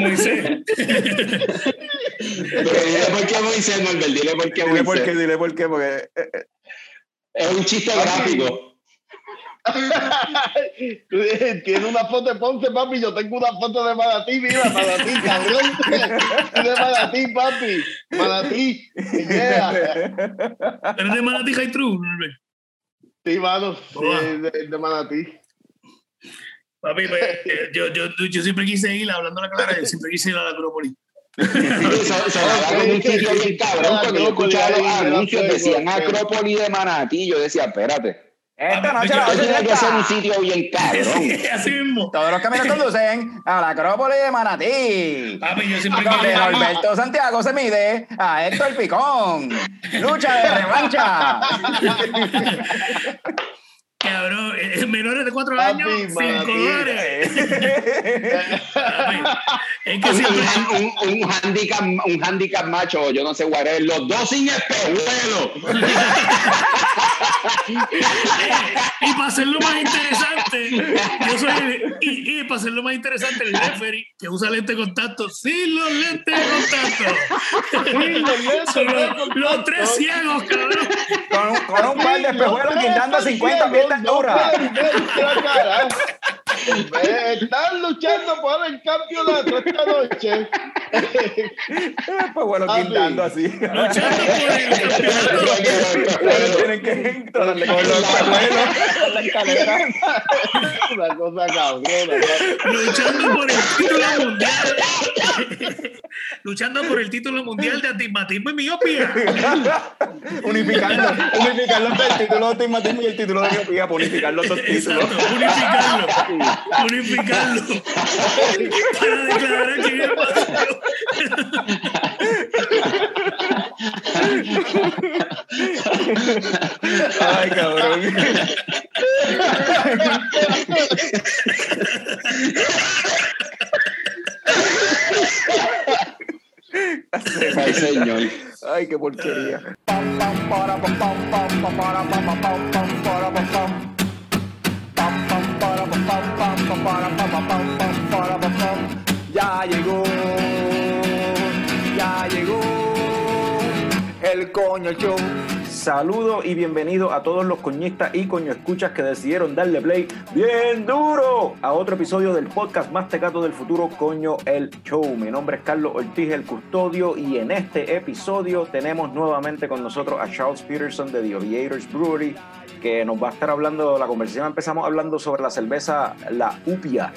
Moisés. Dile por qué Moisés, Norbert, dile por qué Dile por qué, Moisés. dile por qué, porque eh, eh, Es un chiste gráfico. Tiene una foto de Ponce, papi. Yo tengo una foto de Manatí, mira, Manatí, cabrón. De Manatí, papi. Manatí. Yeah. ¿Eres de Manatí High True? Norbert? Sí, mano. Sí, de, de Manatí. Papi, pues, eh, yo, yo, yo siempre quise ir, hablando la clara, yo siempre quise ir a la Acrópolis. Sí, se, se daba con un sitio bien cabrón. Cuando yo escuchaba los anuncios, decían Acrópolis de Manatí. Yo decía, espérate. esta noche a Eso ocho tiene que ser un sitio bien cabrón. Así mismo. Todos los caminos conducen a la Acrópolis de Manatí. Papi, yo siempre Donde. Norberto Santiago se mide a Héctor Picón. Lucha de revancha. Cabrón, eh, menores de cuatro Papi, años, cinco Manatí. dólares. Papi, es que Un, siempre. un, un, handicap, un handicap macho, yo no sé, whatever, los dos sin espejuelo. y para hacerlo más interesante, yo soy. el- y, y para hacerlo más interesante, el referee que usa lente de contacto sin los lentes de contacto. Los, los tres ciegos, cabrón. Con, un- con un par de espejuelos guindando 50 pies de altura. Están luchando por el campeonato esta noche. Espejuelos Papi. guindando así. Luchando por el campeonato. Tienen que tratarle con los la escalera. Una cosa cabrona. luchando por el título mundial. luchando por el título mundial de astigmatismo y miopía. Unificarlo entre el título de astigmatismo y el título de miopía. Unificar los dos títulos. Exacto, unificarlo. Unificarlo. Para declarar quién es más. Ay, cabrón. Ay, señor. Ay, qué porquería. Ya llegó, ya llegó el coño show. Saludos y bienvenido a todos los coñistas y coño escuchas que decidieron darle play bien duro a otro episodio del podcast más tecato del futuro, coño el show. Mi nombre es Carlos Ortiz, el custodio, y en este episodio tenemos nuevamente con nosotros a Charles Peterson de The Aviators Brewery, que nos va a estar hablando, la conversación empezamos hablando sobre la cerveza La Upia.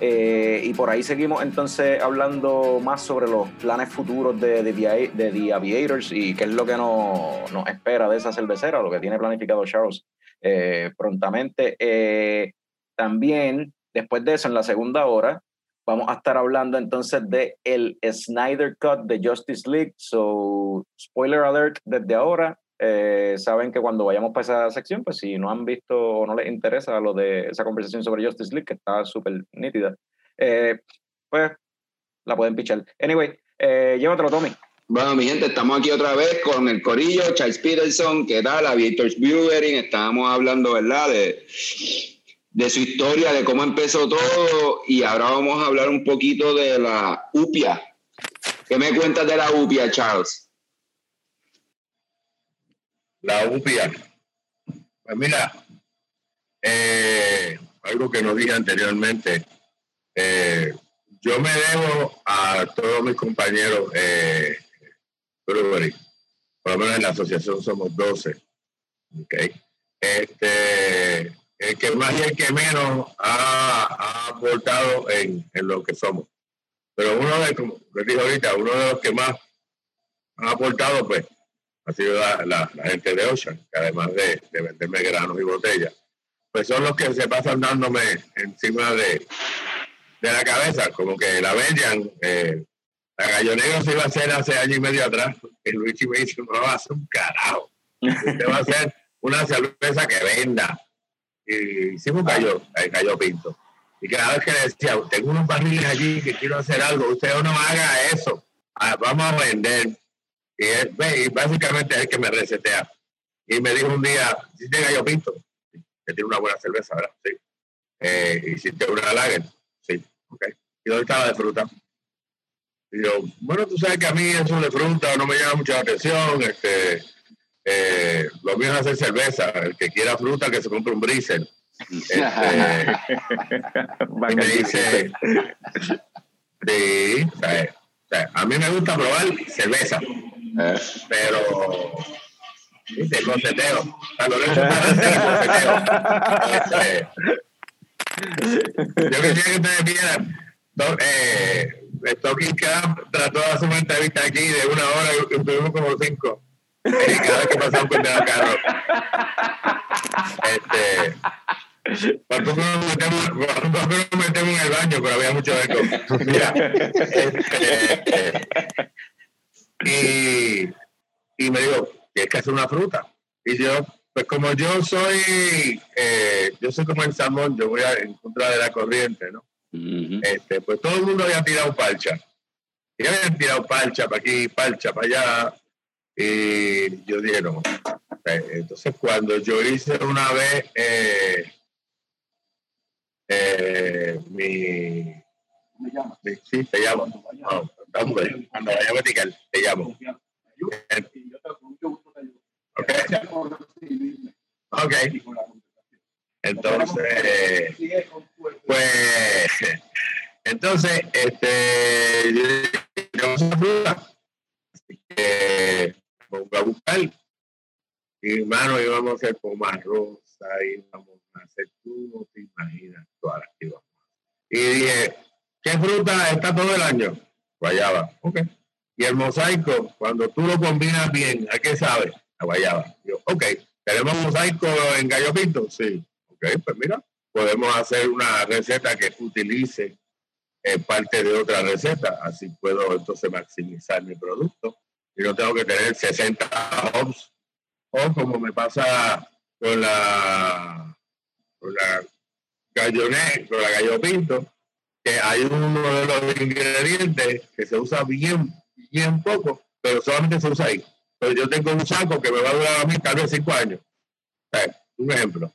Eh, y por ahí seguimos entonces hablando más sobre los planes futuros de, de, The- Aviators y qué es lo que nos, nos espera de esa cervecera, lo que tiene planificado Charles eh, prontamente. Eh, también, después de eso, en la segunda hora, vamos a estar hablando entonces de el Snyder Cut de Justice League. So, spoiler alert desde ahora. Eh, saben que cuando vayamos para esa sección, pues si no han visto o no les interesa lo de esa conversación sobre Justice League, que está súper nítida, eh, pues la pueden pichar. Anyway, eh, llévatelo, Tommy. Bueno, mi gente, estamos aquí otra vez con el Corillo, Charles Peterson, ¿qué tal? Aviators Brewing, estábamos hablando, ¿verdad? De, de su historia, de cómo empezó todo, y ahora vamos a hablar un poquito de la UPIA. ¿Qué me cuentas de la UPIA, Charles? La UPIA. Pues mira, eh, algo que no dije anteriormente, eh, yo me debo a todos mis compañeros eh, brewery, por lo menos en la asociación somos 12. Okay. Este, el que más y el que menos ha, aportado en, en lo que somos. Pero uno de, como les dije ahorita, uno de los que más ha aportado, pues, ha sido la, la- la gente de Ocean, que además de, de venderme granos y botellas, pues son los que se pasan dándome encima de, de la cabeza, como que la vendían. Eh, la Gallo Negro se iba a hacer hace año y medio atrás, y Luigi me dice, no va a hacer un carajo. Usted va a hacer una cerveza que venda. Y hicimos gallo, eh, gallo pinto. Y cada vez que le decía, tengo unos barriles allí que quiero hacer algo, usted no haga eso, Ah, vamos a vender. Y, él, y básicamente es el que me resetea. Y me dijo un día, ¿hiciste gallo pinto? Que tiene una buena cerveza, ¿verdad? Sí. Eh, ¿Hiciste una lager? Sí. Ok. ¿y dónde está la de fruta? Y yo, bueno, tú sabes que a mí eso de fruta no me llama mucha atención, este, eh, lo mío es hacer cerveza, el que quiera fruta que se compre un brisel. Este, y me dice, sí, o sea, o sea, a mí me gusta probar cerveza, Eh, pero dice coceteo. O sea, lo hecho para hacer coceteo. Este, yo quisiera que ustedes vieran. Eh, Stocking Camp trató de hacer una entrevista aquí de una hora y tuvimos como cinco. Y cada vez que pasaba un el carro. Este, por poco nos metemos, metemos en el baño, pero había mucho eco. Mira, este, y, y me dijo, tienes que hacer una fruta. Y yo, pues como yo soy, eh, yo soy como el salmón, yo voy a, en contra de la corriente, ¿no? Este, pues todo el mundo había tirado parcha. Y habían tirado parcha para aquí, parcha para allá. Y yo dije, no. Eh, Entonces, cuando yo hice una vez eh, eh, mi, mi- Sí, te llamo. No, hombre, cuando vaya a vertical, te llamo. Ok. Entonces, pues, entonces, este, yo dije, "Tenemos una fruta". Así que pongo a buscar. Y hermano, íbamos a hacer poma rosa, íbamos a hacer, tú no te imaginas todas las que íbamos. Y dije, ¿qué fruta está todo el año? Guayaba. Ok. Y el mosaico, cuando tú lo combinas bien, ¿a qué sabe? A guayaba. Yo, ok. ¿Tenemos mosaico en gallo pinto? Sí. Ok, pues mira, podemos hacer una receta que utilice eh, parte de otra receta. Así puedo entonces maximizar mi producto. Y no tengo que tener 60 hops. O como me pasa con la, con la con la gallo pinto, hay uno de los ingredientes que se usa bien, bien poco, pero solamente se usa ahí. Pero yo tengo un saco que me va a durar a mí tal vez cinco años. Eh, un ejemplo.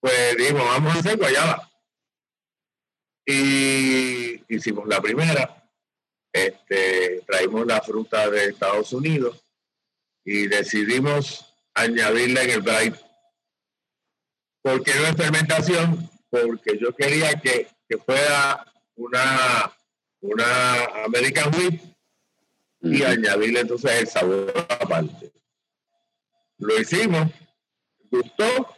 Pues dijimos, vamos a hacer guayaba. Y hicimos la primera. Este, traímos la fruta de Estados Unidos y decidimos añadirla en el bright. ¿Por qué no es fermentación? Porque yo quería que, que fuera una, una American Wheat y añadirle entonces el sabor aparte. Lo hicimos, gustó.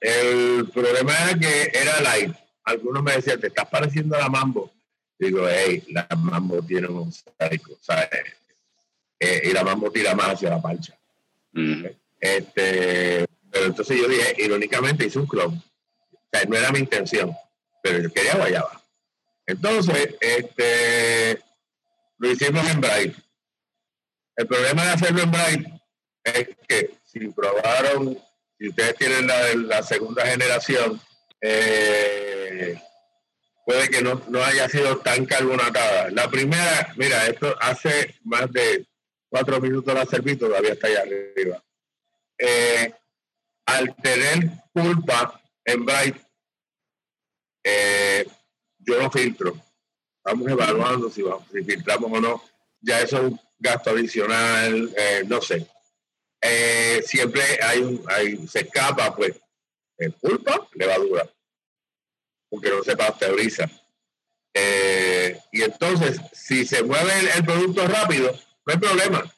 El problema era que era light. Algunos me decían, te estás pareciendo a la Mambo. Digo, hey, la Mambo tiene un mosaico, ¿sabes? Eh, y la Mambo tira más hacia la pancha. Este, pero entonces yo dije, irónicamente hice un. O sea, no era mi intención, pero yo quería guayaba. Entonces, este, lo hicimos en Bright. El problema de hacerlo en Bright es que si probaron, si ustedes tienen la, la segunda generación, eh, puede que no, no haya sido tan carbonatada. La primera, mira, esto hace más de cuatro minutos la serví, todavía está allá arriba. Eh, al tener culpa en Bright, eh, yo no filtro. Estamos evaluando si, vamos, si filtramos o no. Ya eso es un gasto adicional, eh, no sé. Eh, siempre hay un, hay, se escapa, pues, eh, pulpa, levadura, porque no se pasteuriza. Eh, y entonces, si se mueve el, producto rápido, no hay problema.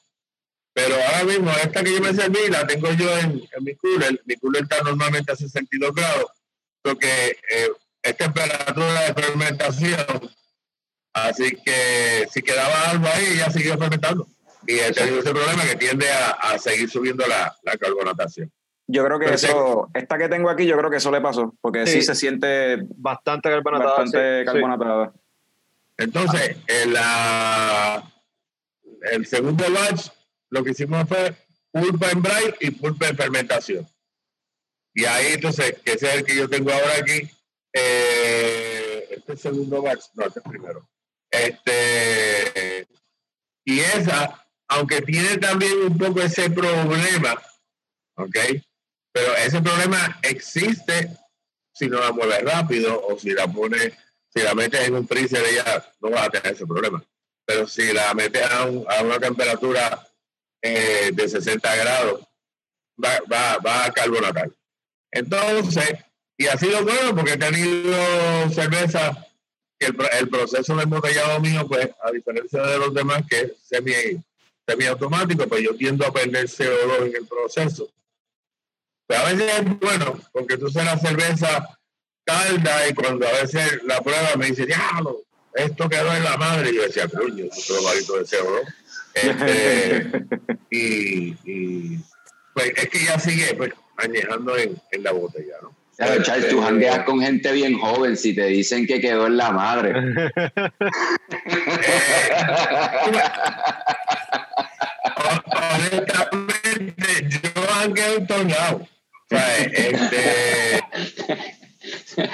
Pero ahora mismo, esta que yo me serví, la tengo yo en, en mi cooler. Mi cooler está normalmente a 62 grados, porque eh, es temperatura de fermentación. Así que si quedaba algo ahí, ya siguió fermentando. Y he tenido ese problema que tiende a, a seguir subiendo la, la carbonatación. Yo creo que Pero eso, esta que tengo aquí, yo creo que eso le pasó, porque sí, Sí. se siente Bastante carbonatada. bastante sí, sí. carbonatada. Entonces, en la, el segundo batch, lo que hicimos fue pulpa en bright y pulpa en fermentación. Y ahí, entonces, que ese es el que yo tengo ahora aquí, eh, este segundo batch, no, este primero. Este, y esa, aunque tiene también un poco ese problema, ¿ok? Pero ese problema existe si no la mueves rápido o si la pones Si la metes en un freezer, ella no va a tener ese problema. Pero si la metes a, un- a una temperatura eh, de 60 grados, va, va, va a carbonatar. Entonces, y ha sido bueno porque he tenido cerveza que el, el proceso de embotellado mío, pues, a diferencia de los demás, que es semi, semiautomático, pues yo tiendo a perder CO2 en el proceso. Pero a veces es bueno, porque tú haces la cerveza calda y cuando a veces la prueba me dice, diablo, esto quedó en la madre. Y yo decía, coño, es bajito de CO2. Este, y, y, pues es que ya sigue pues, añejando en, en la botella, ¿no? Claro, Charles, tú Este, jangueas con gente bien joven si te dicen que quedó en la madre. honestamente, yo hangueo en todos lados. O sea, este,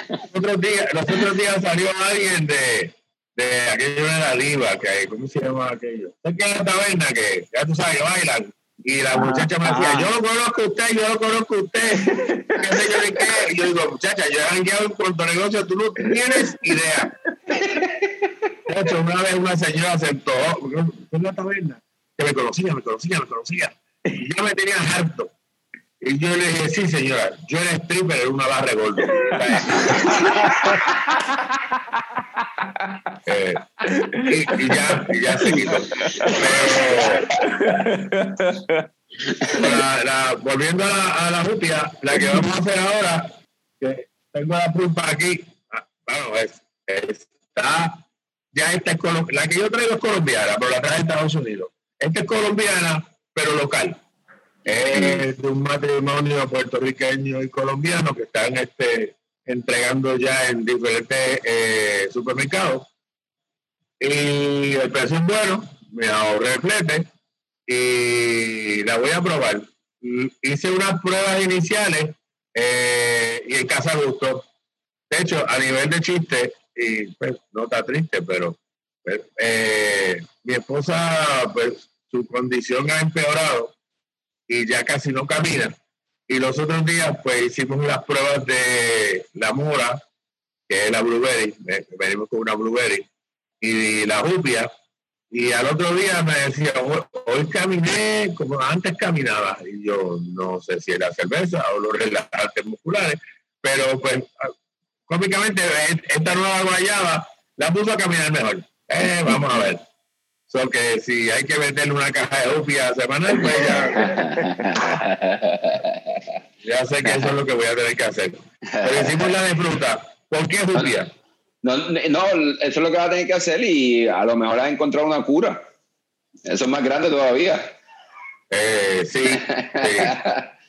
los otros días, los otros días salió alguien de, de aquello de la Liva, que ¿cómo se llama aquello? Es que la taberna que ya tú sabes que bailan. Y la Ah, muchacha me decía, ah. yo lo conozco a usted, yo lo conozco a usted. ¿Qué sé yo de qué? Y yo digo, muchacha, yo he hangueado en Puerto Negocio, tú no tienes idea. De hecho, una vez una señora en la taberna, que me conocía, me conocía, me conocía. Y ya me tenía harto. Y yo le dije, sí, señora, yo era stripper en una barra de gordo. Eh, y, ya, y ya se quitó. Pero, volviendo a la, a la que vamos a hacer ahora, que tengo la pulpa aquí, ah, bueno, es, está, ya esta es la que yo traigo es colombiana, pero la traje de Estados Unidos. Esta es colombiana, pero local. Es de un matrimonio puertorriqueño y colombiano que están este, entregando ya en diferentes eh, supermercados. Y el precio es bueno, me ahorré el flete y la voy a probar. Hice unas pruebas iniciales eh, y en casa gustó. De hecho, a nivel de chiste, y pues no está triste, pero pues, eh, mi esposa, pues su condición ha empeorado y ya casi no camina. Y los otros días, pues hicimos las pruebas de la mora, que es la blueberry, venimos con una blueberry, y la rupia. Y al otro día me decía, "Hoy- hoy caminé como antes caminaba. Y yo no sé si era cerveza o los relajantes musculares, pero pues ah, cómicamente eh, esta nueva guayaba la puso a caminar mejor. Eh, vamos a ver. So que si hay que meterle una caja de rupia semanal, pues ya, ya sé que eso es lo que voy a tener que hacer. Pero hicimos la de fruta. ¿Por qué rupia? No, no, eso es lo que vas a tener que hacer y a lo mejor has encontrado una cura. Eso es más grande todavía. Eh, sí, sí.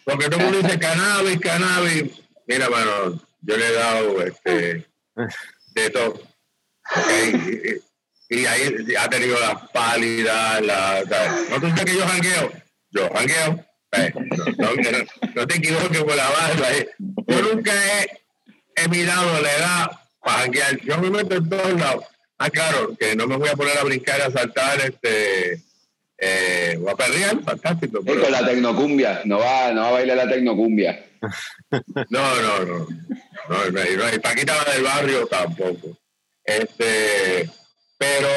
Porque todo el mundo dice cannabis, cannabis. Mira, mano, yo le he dado este, de todo. Ok, Y, ahí ha tenido la pálida, la, la- ¿No tú dices que yo jangueo? Yo jangueo. Eh, no, no, no, te equivoques por la barba. eh. Yo nunca he, he mirado la edad para janguear. Yo me meto en todos lados. Ah, claro, que no me voy a poner a brincar, a saltar, este, eh, o a perrear, fantástico. Pero- con la tecnocumbia. No va, no va a bailar la tecnocumbia. no, no, no. No, no, no, y Paquita del barrio tampoco. Este, pero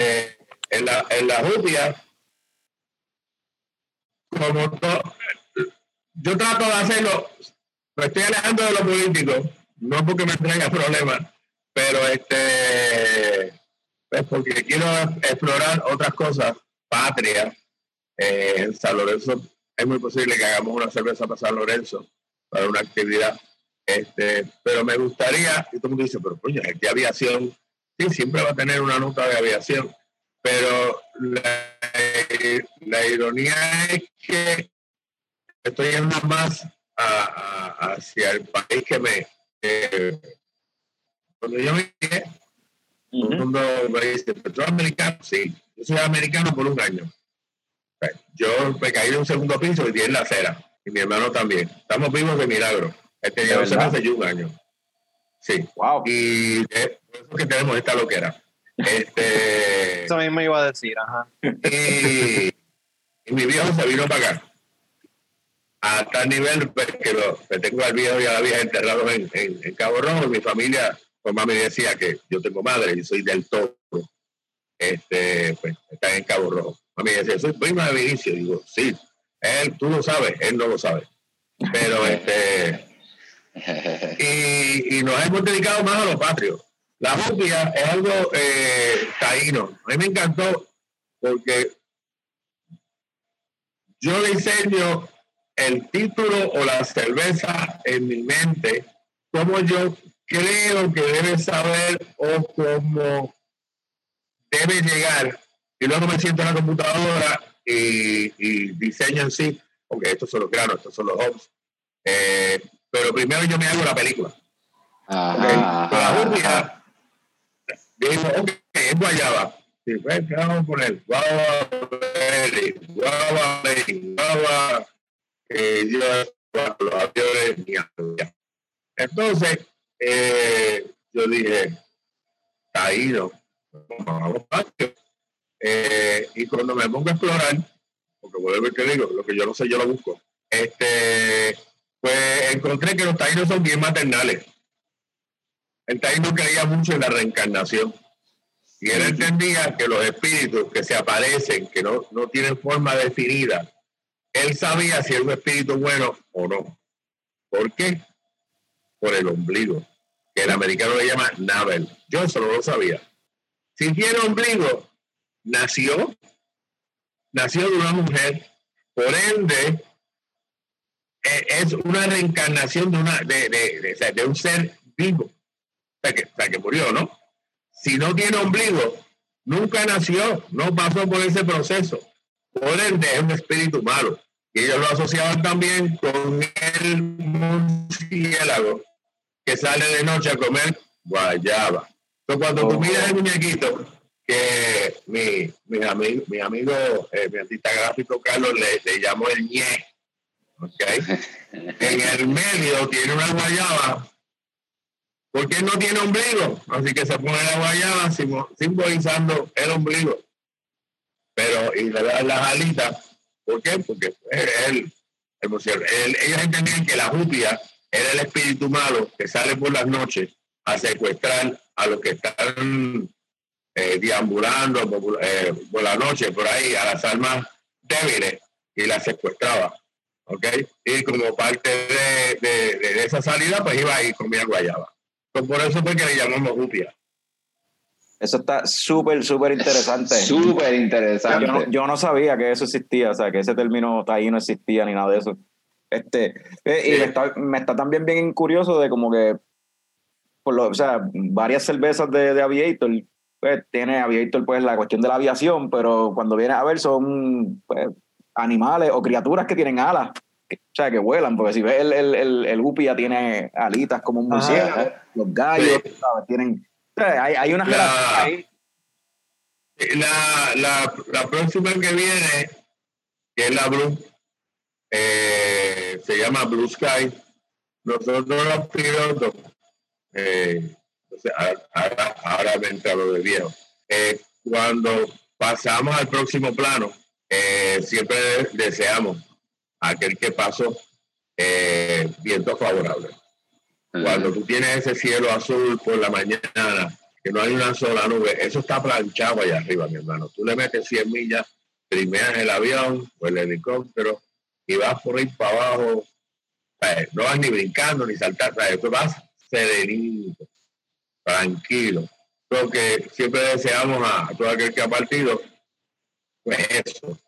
eh, en la, en la rupia, como to- yo trato de hacerlo, me estoy alejando de lo político, no porque me traiga problemas, pero este, pues porque quiero explorar otras cosas, patria, eh, en San Lorenzo es muy posible que hagamos una cerveza para San Lorenzo, para una actividad. Este, pero me gustaría, y todo el mundo dice, pero coño, es de aviación, sí, siempre va a tener una nota de aviación, pero la, la ironía es que estoy yendo más a- a- hacia el país que me... eh, cuando yo me llegué, todo el mundo me dice, ¿pero tú eres americano? Sí, yo soy americano por un año. Yo me caí de un segundo piso y di en la acera. Y mi hermano también. Estamos vivos de milagro. Él tenía ¿De 12 verdad? meses y un año. Sí. Wow. Y es por eso que tenemos esta loquera. Este, Eso mismo iba a decir, ajá. y, y mi viejo se vino para acá. A tal nivel pues, que, lo, que tengo al viejo y a la vieja enterrados en, en, en Cabo Rojo. Mi familia pues mami decía que yo tengo madre y soy del todo. Este, pues está en Cabo Rojo. Mami decía, soy prima de Vinicio. Digo, sí, él, tú lo sabes, él no lo sabe. Pero este, y, y, nos hemos dedicado más a los patrios. La jupia es algo eh, taíno. A mí me encantó porque yo diseño el título o la cerveza en mi mente, como yo creo que debe saber o cómo debe llegar. Y luego me siento en la computadora y, diseño en sí, porque estos son los granos, estos son los hops. Eh, pero primero yo me hago la película. Ajá, okay. la digo, ok, es guayaba. Sí, pues, ¿qué vamos a poner? Guava, guava, guava, eh, yo, los aviones, Entonces, eh, yo dije, caído, vamos eh, y cuando me pongo a explorar, porque vuelvo que digo, lo que yo no sé, yo lo busco. Este, pues encontré que los taínos son bien maternales. El taíno creía mucho en la reencarnación. Y él entendía que los espíritus que se aparecen, que no, no tienen forma definida, él sabía si es un espíritu bueno o no. ¿Por qué? Por el ombligo, que el americano le llama navel. Yo eso no lo sabía. Si tiene ombligo, nació, nació de una mujer, por ende, e, es una reencarnación de, una, de, de, de un ser vivo. Sea, que, que murió, ¿no? Si no tiene ombligo, nunca nació, no pasó por ese proceso. Por ende, es un espíritu malo. Y ellos lo asociaban también con el murciélago que sale de noche a comer guayaba. Entonces, cuando tú miras el muñequito, que mi, mi, amigo, mi amigo, eh, mi artista gráfico Carlos le, le llamó el ñe. ¿okay? en el medio tiene una guayaba porque no tiene ombligo, así que se pone la guayaba simbolizando el ombligo. Pero, y le dan las alitas, ¿por qué? Porque él, ellos entendían que la jupia era el espíritu malo que sale por las noches a secuestrar a los que están eh, deambulando eh, por, la noche, por ahí, a las almas débiles, y las secuestraba. ¿Ok? Y como parte de, esa salida, pues iba ahí comía guayaba. Pues por eso fue que le llamamos jupia. Eso está súper, súper interesante. súper interesante. Yo no, yo no, sabía que eso existía, o sea, que ese término ahí no existía ni nada de eso. Este, eh, Y me está, me está, también bien curioso de como que, por lo, o sea, varias cervezas de, de Aviator, pues tiene Aviator pues la cuestión de la aviación, pero cuando viene a ver son pues, animales o criaturas que tienen alas, o sea, que vuelan, porque si ves el, el, el, el ya tiene alitas como un murciélago, los gallos, ¿sabes? Tienen hay, hay una la, ahí. La, la, la, próxima que viene, que es la Blue, eh, se llama Blue Sky. Nosotros los pilotos, eh, ahora, ahora me entrado de viejo. Eh, cuando pasamos al próximo plano, eh, siempre deseamos aquel que pasó eh, viento favorable. Cuando tú tienes ese cielo azul por la mañana, que no hay una sola nube, eso está planchado allá arriba, mi hermano. Tú le metes 100 millas, primeras el avión o el helicóptero y vas por ahí para abajo. No vas ni brincando ni saltar, tú vas serenito, tranquilo. Lo que siempre deseamos a, todo aquel que ha partido, pues eso.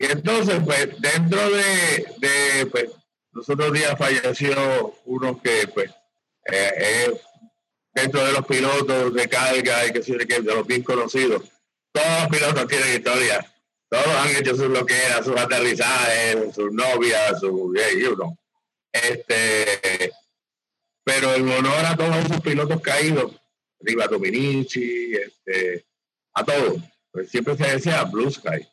Y entonces, pues, dentro de, de pues, los días falleció uno que, pues, eh, dentro de los pilotos de carga y que de los bien conocidos. Todos los pilotos tienen historia. Todos han hecho sus loqueras, sus aterrizajes, sus novias, su you know. Este, pero en honor a todos esos pilotos caídos, Riva Dominici, este, a todos, pues siempre se decía Blue Sky.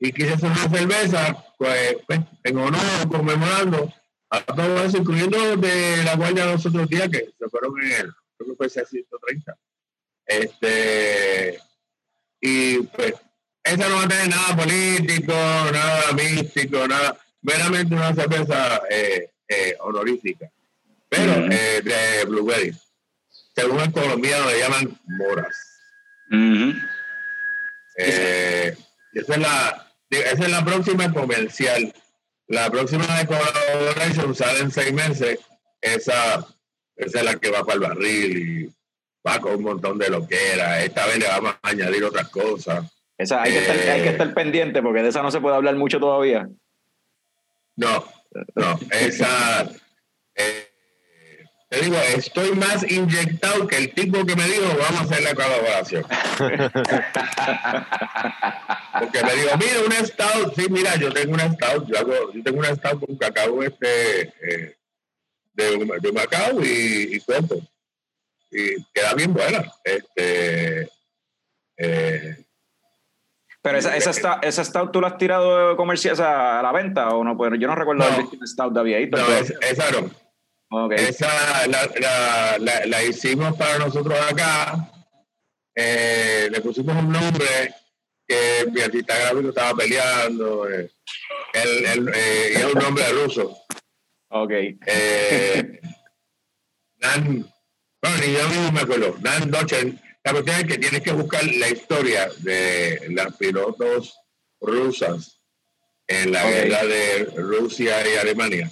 Y quise hacer una cerveza, pues, pues en honor, conmemorando a todo eso, incluyendo de la guardia de los otros días que se fueron en el, creo que fue 130. Este, y pues, esa no va a tener nada político, nada místico, nada, meramente una cerveza eh, eh, honorífica, pero eh, de blueberry. según el colombiano le llaman moras. Eh, esa, es la, esa es la próxima comercial. La próxima de collaboration sale en seis meses. Esa, esa es la que va para el barril y va con un montón de lo que era. Esta vez le vamos a añadir otras cosas. Esa, hay, que estar, hay que Eh. estar pendiente porque de esa no se puede hablar mucho todavía. No, no, esa. eh, te digo, estoy más inyectado que el tipo que me dijo, vamos a hacer la colaboración. Porque me dijo, mira, un stout, sí, mira, yo tengo un stout, yo, hago, yo tengo un stout con cacao este, eh, de, de Macao y, y coco. Y queda bien buena. Este, eh, Pero esa, esa, stout, esa stout tú la has tirado comercial, a la venta o no? Pues yo no recuerdo No. una stout de aviadito. no, pero- es- esa no. Ok. Esa la, la, la, la hicimos para nosotros acá. Eh, le pusimos un nombre que mi artista gráfico estaba peleando. eh, él, él, eh, y es un nombre ruso. Ok. Eh, Nan, bueno, ni yo mismo me acuerdo. Nan Dochen. La cuestión es que tienes que buscar la historia de las pilotos rusas en la Ok. guerra de Rusia y Alemania.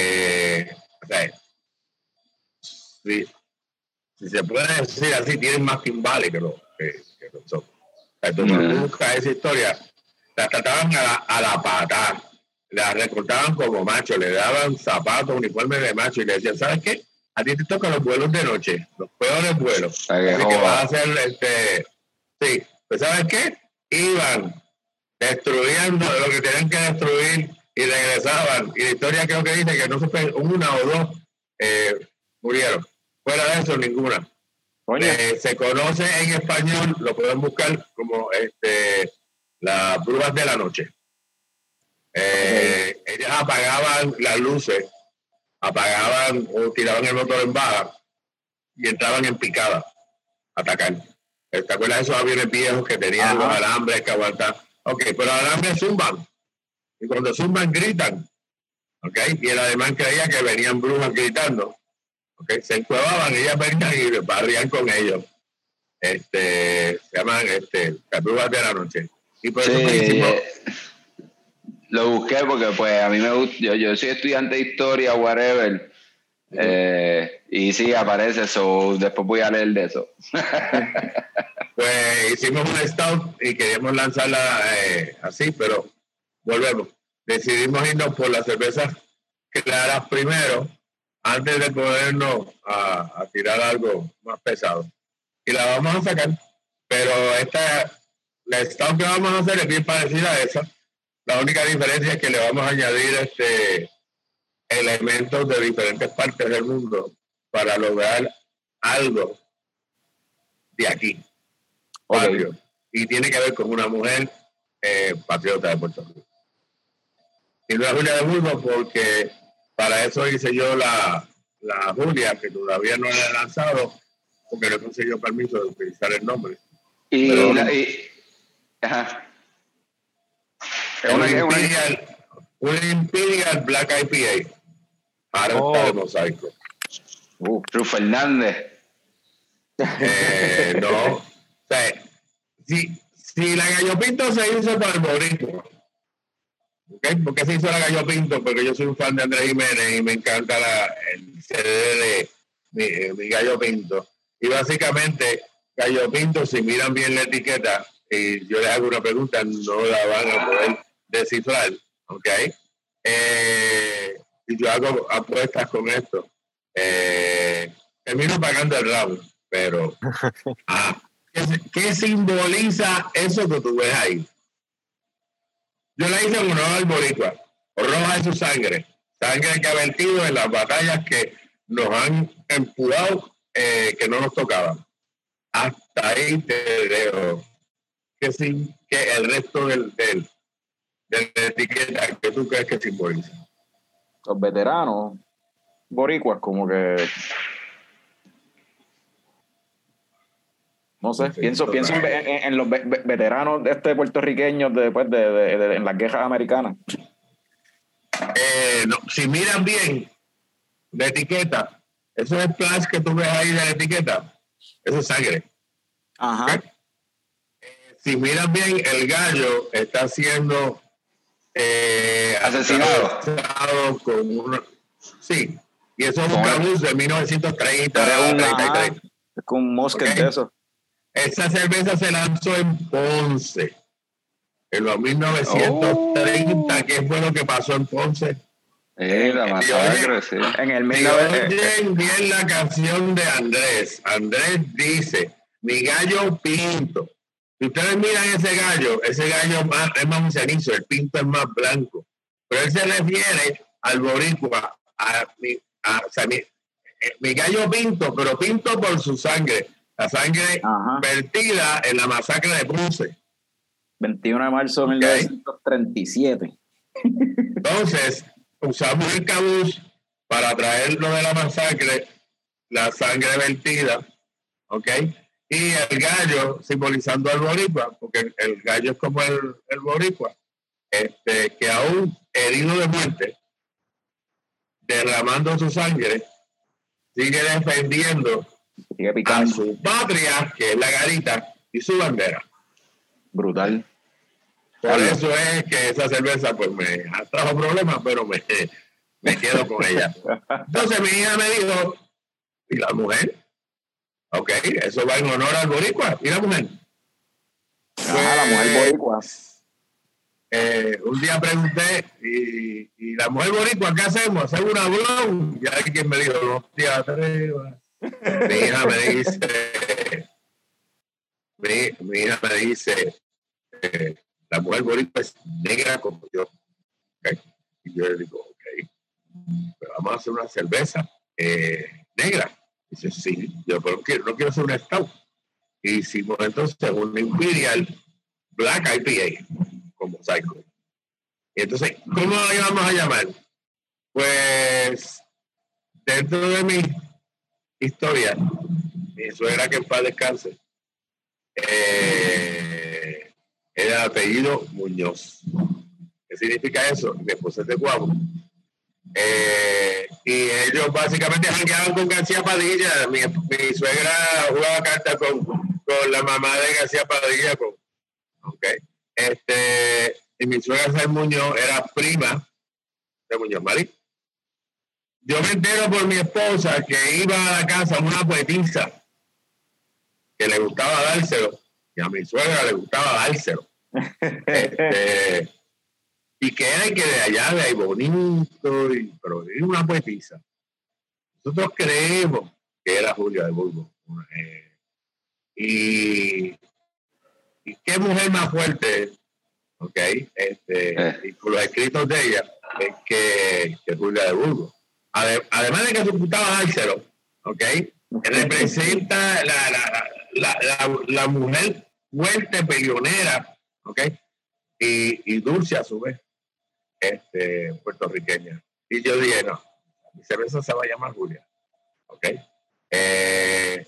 Eh, o sea, si, si se puede decir así, tienen más timbales que los que, que nosotros. Cuando Mm. buscas esa historia, la trataban a la, a la patada, la recortaban como macho, le daban zapatos, uniformes de macho y le decían, ¿sabes qué? A ti te tocan los vuelos de noche, los peores vuelos. Que Así que vas a hacer este. Sí, pues ¿sabes qué? Iban destruyendo lo que tenían que destruir y regresaban. Y la historia creo que dice que no se fue una o dos eh, murieron. Fuera de eso, ninguna. Eh, se conoce en español, lo pueden buscar como este, las brujas de la noche. Eh, Ellas apagaban las luces, apagaban o tiraban el motor en baja y entraban en picada a atacar. ¿Te acuerdas de esos aviones viejos que tenían Ajá. los alambres que aguantan? Ok, pero alambres zumban. Y cuando zumban, gritan. Ok, y el alemán creía que venían brujas gritando. Ok, se encuevaban, ellas venían y barrían con ellos. Este, se llaman este, las brujas de la noche. Y por eso Sí, pues, hicimos- eh, lo busqué porque pues a mí me gusta, yo, yo soy estudiante de historia, whatever, eh, y sí aparece eso, después voy a leer de eso. pues hicimos un stout y queríamos lanzarla eh, así, pero volvemos. Decidimos irnos por las cervezas claras primero, antes de ponernos a, a tirar algo más pesado. Y la vamos a sacar, pero esta, la stout que vamos a hacer es bien parecida a esa. La única diferencia es que le vamos a añadir este elementos de diferentes partes del mundo para lograr algo de aquí patrio. Y tiene que ver con una mujer eh, patriota de Puerto Rico. Y no es Julia de Burgos porque para eso hice yo la, la Julia, que todavía no la he lanzado, porque no he conseguido permiso de utilizar el nombre. Y, Pero- la- y- ajá. Es Un una- una- Imperial, un Imperial Black IPA. Ahora Oh. está de mosaico. Uh, Ru Fernández. Eh, no. O sea, si, si la gallo pinto se hizo para el boricua, ¿ok? ¿Por qué se hizo la gallo pinto? Porque yo soy un fan de Andrés Jiménez y me encanta la, el CD de mi, mi gallo pinto. Y básicamente, gallo pinto, si miran bien la etiqueta y yo les hago una pregunta, no la van a poder descifrar, ¿ok? Eh, y yo hago apuestas con esto. Eh, termino pagando el round, pero ah, ¿qué, qué simboliza eso que tú ves ahí? Yo la hice en honor al boricua, roja es su sangre, sangre que ha vertido en las batallas que nos han empujado, eh, que no nos tocaban. Hasta ahí te dejo. Que, sin, que el resto del, del, de la etiqueta que tú crees que simboliza. los veteranos boricuas, como que. No sé, Sí, pienso, pienso en, en- en los ve- ve- veteranos de este puertorriqueños de, pues, de, de- de- en las guerras americanas. Eh, no, si miran bien la etiqueta, Eso es splash que tú ves ahí de la etiqueta. Eso es sangre. Ajá. ¿ok? Eh, Si miras bien, el gallo está siendo eh, Asesinado. atravesado con una- Sí, y eso es un cabuz de 1930, Era un- ajá. 33. Es con un mosquet Ok. de eso. Esa cerveza se lanzó en Ponce en los 1930, que fue lo que pasó en Ponce. Eh, la masacre, sí. En el Si 19... oyen bien la canción de Andrés, Andrés dice, mi gallo pinto. Si ustedes miran ese gallo, ese gallo más- es más un cenizo, el pinto es más blanco. Pero él se refiere al boricua, a a- sea, mi, eh, mi gallo pinto, pero pinto por su sangre. La sangre Ajá. vertida en la masacre de Ponce. 21 de marzo de 1937. Entonces, usamos el cabuz para traerlo de la masacre, la sangre vertida, ¿ok? Y el gallo simbolizando al boricua, porque el, el gallo es como el, el boricua, este, que aún herido de muerte, derramando su sangre, sigue defendiendo A su patria, que es la garita, y su bandera. Brutal. Por eso es que esa cerveza pues me trajo problemas, pero me, me quedo con ella. Entonces mi hija me dijo, ¿y la mujer? Ok, eso va en honor al boricua. ¿Y la mujer? Ajá, la mujer boricua. Eh, un día pregunté, ¿y, y la mujer boricua qué hacemos? ¿Hacemos una blog? Y alguien me dijo, no te atrevas. Mi hija me dice, mi, mi hija me dice, eh, la mujer boricua es negra como yo. Y yo le digo, ok, pero vamos a hacer una cerveza eh, negra. Dice, sí, yo pero quiero, no quiero hacer una stout. Y hicimos entonces una Imperial Black IPA, como. Y entonces, ¿cómo la íbamos a llamar? Pues, dentro de mi historia, mi suegra que en paz descanse, eh, era el apellido Muñoz. ¿Qué significa eso? Mi esposa es de Guabo. Eh, y ellos básicamente jangueaban con García Padilla. Mi, suegra jugaba cartas con, con la mamá de García Padilla. Con, este, y mi suegra Ser Muñoz era prima de Muñoz Marín. Yo me entero por mi esposa que iba a la casa una poetisa que le gustaba dárselo y a mi suegra le gustaba dárselo. Este, y que era que de allá de ahí bonito, y, pero era una poetisa. Nosotros creemos que era Julia de Burgos. eh, y, y qué mujer más fuerte, ¿ok? Este, Eh. Y con los escritos de ella, es que, que Julia de Burgos. Ade- además de que se gustaba dárselo, ¿ok? Representa la, la, la, la, mujer fuerte, peleonera, ¿ok? Y, y dulce a su vez, este, puertorriqueña. Y yo dije, no, mi cerveza se va a llamar Julia, ¿ok? Eh,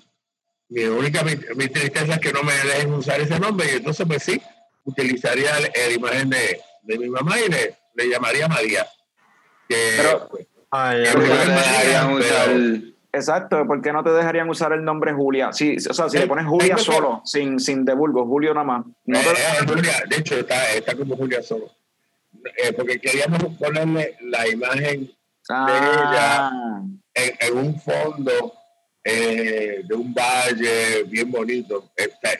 mi única mi, mi tristeza es que no me dejen usar ese nombre y entonces pues sí, utilizaría el- la imagen de, de mi mamá y le, le llamaría María. Que, Pero- pues, Ay, que ¿Por qué no no es te María, dejarían pero- usar- Exacto, ¿por qué no te dejarían usar el nombre Julia? Sí, o sea, si le pones Julia solo, sin, sin de Burgos, Julio nada más. No Eh, te- eh, Julia, de hecho, está, está como Julia solo. Eh, porque queríamos ponerle la imagen Ah, en, en un fondo eh, de un valle bien bonito. Está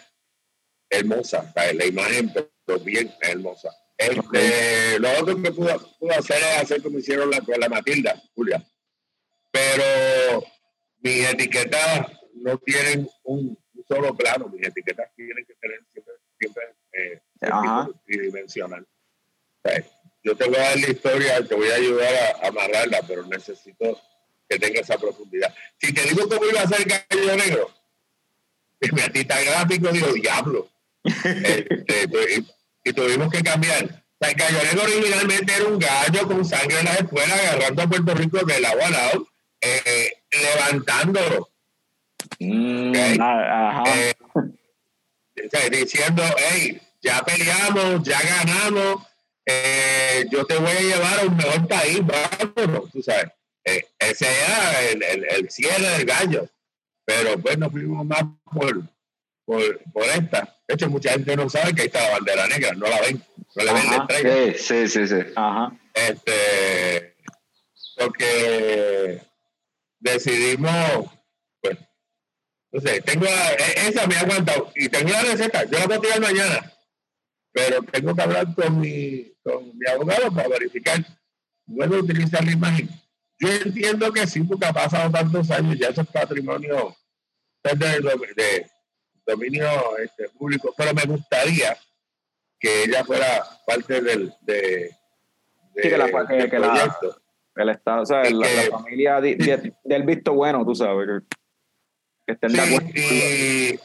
hermosa, está la imagen, pero bien hermosa. Este, Lo otro que pude, pude hacer es hacer como hicieron la, con la Matilda, Julia. Pero mis etiquetas no tienen un, un solo plano, mis etiquetas tienen que tener siempre, siempre eh, tridimensional. O sea, yo te voy a dar la historia, te voy a ayudar a, a amarrarla, pero necesito que tenga esa profundidad. Si te digo cómo iba a ser Gallo Negro, mi artista gráfico dijo, diablo. Este, tu- y, tuvimos que cambiar. O sea, el Gallo Negro originalmente era un gallo con sangre en las escuelas, agarrando a Puerto Rico de lado a lado, eh, levantándolo. mm, ah, ajá. Eh, diciendo, hey, ya peleamos, ya ganamos, eh, yo te voy a llevar a un mejor país, vámonos, tú sabes. eh, ese era el, el, el, cierre del gallo. Pero pues nos fuimos más por, por, por, esta. De hecho, mucha gente no sabe que ahí está la bandera negra, no la ven, no le ven la estrella. Sí, sí, sí. Ajá. Este, porque decidimos, pues, no sé, tengo e, esa me ha aguantado y tengo la receta, yo la voy a tirar mañana, pero tengo que hablar con mi, con mi abogado para verificar, puedo utilizar la imagen. Yo entiendo que sí, porque ha pasado tantos años, ya eso es patrimonio de, de, dominio este, público, pero me gustaría que ella fuera parte del, de, de, sí, que la, que, que la, el Estado, o sea, la, que, la, familia de, de, del visto bueno, tú sabes, que, que estén sí, de acuerdo. Y,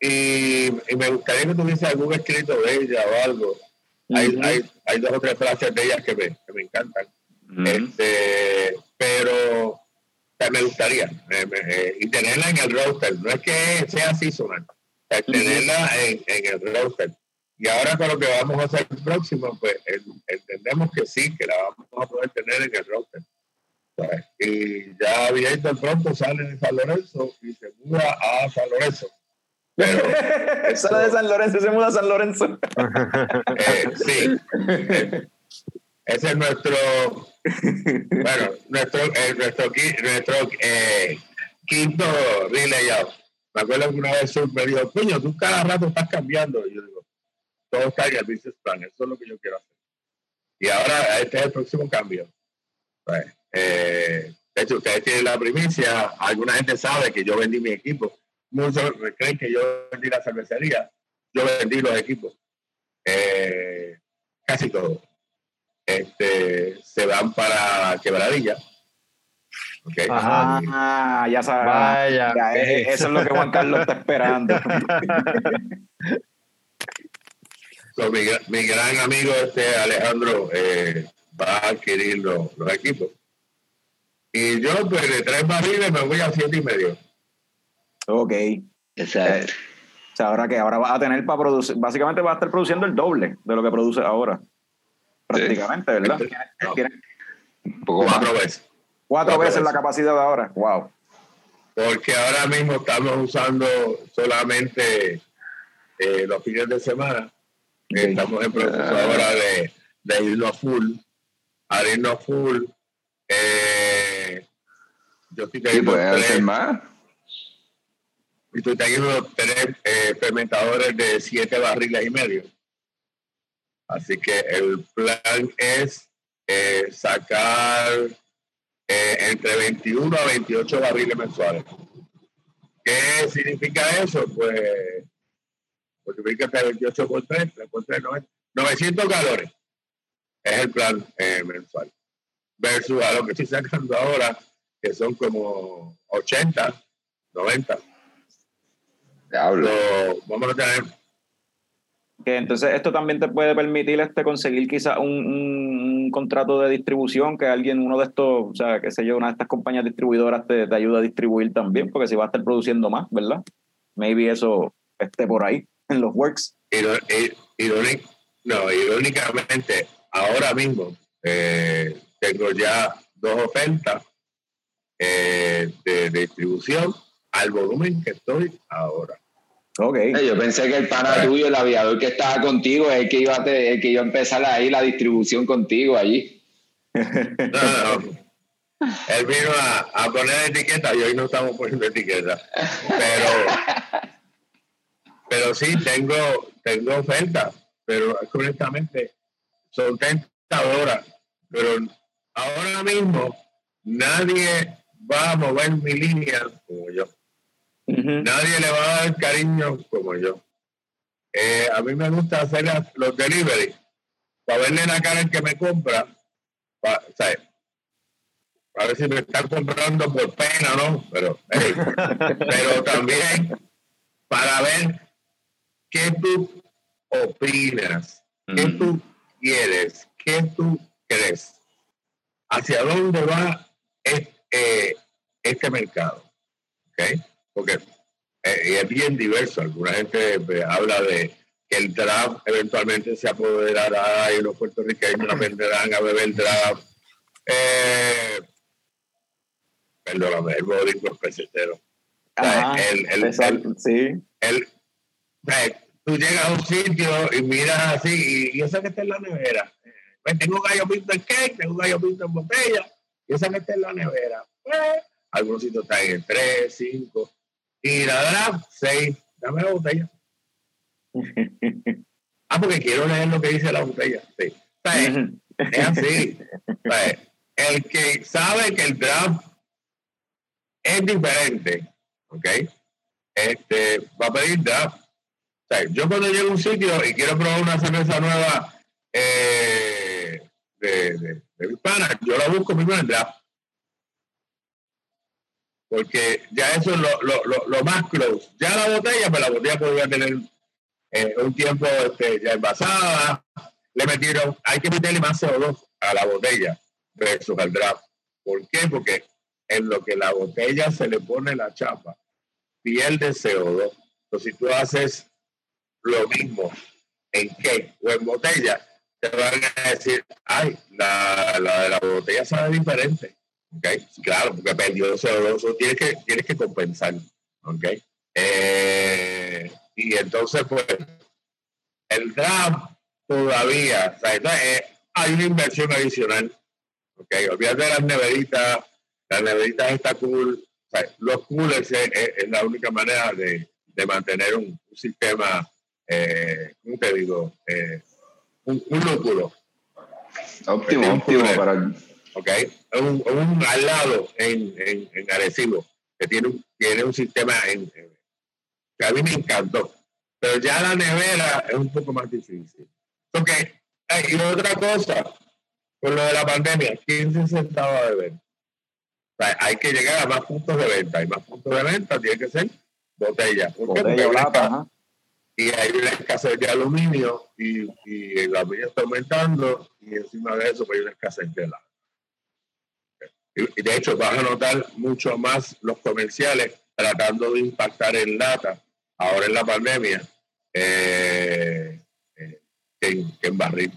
y, y, me gustaría que tuviese algún escrito de ella o algo. Uh -huh. hay, hay, hay, dos o tres frases de ella que me, que me encantan. Uh -huh. este, pero me gustaría eh, eh, y tenerla en el roster. No es que sea seasonal, es tenerla en, en el roster. Y ahora con lo que vamos a hacer el próximo, pues entendemos que sí, que la vamos a poder tener en el roster. ¿sabes? Y ya Vieito pronto sale de San Lorenzo y se muda a San Lorenzo. Pero sale de San Lorenzo se muda a San Lorenzo. eh, sí. Ese es nuestro, bueno, nuestro, eh, nuestro, nuestro eh, quinto relay out. Me acuerdo que una vez me dijo, coño, tú cada rato estás cambiando. Y yo digo, todo está en el business plan, eso es lo que yo quiero hacer. Y ahora este es el próximo cambio. Pues, eh, de hecho, ustedes tienen la primicia, alguna gente sabe que yo vendí mi equipo. Muchos creen que yo vendí la cervecería, yo vendí los equipos. Eh, casi todos. Este, se van para Quebradilla. Okay. Ah, ya sabes. Vaya, ya, eso es lo que Juan Carlos está esperando. So, mi, mi, gran amigo este Alejandro eh, va a adquirir los, los, equipos. Y yo, pues de tres barriles me voy a siete y medio. Ok. Exacto. O sea, ahora que ahora va a tener para producir, básicamente va a estar produciendo el doble de lo que produce ahora. Prácticamente, sí. ¿verdad? No. Cuatro veces. Cuatro, Cuatro veces, veces la capacidad de ahora. Wow. Porque ahora mismo estamos usando solamente eh, los fines de semana Okay. Estamos en proceso uh, ahora de, de, irnos full, a irnos full. Eh, yo estoy teniendo sí, tres, más. Estoy teniendo tres eh, fermentadores de siete barriles y medio. Así que el plan es eh, sacar eh, entre 21 a 28 barriles mensuales. ¿Qué significa eso? Pues multiplica hasta 28 por 3, 3 por 3, 900 calores. Es el plan eh, mensual. Versus a lo que estoy sacando ahora, que son como 80, 90. Diablo. So, vamos a tener. Entonces esto también te puede permitir este conseguir quizás un, un, contrato de distribución que alguien, uno de estos, o sea, qué sé yo, una de estas compañías distribuidoras te, te ayuda a distribuir también, porque si va a estar produciendo más, ¿verdad? Maybe eso esté por ahí en los works. Irónic, no, irónicamente, ahora mismo eh, tengo ya dos ofertas eh, de, distribución al volumen que estoy ahora. Okay. Yo pensé que el pana tuyo, el aviador que estaba contigo, es el que iba a, te, el que iba a empezar ahí la distribución contigo allí. No, no. Él vino a, a poner etiqueta y hoy no estamos poniendo etiqueta. Pero pero sí, tengo, tengo ofertas, pero honestamente son tentadoras. Pero ahora mismo nadie va a mover mi línea. Uh -huh. Nadie le va a dar cariño como yo. Eh, a mí me gusta hacer los delivery para verle la cara al que me compra, para, ¿sabes? a ver si me están comprando por pena, ¿no? Pero, hey, pero también para ver ¿Qué tú opinas? ¿Qué mm. tú quieres? ¿Qué tú crees? ¿Hacia dónde va este, eh, este mercado? ¿Okay? Porque eh, es bien diverso. Alguna gente eh, habla de que el draft eventualmente se apoderará y los puertorriqueños aprenderán a beber draft. Eh, perdóname, el boricua es pesetero. Ajá, el, el, exacto, sí. el- tú llegas a un sitio y miras así, y sé que está en la nevera. Pues tengo un gallo pinto en cake, tengo un gallo pinto en botella, y esa que está en la nevera. Pues, algunos sitios están en 3, 5, y la draft, 6. Dame la botella. Ah, porque quiero leer lo que dice la botella. Sí. O sea, es- es así. O sea, el que sabe que el draft es diferente, ¿ok? Este, va a pedir draft. O sea, yo cuando llego a un sitio y quiero probar una cerveza nueva eh, de, de, de hispana, yo la busco primero en el draft. Porque ya eso es lo, lo, lo, lo más close. Ya la botella, pues la botella podría tener eh, un tiempo este, ya envasada. Le metieron, hay que meterle más CO2 a la botella versus al draft. ¿Por qué? Porque en lo que la botella se le pone la chapa, pierde CO2. Entonces, si tú haces lo mismo en cake o en botella, te van a decir, ay, la, la de la botella sabe diferente. ¿Ok? Claro, porque perdió CO2, eso tienes que, tienes que compensar. ¿ok? Eh, y entonces, pues, el draft todavía, o sea, entonces, eh, hay una inversión adicional. ¿ok? Olvídate de las neveritas, las neveritas está cool. O sea, los coolers es, es- es la única manera de, de mantener un, un sistema, eh, ¿cómo te digo? Eh, un, un lúpulo, Óptimo, óptimo. Para, ¿ok? Un, un al lado en, en, en Arecibo, que tiene un, tiene un sistema en, que a mí me encantó. Pero ya la nevera es un poco más difícil. Porque, eh, y otra cosa, con lo de la pandemia, ¿quién se sentaba a beber? O sea, hay que llegar a más puntos de venta. Y más puntos de venta tiene que ser botella. Y hay una escasez de aluminio y, y el aluminio está aumentando y encima de eso pues, hay una escasez de lata. De hecho vas a notar mucho más los comerciales tratando de impactar en lata ahora en la pandemia eh, eh, que, en, barril.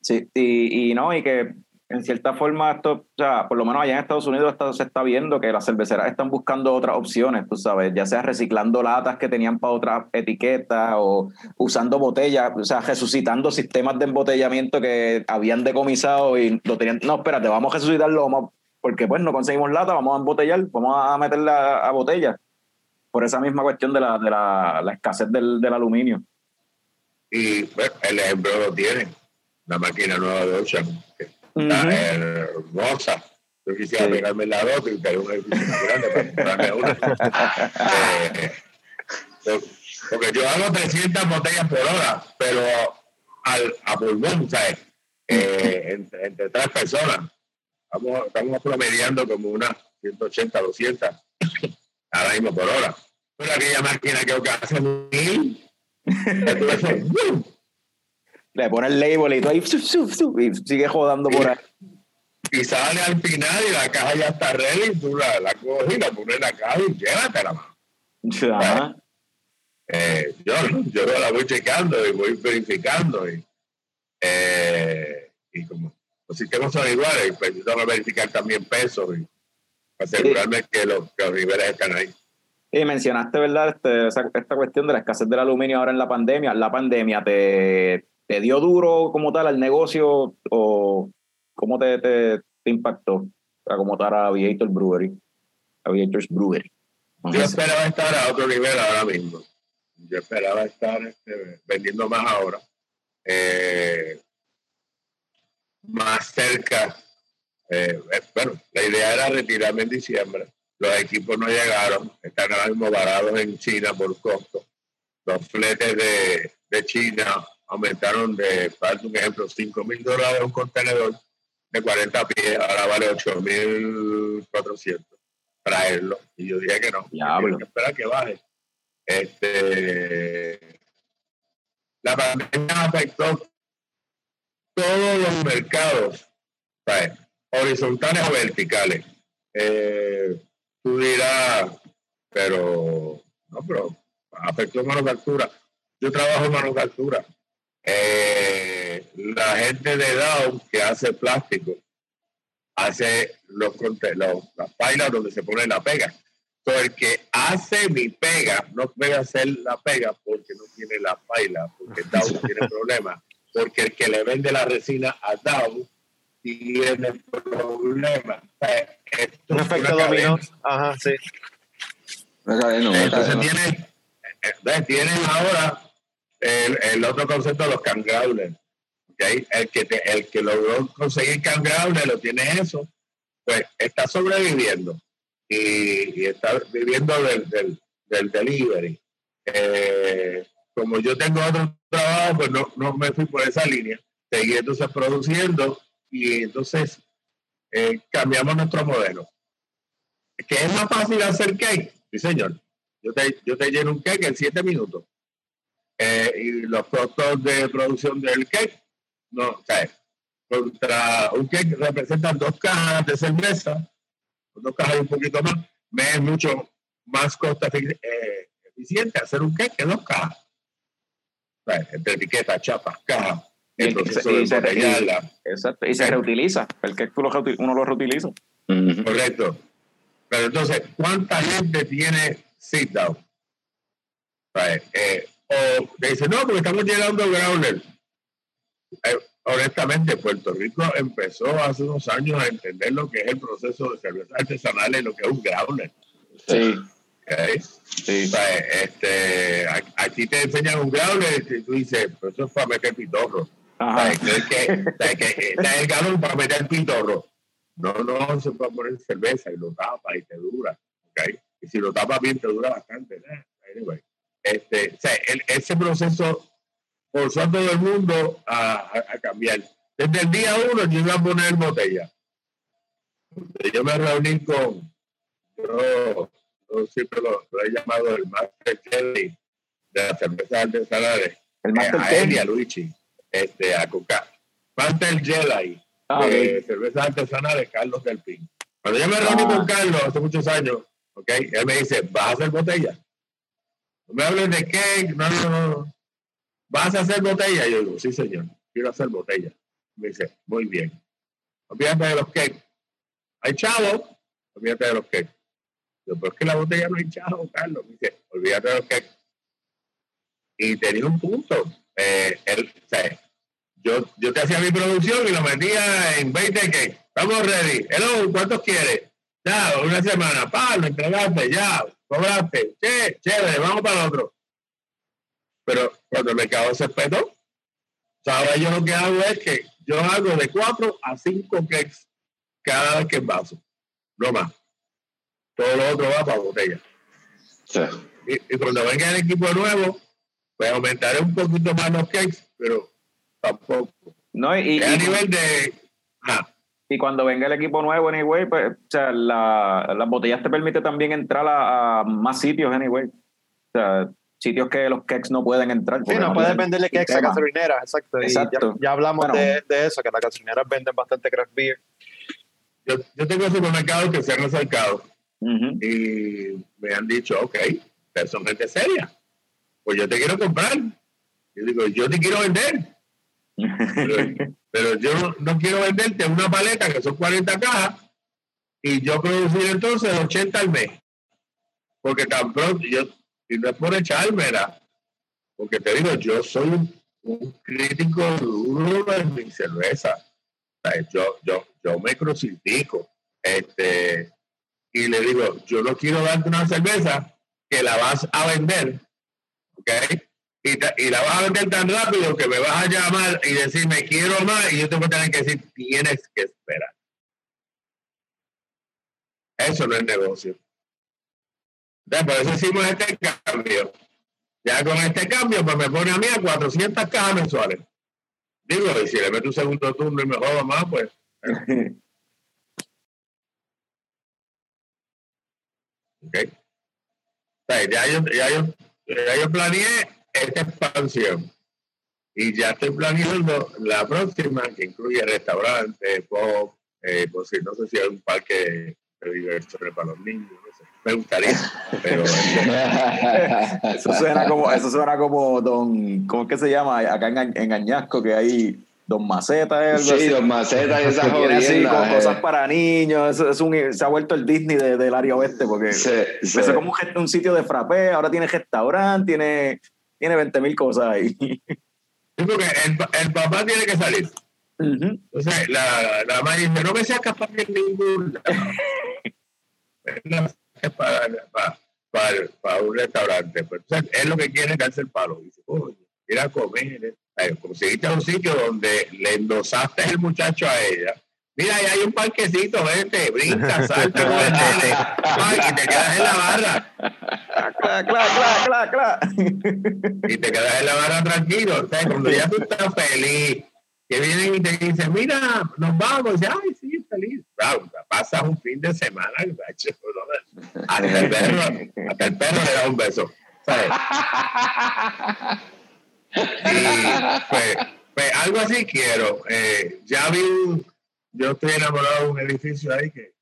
Sí, y no, y que en cierta forma esto, o sea, por lo menos allá en Estados Unidos se está viendo que las cerveceras están buscando otras opciones, tú sabes, ya sea reciclando latas que tenían para otras etiquetas o usando botellas, o sea, resucitando sistemas de embotellamiento que habían decomisado y lo tenían, no, espérate, vamos a resucitarlo, porque pues no conseguimos lata, vamos a embotellar, vamos a meterla a, botella, por esa misma cuestión de la, de la, escasez del, del aluminio. Y bueno, el ejemplo lo tiene, la máquina nueva de Ocean, está Ujú. hermosa. Yo quisiera Sí. pegarme la dos y tener un edificio más grande para comprarme una. Eh, porque yo hago 300 botellas por hora, pero al, a pulmón, ¿sabes? Eh, entre, entre tres personas. Estamos, estamos promediando como unas 180, 200 ahora mismo por hora. Pero aquella máquina creo que hace mil. Le pone el label y tú ahí suf, suf, suf, y sigue jodando por ahí. y sale al final y la caja ya está ready, y tú la, la coges y la pones en la caja y llévatela. Ajá. Eh, yo, yo la voy checando y voy verificando y, eh, y como los sistemas son iguales, pues yo tengo que verificar también pesos y asegurarme que, los, que los niveles están ahí. Y mencionaste, ¿verdad? Este, esta cuestión de la escasez del aluminio ahora en la pandemia. ¿La pandemia te, te dio duro como tal al negocio o cómo te, te, impactó? Sea, como tal a Aviator Brewery. Aviator's Brewery. Yo esperaba estar a otro nivel ahora mismo. Yo esperaba estar este, vendiendo más ahora. eh, más cerca. eh, bueno, la idea era retirarme en diciembre. Los equipos no llegaron. Están ahora mismo varados en China por costo. Los fletes de, de China aumentaron de, para un ejemplo, 5 mil dólares un contenedor de 40 pies. Ahora vale 8 mil 400 traerlo. Y yo dije que no. Diablo. Hay que esperar que baje. Este, la pandemia afectó todos los mercados, ¿sabes? horizontales o verticales. Eh, tú dirás, pero no, pero afectó manufactura. Yo trabajo en manufactura. Eh, la gente de Dow que hace plástico hace los, los- las pailas donde se pone la pega. Entonces, el que hace mi pega no puede hacer la pega porque no tiene la paila, porque Dow tiene problemas, porque el que le vende la resina a Dow tiene problemas. O sea, esto Un es efecto una dominó. Ajá, sí. Una cadena, una Entonces cadena. tienen, entonces tienen ahora el, otro concepto de los cangraules. ¿ok? El, que el que logró conseguir cangraules lo tiene eso, pues está sobreviviendo y, está viviendo del, del, del delivery. Eh, como yo tengo otro trabajo, pues no, no me fui por esa línea. Seguí entonces produciendo y entonces eh, cambiamos nuestro modelo. ¿Que es más fácil hacer cake? Sí, señor. Yo te, yo te lleno un cake en siete minutos. Eh, y los costos de producción del cake, no, o sea, contra un cake representan dos cajas de cerveza, dos cajas y un poquito más, me es mucho más costo eh, eficiente hacer un cake que dos cajas. O sea, entre etiquetas, chapas, cajas, Y el que proceso se- de y se-. Exacto. Y se reutiliza. El que tú lo reutil- uno lo reutiliza. Correcto. Pero entonces, ¿cuánta gente tiene sit down? Eh, o le dice, no, porque estamos llegando growler. Eh, honestamente, Puerto Rico empezó hace unos años a entender lo que es el proceso de cerveza artesanal y lo que es un growler. Sí. ¿ok? Sí. O sea, este, aquí te enseñan un growler y tú dices, pero eso es para meter pitorro. Ajá. Que, es que, ¿sabes? que está el galón para meter pitorro. No, no, se puede poner cerveza y lo tapa y te dura. ¿ok? Y si lo tapas bien, te dura bastante. ¿eh? Anyway, este, o sea, el- ese proceso forzó a todo el mundo a, a- a cambiar. Desde el día uno yo iba a poner botella. Yo me reuní con, yo, yo siempre lo, lo he llamado el Master Kelly de las cervezas artesanales El eh, Master a él y Kelly. a Luigi, este, a Coca. Master Jedi Ah, de ok. cervezas artesanales Carlos del Pin. Cuando yo me reuní Ah. con Carlos hace muchos años, ¿ok? Él me dice, ¿vas a hacer botella? Me hables de cake, no, no, no. ¿Vas a hacer botella? Yo digo, sí, señor, quiero hacer botella. Me dice, muy bien. Olvídate de los cakes. ¿Hay chavo? Olvídate de los cakes. Yo, pero es que la botella no hay chavo, Carlos. Me dice, olvídate de los cakes. Y tenía un punto. Eh, él, o yo, yo te hacía mi producción y lo metía en 20 cakes. Estamos ready. Hello, ¿cuántos quieres? Ya, una semana. Pa, lo entregaste, ya, cobraste. Che, chévere, vamos para el otro. Pero cuando el mercado se espetó, o sea, ahora yo lo que hago es que yo hago de 4 a 5 cakes cada vez que envaso. No más. Todo lo otro va para botella. Sí. Y, y cuando venga el equipo nuevo, pues aumentaré un poquito más los cakes, pero tampoco. No, y, Es a nivel de. ah, y cuando venga el equipo nuevo, anyway, pues, o sea, la- las botellas te permite también entrar a, a más sitios, anyway. O sea, sitios que los kegs no pueden entrar. Sí, no puedes venderle que a gasolineras, exacto. Y Exacto. ya, ya hablamos Bueno. de, de eso, que las gasolineras venden bastante craft beer. yo, yo tengo supermercados que se han acercado Ujú. y me han dicho, ok, ustedes son gente seria. Pues yo te quiero comprar. Yo digo, yo te quiero vender. Pero, yo no, quiero venderte una paleta que son 40 cajas y yo producir entonces 80 al mes. Porque tan pronto, yo, y no es por echármela, porque te digo, yo soy un, un crítico duro de mi cerveza. O sea, Yo, yo, yo me crucifico. Este, y le digo, yo no quiero darte una cerveza que la vas a vender, ¿ok? Y, y la vas a vender tan rápido que me vas a llamar y decirme quiero más y yo te voy a tener que decir tienes que esperar. Eso no es negocio. Entonces, por eso hicimos este cambio. Ya con este cambio, pues me pone a mí a 400 cajas mensuales. Digo, y si le meto un segundo turno y me jodo más, pues. ¿ok? O sea, ya, yo, ya, yo, ya yo planeé esta expansión y ya estoy planeando la próxima que incluye restaurante, pop, eh, pues, sí, no sé si hay un parque de diversiones para los niños, no sé. me gustaría, pero Eso suena como, eso suena como don, ¿cómo es que se llama? Acá en, en Añasco que hay Don Maceta es algo Sí, así. los macetas y esas Que tiene así con eh. cosas para niños. Es, es un- se ha vuelto el Disney de- del área oeste porque Sí, sí. empezó como un, un sitio de frappé, ahora tiene restaurante, tiene, tiene 20 mil cosas ahí. Sí, porque el, el papá tiene que salir. Ujú. Entonces, la, la mamá dice, no me sacas para ningún lado. No, es para, para, para, para un restaurante. Pero, entonces, él lo que quiere es darse el palo. Dice, oye, ir a comer. eh. Eh, conseguiste un sitio donde le endosaste el muchacho a ella. Mira, ahí hay un parquecito, vente, brinca, salta con el nene, ay, y te quedas en la barra. Cla, cla, cla, cla, y te quedas en la barra tranquilo. O sea, cuando ya tú estás feliz, que vienen y te dicen, mira, nos vamos, y ay, sí, feliz. Claro, pasas un fin de semana, hasta el perro, hasta el perro le da un beso. ¿sabes? Y pues, pues algo así quiero. Eh, ya vi un, yo estoy enamorado de un edificio ahí que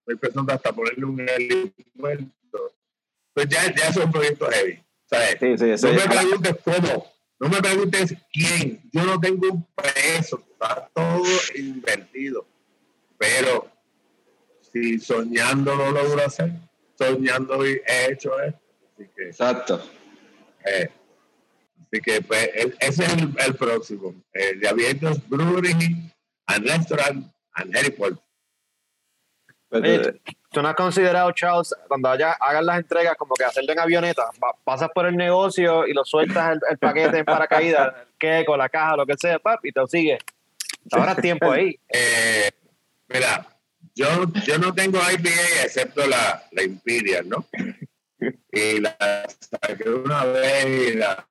estoy pensando hasta ponerle un helipuerto. Pues ya, ya es un proyecto heavy. ¿sabes? Sí, sí, sí. No me preguntes cómo, no me preguntes quién. Yo no tengo un peso, está todo invertido. Pero si soñando lo logro hacer, soñando he hecho esto. Así que, Exacto. eh, así que pues, el- ese es el, el próximo. El de abiertos Brewery and Restaurant and Heliport. Oye, ¿Tú no has considerado, Charles, cuando haya, hagan las entregas, como que hacerlo en avioneta? Va- pasas por el negocio y lo sueltas el, el paquete en paracaídas, el queco, la caja, lo que sea, pap, y te lo sigue. Ahora tiempo ahí. Eh, mira, yo, yo no tengo IPA excepto la, la Imperial, ¿no? Y la saqué una vez y la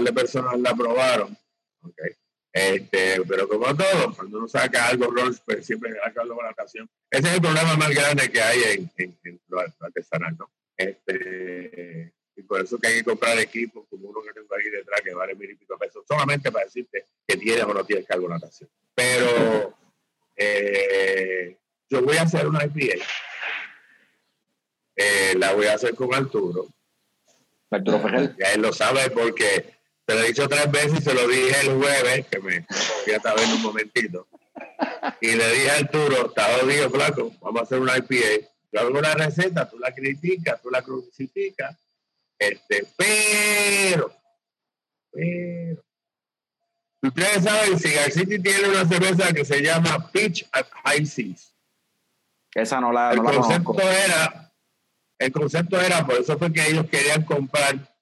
de personas la probaron. ok. Este, pero como todo, cuando uno saca algo Rolls, pues siempre saca algo con la. Ese es el problema más grande que hay en, en, en lo artesanal, ¿no? Este, y por eso que hay que comprar equipos como uno que tengo ahí detrás que vale mil y pico pesos, solamente para decirte que tienes o no tienes carbonatación. Pero eh, yo voy a hacer una IPA. Eh, la voy a hacer con Arturo. Arturo Fejel. Él lo sabe porque se lo he dicho tres veces y se lo dije el jueves, que me voy a en un momentito. Y le dije a Arturo, está jodido, flaco, vamos a hacer una IPA. Yo hago una receta, tú la criticas, tú la crucificas. Este, pero, pero, ustedes saben, Cigar City tiene una cerveza que se llama Pitch at High Seas. Esa no la, El no la concepto conozco. era, el concepto era, por eso fue que ellos querían comprar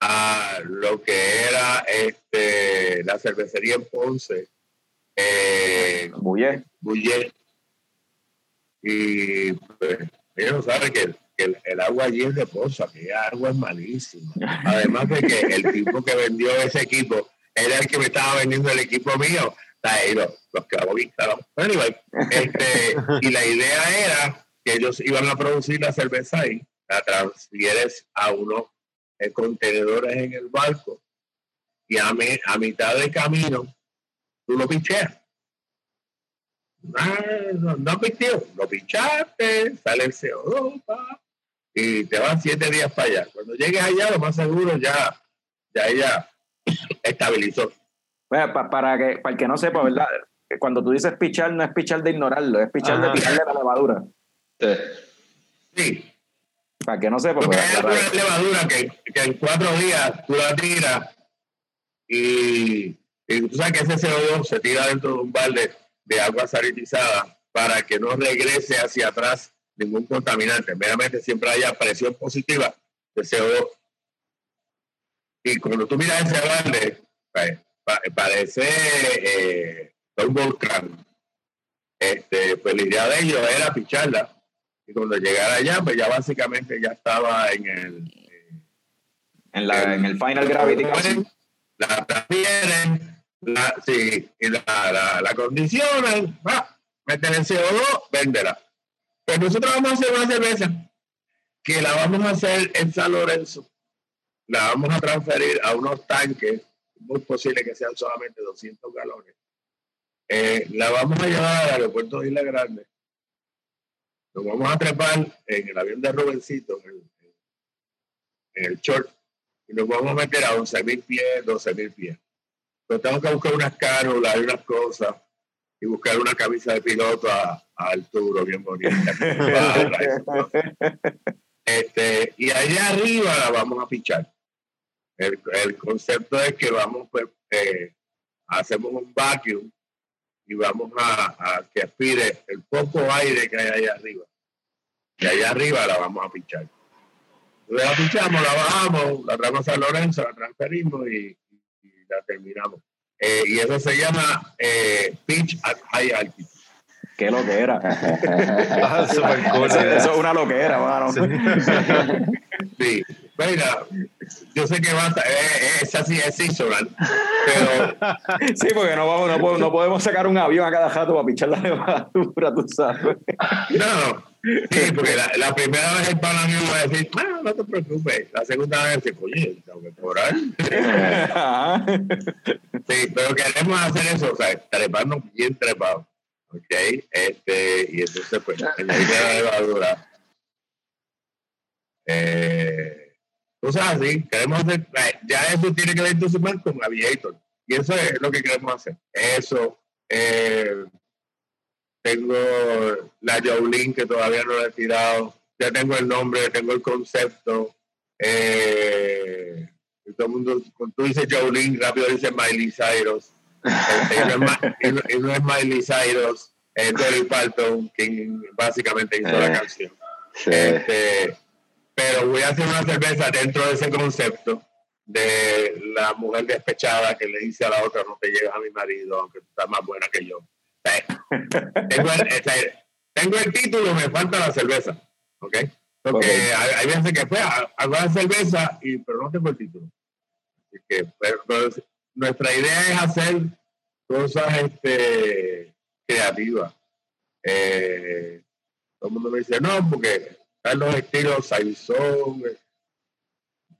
a lo que era este la cervecería en Ponce, eh. Bullet. Y pues, ellos no saben que, que el, el agua allí es de Ponce, que agua es malísima. Además de que el tipo que vendió ese equipo era el que me estaba vendiendo el equipo mío. Ahí los, los. Anyway, este, y la idea era que ellos iban a producir la cerveza ahí, la transfieres a unos contenedores en el barco y a, me- a mitad de camino tú lo picheas. Ah, no, no lo pichaste, sale el CO2 pa, y te vas siete días para allá. Cuando llegues allá, lo más seguro ya, ya ella estabilizó. Bueno, pa- para, que, para el que no sepa, ¿verdad? Cuando tú dices pichar, no es pichar de ignorarlo, es pichar de Ajá. picarle la levadura. Sí. Sí, Para que no sepa, porque hay alguna levadura que, que en cuatro días tú la tiras y, y tú sabes que ese CO2 se tira dentro de un balde de agua sanitizada para que no regrese hacia atrás ningún contaminante. Meramente siempre haya presión positiva de CO2. Y cuando tú miras ese balde, pa- parece eh, un volcán. Este, pues la idea de ellos era picharla. Y cuando llegara allá, pues ya básicamente ya estaba en el, en, la, en el Final Gravity. la transfieren, la, sí, y la, la, la condicionan, va, meten el CO2, véndela. Pero nosotros vamos a hacer una cerveza que la vamos a hacer en San Lorenzo. La vamos a transferir a unos tanques, muy posible que sean solamente 200 galones. Eh, la vamos a llevar al aeropuerto de Isla Grande. Nos vamos a trepar en el avión de Rubencito, en el, en el short, y nos vamos a meter a 11.000 pies, 12.000 pies. Pero tengo que buscar unas cánulas y unas cosas y buscar una camisa de piloto a, a Arturo bien bonita. este, y allá arriba la vamos a pichar. El, el concepto es que vamos, pues, eh, hacemos un vacuum y vamos a, a, que aspire el poco aire que hay allá arriba. Y allá arriba la vamos a pichar. La pichamos, la bajamos, la traemos a Lorenzo, la transferimos y, y la terminamos. Eh, y eso se llama eh, Pitch at High Altitude. Qué loquera. Ah, cool. eso, eso es una loquera, mano. Sí, yo sé que va a eh, es así, es seasonal, pero Sí, porque no, vamos, no, podemos, no podemos sacar un avión a cada rato para pichar la levadura, tú sabes. no, sí, porque la, la primera vez el pana mío va a decir, no, no te preocupes, la segunda vez dice, oye, tengo que cobrar. Ajá. Sí, pero queremos hacer eso, o sea, treparnos bien trepados, ¿ok? Este, y entonces, pues, en la levadura, eh, cosas así, queremos hacer, eh, ya eso tiene que ver entonces más con Aviator, y eso es lo que queremos hacer, eso, eh, tengo la Jolene que todavía no la he tirado, ya tengo el nombre, tengo el concepto, eh, y todo el mundo, cuando tú dices Jolene, rápido dice Miley Cyrus, este, y, no es, y no- es Miley Cyrus, es Dolly Parton, quien básicamente hizo la canción. Sí. Este, pero voy a hacer una cerveza dentro de ese concepto de la mujer despechada que le dice a la otra no te lleves a mi marido aunque tú estás más buena que yo. Eh, Tengo el, tengo el título, me falta la cerveza, ¿ok? Porque Ok. hay, hay veces que ha- hago la cerveza y pero no tengo el título. Así que, pero- pero nuestra idea es hacer cosas este, creativas. Eh, todo el mundo me dice, no, porque están los estilos saizón. eh.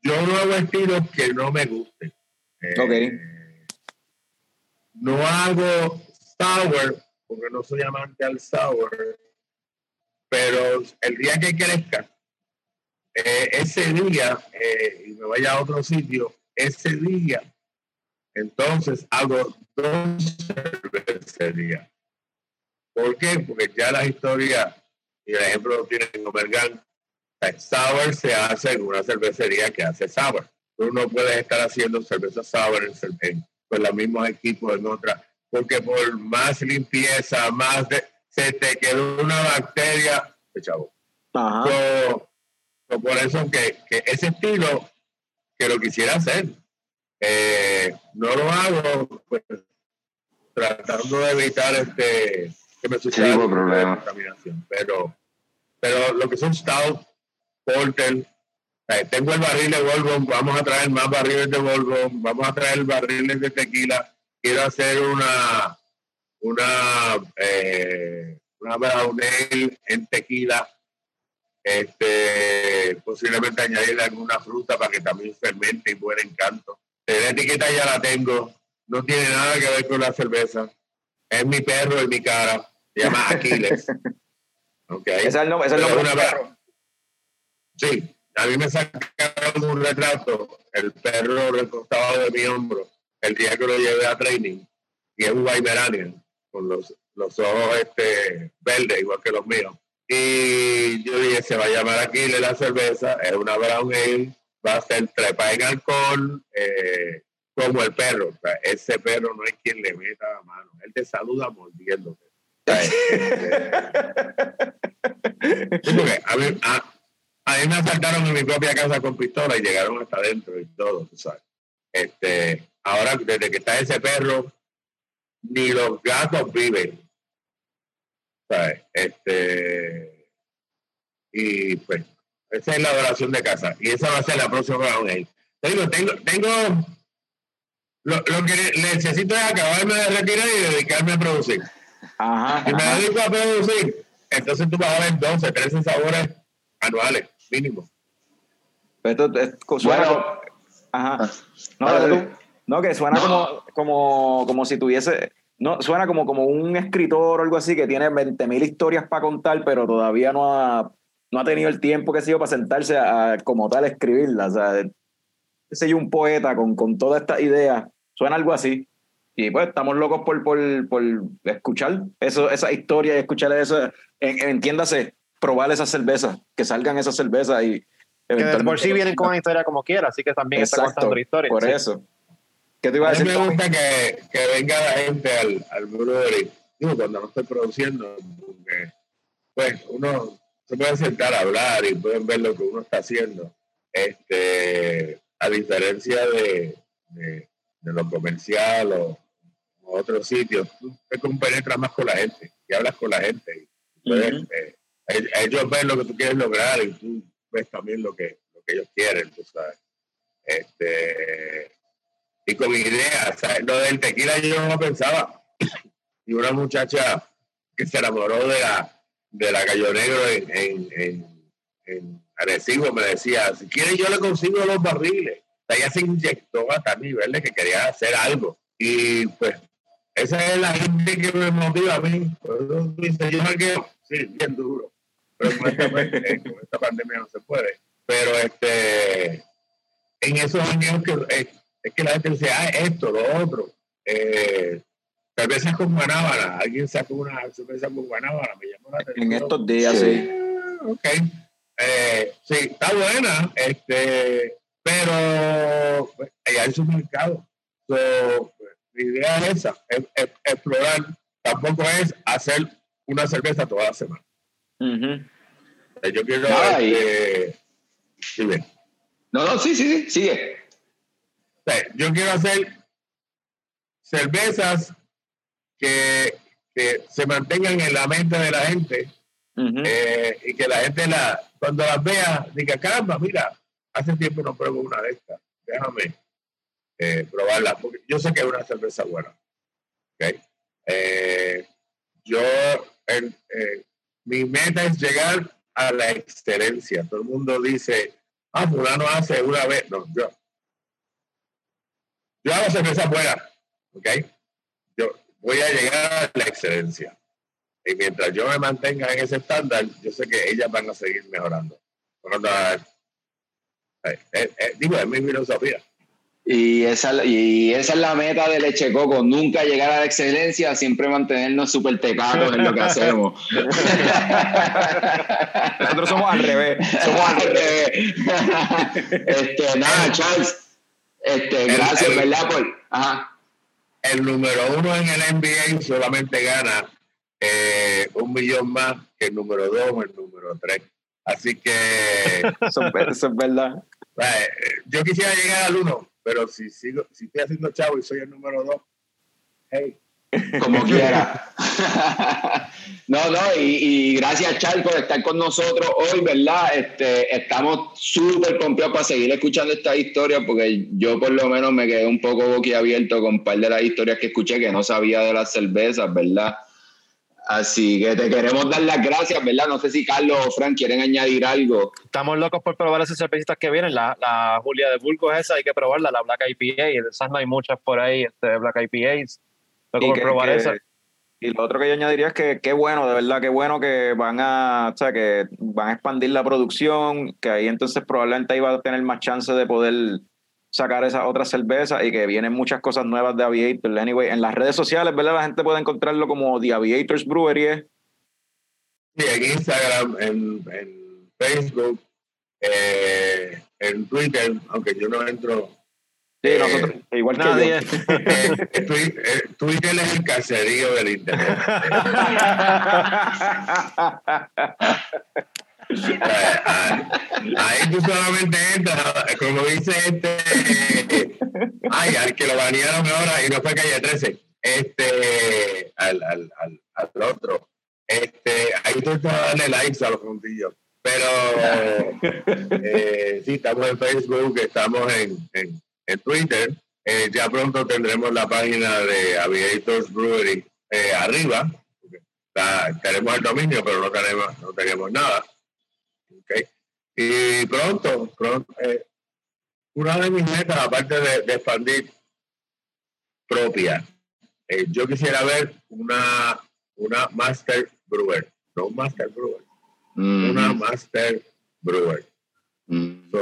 Yo no hago estilos que no me gusten. Eh, Ok. No hago sour, porque no soy amante al sour, pero el día que crezca, eh, ese día, eh, y me vaya a otro sitio, ese día, entonces hago dos cervecerías. ¿Por qué? Porque ya las historias, y el ejemplo lo tienen en Omergan, sour se hace en una cervecería que hace sour. Tú no puedes estar haciendo cerveza sour en, en- con los mismos equipos en otra, porque por más limpieza, más de, se te quedó una bacteria, pues, chavo. Ajá. So- so por eso que, que ese estilo que lo quisiera hacer, eh, no lo hago, pues tratando de evitar este que me suceda Sí, problema. contaminación. Pero, pero lo que son stout, porter, eh, tengo el barril de Volvo, vamos a traer más barriles de Volvo, vamos a traer barriles de tequila. Quiero hacer una una eh, una brown ale en tequila. Este posiblemente añadirle alguna fruta para que también fermente y buen encanto. La etiqueta ya la tengo. No tiene nada que ver con la cerveza. Es mi perro y mi cara. Se llama Aquiles okay. Ese es el nombre, es el nombre del perro. Sí, a mí me sacaron un retrato, el perro recostado de mi hombro, el día que lo llevé a training, y es un Weimaraner, con los, los ojos este, verdes, igual que los míos. Y yo dije, se va a llamar aquí la cerveza, es una brown ale, va a ser trepa en alcohol, eh, como el perro. O sea, ese perro no es quien le meta la mano, él te saluda mordiéndote. Porque a mí, a, mí me asaltaron en mi propia casa con pistola y llegaron hasta adentro y todo, tú sabes. Este, ahora, desde que está ese perro, ni los gatos viven. ¿Sabes? Este, y pues, esa es la oración de casa. Y esa va a ser la próxima tengo, tengo lo, lo que necesito es acabarme de retirar y dedicarme a producir. Ajá. Si me dedico a producir, entonces tú vas a ver 12, 13 sabores anuales, mínimo. Esto, es- suena Bueno. Ajá. No, dale dale. tú. No, que suena como, como, como si tuviese. No, suena como, como un escritor o algo así que tiene 20.000 historias para contar, pero todavía no ha, no ha tenido el tiempo que ha sido para sentarse a, a, como tal escribirlas. O sea, yo un poeta con, con todas estas ideas. Suena algo así. Y pues estamos locos por, por, por escuchar eso, esa historia y escuchar eso. En, entiéndase, probar esas cervezas, que salgan esas cervezas y. Que de por sí vienen con una historia como quiera, así que también está contando la historia. Por eso. ¿Qué te iba a decir? A mí me gusta que, que, venga la gente al, al brewery, digo, cuando no estoy produciendo, porque pues uno se puede sentar a hablar y pueden ver lo que uno está haciendo. Este, a diferencia de, de, lo comercial o, otros sitios, tú te compenetras más con la gente y hablas con la gente. Y eh, ellos ven lo que tú quieres lograr y tú ves también lo que, lo que ellos quieren, tú sabes. Este, y con ideas, lo del tequila yo no pensaba. Y una muchacha que se enamoró de la, de la Gallo Negro en, en, en, en Arecibo me decía, si quiere yo le consigo los barriles. ella se inyectó hasta el nivel de que quería hacer algo. Y pues esa es la gente que me motiva a mí. dice, yo me sí, bien duro. Pero con esta, con esta, pandemia no se puede. Pero este en esos años que es, que la gente dice, ah, esto, lo otro. Eh, cervezas con guanábana. Alguien sacó una cerveza con guanábana, me llamó la atención. En estos días, sí. Ok. Eh, sí, está buena, este, pero pues, hay su mercado. So, mi idea es esa, es, explorar. Tampoco es hacer una cerveza toda la semana. Yo quiero... Este, no, no, sí, sí, sí, sigue. yo quiero hacer cervezas que, que se mantengan en la mente de la gente eh, y que la gente la, cuando las vea diga, caramba, mira, hace tiempo no pruebo una de estas, déjame eh, probarla, porque yo sé que es una cerveza buena. Okay. Eh, yo, mi meta es llegar a la excelencia. Todo el mundo dice, ah, fulano hace una vez. No, yo, yo hago cerveza buena, ¿ok? Yo voy a llegar a la excelencia. Y mientras yo me mantenga en ese estándar, yo sé que ellas van a seguir mejorando. Eh, eh, eh, digo, es mi filosofía. Y esa, y esa es la meta de Leche Coco, nunca llegar a la excelencia, siempre mantenernos súper tecatos en lo que hacemos. Nosotros somos al revés. Somos al revés. este, nada, Charles, este, gracias, ¿verdad? Por, El número uno en el NBA solamente gana eh, un millón más que el número dos o el número tres. Así que... eso, es verdad. Eh, yo quisiera llegar al uno, pero si sigo, si estoy haciendo chavo y soy el número dos, hey. Como quiera. no, no, y, gracias Charles por estar con nosotros hoy, ¿verdad? Este, estamos súper confiados para seguir escuchando esta historia, porque yo por lo menos me quedé un poco boquiabierto con un par de las historias que escuché que no sabía de las cervezas, ¿verdad? Así que te queremos dar las gracias, ¿verdad? No sé si Carlos o Frank quieren añadir algo. Estamos locos por probar esas cervecitas que vienen. La, la Julia de Burgos esa hay que probarla, la Black IPA. Esas no hay muchas por ahí, este, Black IPAs. Locos por probar esa. Y lo otro que yo añadiría es que qué bueno, de verdad, qué bueno que van a, o sea, que van a expandir la producción, que ahí entonces probablemente ahí va a tener más chance de poder sacar esa otra cerveza y que vienen muchas cosas nuevas de Aviator. Anyway, en las redes sociales, ¿verdad? La gente puede encontrarlo como The Aviators Brewery. ¿eh? Sí, en Instagram, en, en Facebook, eh, en Twitter, aunque yo no entro. Sí, eh, nosotros, igual que nadie. Twitter es el caserío del Internet. Ahí tú solamente entras, como dice este, ay, al que lo banearon ahora y no fue calle 13, este, al, al, al, al otro, este, ahí tú estás darle likes a los puntillos. Pero eh, sí, estamos en Facebook, estamos en, en, en Twitter. Eh, ya pronto tendremos la página de Aviators Brewery eh, arriba. tenemos el dominio, pero no tenemos, no tenemos nada. Y pronto, pronto eh, una de mis metas, aparte de, expandir propia, eh, yo quisiera ver una, una Master Brewer, no un Master Brewer, una Master Brewer. Mm.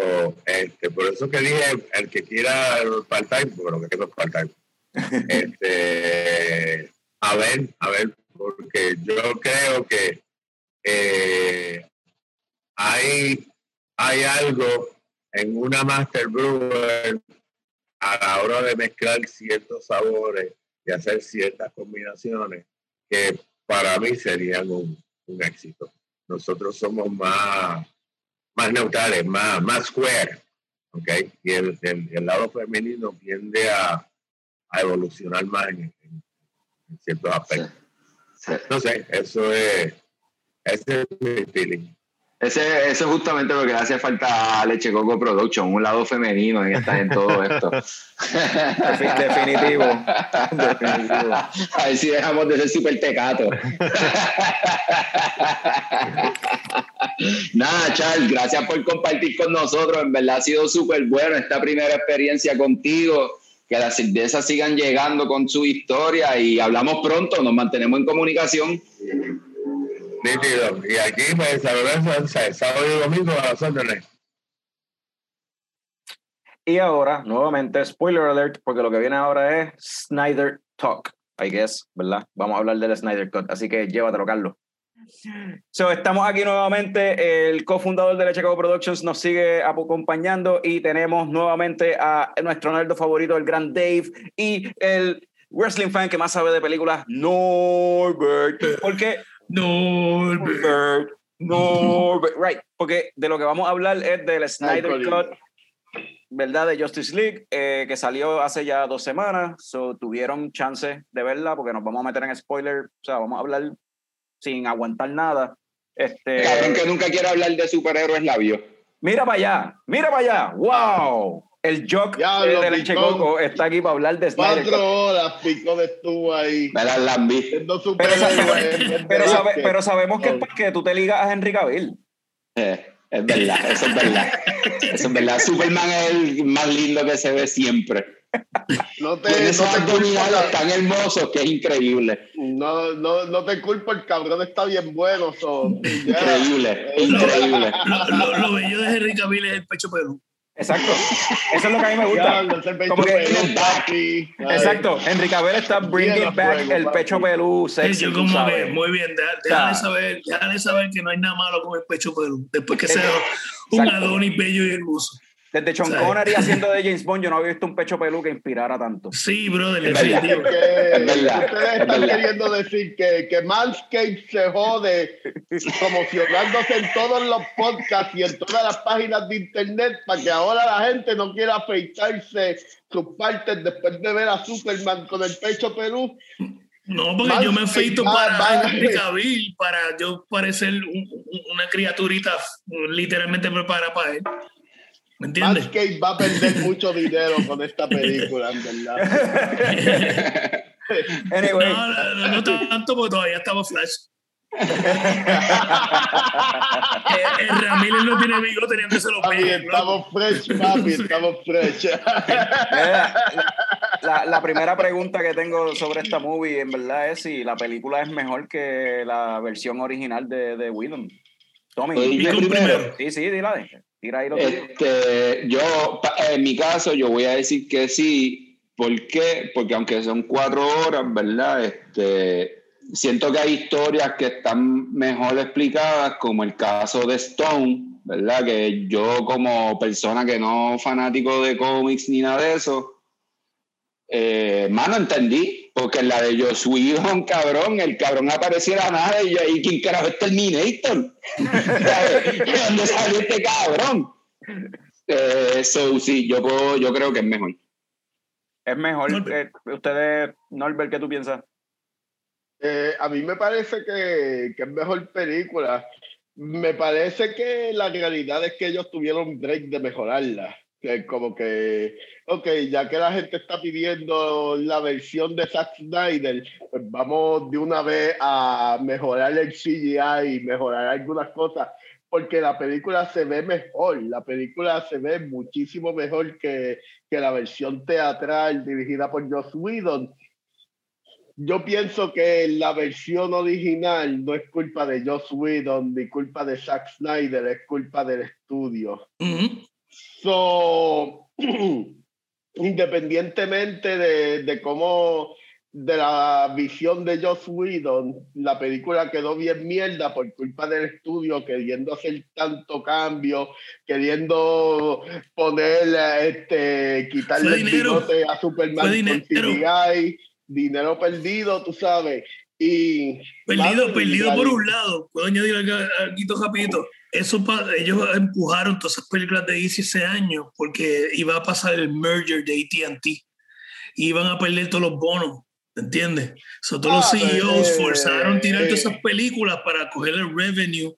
este, por eso que dije, el que quiera part-time, lo que tengo part-time. Este, a ver, a ver, porque yo creo que eh, hay, hay algo en una Master Brewer a la hora de mezclar ciertos sabores y hacer ciertas combinaciones que para mí serían un, un éxito. Nosotros somos más, más neutrales, más, más square, ¿ok? Y el, el, lado femenino tiende a, a evolucionar más en, ciertos aspectos. No sé, eso es, ese es mi feeling. Ese, eso es justamente lo que le hace falta a Leche Coco Production, un lado femenino en, esta, en todo esto. Definitivo. Definitivo. A ver si dejamos de ser súper tecato. Nada, Charles, gracias por compartir con nosotros. En verdad ha sido súper bueno esta primera experiencia contigo. Que las cervezas sigan llegando con su historia y hablamos pronto, nos mantenemos en comunicación. Y aquí, pues, sábado y domingo a las órdenes. Y ahora, nuevamente, spoiler alert, porque lo que viene ahora es Snyder Talk, I guess, ¿verdad? Vamos a hablar del Snyder Cut, así que llévatelo, Carlos. So, estamos aquí nuevamente. El cofundador de Chicago Productions nos sigue acompañando y tenemos nuevamente a nuestro nerdo favorito, el gran Dave, y el wrestling fan que más sabe de películas, Norbert. Porque Norbert. Norbert. Right, porque de lo que vamos a hablar es del Snyder Cut, ¿verdad? De Justice League, eh, que salió hace ya dos semanas. So, tuvieron chance de verla porque nos vamos a meter en spoiler. O sea, vamos a hablar sin aguantar nada. Este, Cabrón que nunca quiere hablar de superhéroes labios. Mira para allá, mira para allá. ¡Wow! El jock de, de Leche Coco está aquí para hablar de Snyder. Cuatro horas picó estuvo ahí. Me las lambí. Pero, pero, pero, sabemos que es porque tú te ligas a Henry Cavill. Eh, es verdad, eso es verdad. eso es verdad. Superman es el más lindo que se ve siempre. No te, esos no abdominales tan hermosos que es increíble. No, no, no te culpo, el cabrón está bien bueno. increíble, increíble. Lo, lo, bello de Henry Cavill es el pecho peludo. Exacto. Eso es lo que a mí me gusta. Como que, exacto. Enrique Abel está bringing back el pecho pelú sexy. Yo como que, muy bien, déjale saber, déjale saber que no hay nada malo con el pecho pelú. Después que sea un Adonis bello y hermoso. Desde Sean Connery haciendo de James Bond, yo no había visto un pecho pelú que inspirara tanto. Sí, brother, es definitivo. Ustedes están queriendo decir que, que Manscaped se jode promocionándose en todos los podcasts y en todas las páginas de internet para que ahora la gente no quiera afeitarse sus partes después de ver a Superman con el pecho pelú. No, porque yo me afeito para Henry Cavill, para yo parecer una criaturita literalmente preparada para él. ¿Me entiendes? Manscaped va a perder mucho dinero con esta película, en verdad. anyway. No, no, no, tanto porque todavía estamos Flash. eh, el Ramírez no tiene bigote teniendo ese lo papi, Estamos fresh, papi, estamos fresh. la, la, primera pregunta que tengo sobre esta movie, en verdad, es si la película es mejor que la versión original de, de Whedon. Tommy. primero? Sí, sí, dila. Este, yo, en mi caso, yo voy a decir que sí. ¿Por qué? Porque aunque son cuatro horas, ¿verdad? Este, siento que hay historias que están mejor explicadas, como el caso de Stone, ¿verdad? Que yo como persona que no fanático de cómics ni nada de eso, eh, mano, entendí, porque en la de Joss Whedon, cabrón, el cabrón apareciera nada y yo, ¿y quién carajo es Terminator? ¿De dónde salió este cabrón? Eh, sí, yo, puedo, yo creo que es mejor. Es mejor. Eh, ustedes, Norbert, ¿qué tú piensas? Eh, a mí me parece que, que, es mejor película. Me parece que la realidad es que ellos tuvieron break de mejorarla. Que como que, ok, ya que la gente está pidiendo la versión de Zack Snyder, pues vamos de una vez a mejorar el CGI y mejorar algunas cosas, porque la película se ve mejor, la película se ve muchísimo mejor que, que la versión teatral dirigida por Joss Whedon. Yo pienso que la versión original no es culpa de Joss Whedon ni culpa de Zack Snyder, es culpa del estudio. So, independientemente de, de cómo de la visión de Joss Whedon, la película quedó bien mierda por culpa del estudio, queriendo hacer tanto cambio, queriendo poner, este, quitarle el bigote a Superman dinero. CGI, dinero perdido, tú sabes. Y, perdido, perdido por un lado, puedo añadir algo rapidito. Eso ellos empujaron todas esas películas de DC ese año porque iba a pasar el merger de AT&T. Iban a perder todos los bonos ¿Entiendes? So, todos los Ah, CEOs eh, forzaron tirar todas eh. esas películas para coger el revenue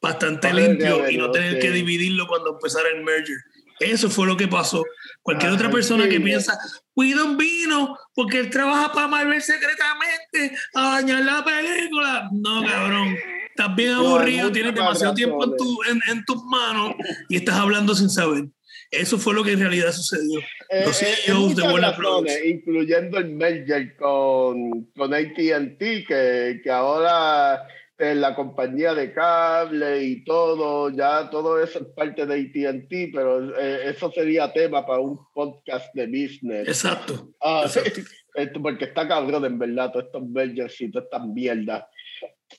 bastante limpio y no tener que sí. dividirlo cuando empezara el merger. Eso fue lo que pasó. Cualquier Ah, otra persona que sí. piensa, Whedon vino porque él trabaja para Marvel secretamente a dañar la película. No, cabrón. Estás bien aburrido, tienes demasiado tiempo en, tu, en, en tus manos y estás hablando sin saber. Eso fue lo que en realidad sucedió. Eh, Los eh, CEOs de Warner Bros. incluyendo el merger con, con AT&T, que, que ahora es la compañía de cable y todo, ya todo eso es parte de AT&T, pero eh, eso sería tema para un podcast de business. Exacto. Ah, Exacto. esto porque está cabrón, en verdad, todos estos mergers y todas estas mierdas.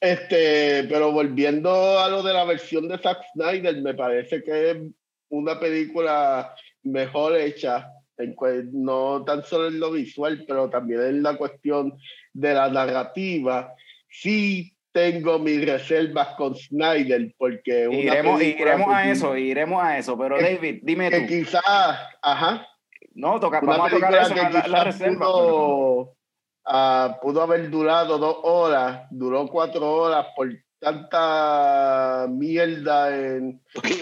Este, pero volviendo a lo de la versión de Zack Snyder, me parece que es una película mejor hecha, en no tan solo en lo visual, pero también en la cuestión de la narrativa. Sí tengo mis reservas con Snyder, porque una Iremos, iremos a eso, iremos a eso. Pero Que- David, dime que tú. quizás, ajá, No, toca, una vamos a tocar eso, que la, la reserva. pudo, ah, pudo haber durado dos horas, duró cuatro horas por tanta mierda en... Pero-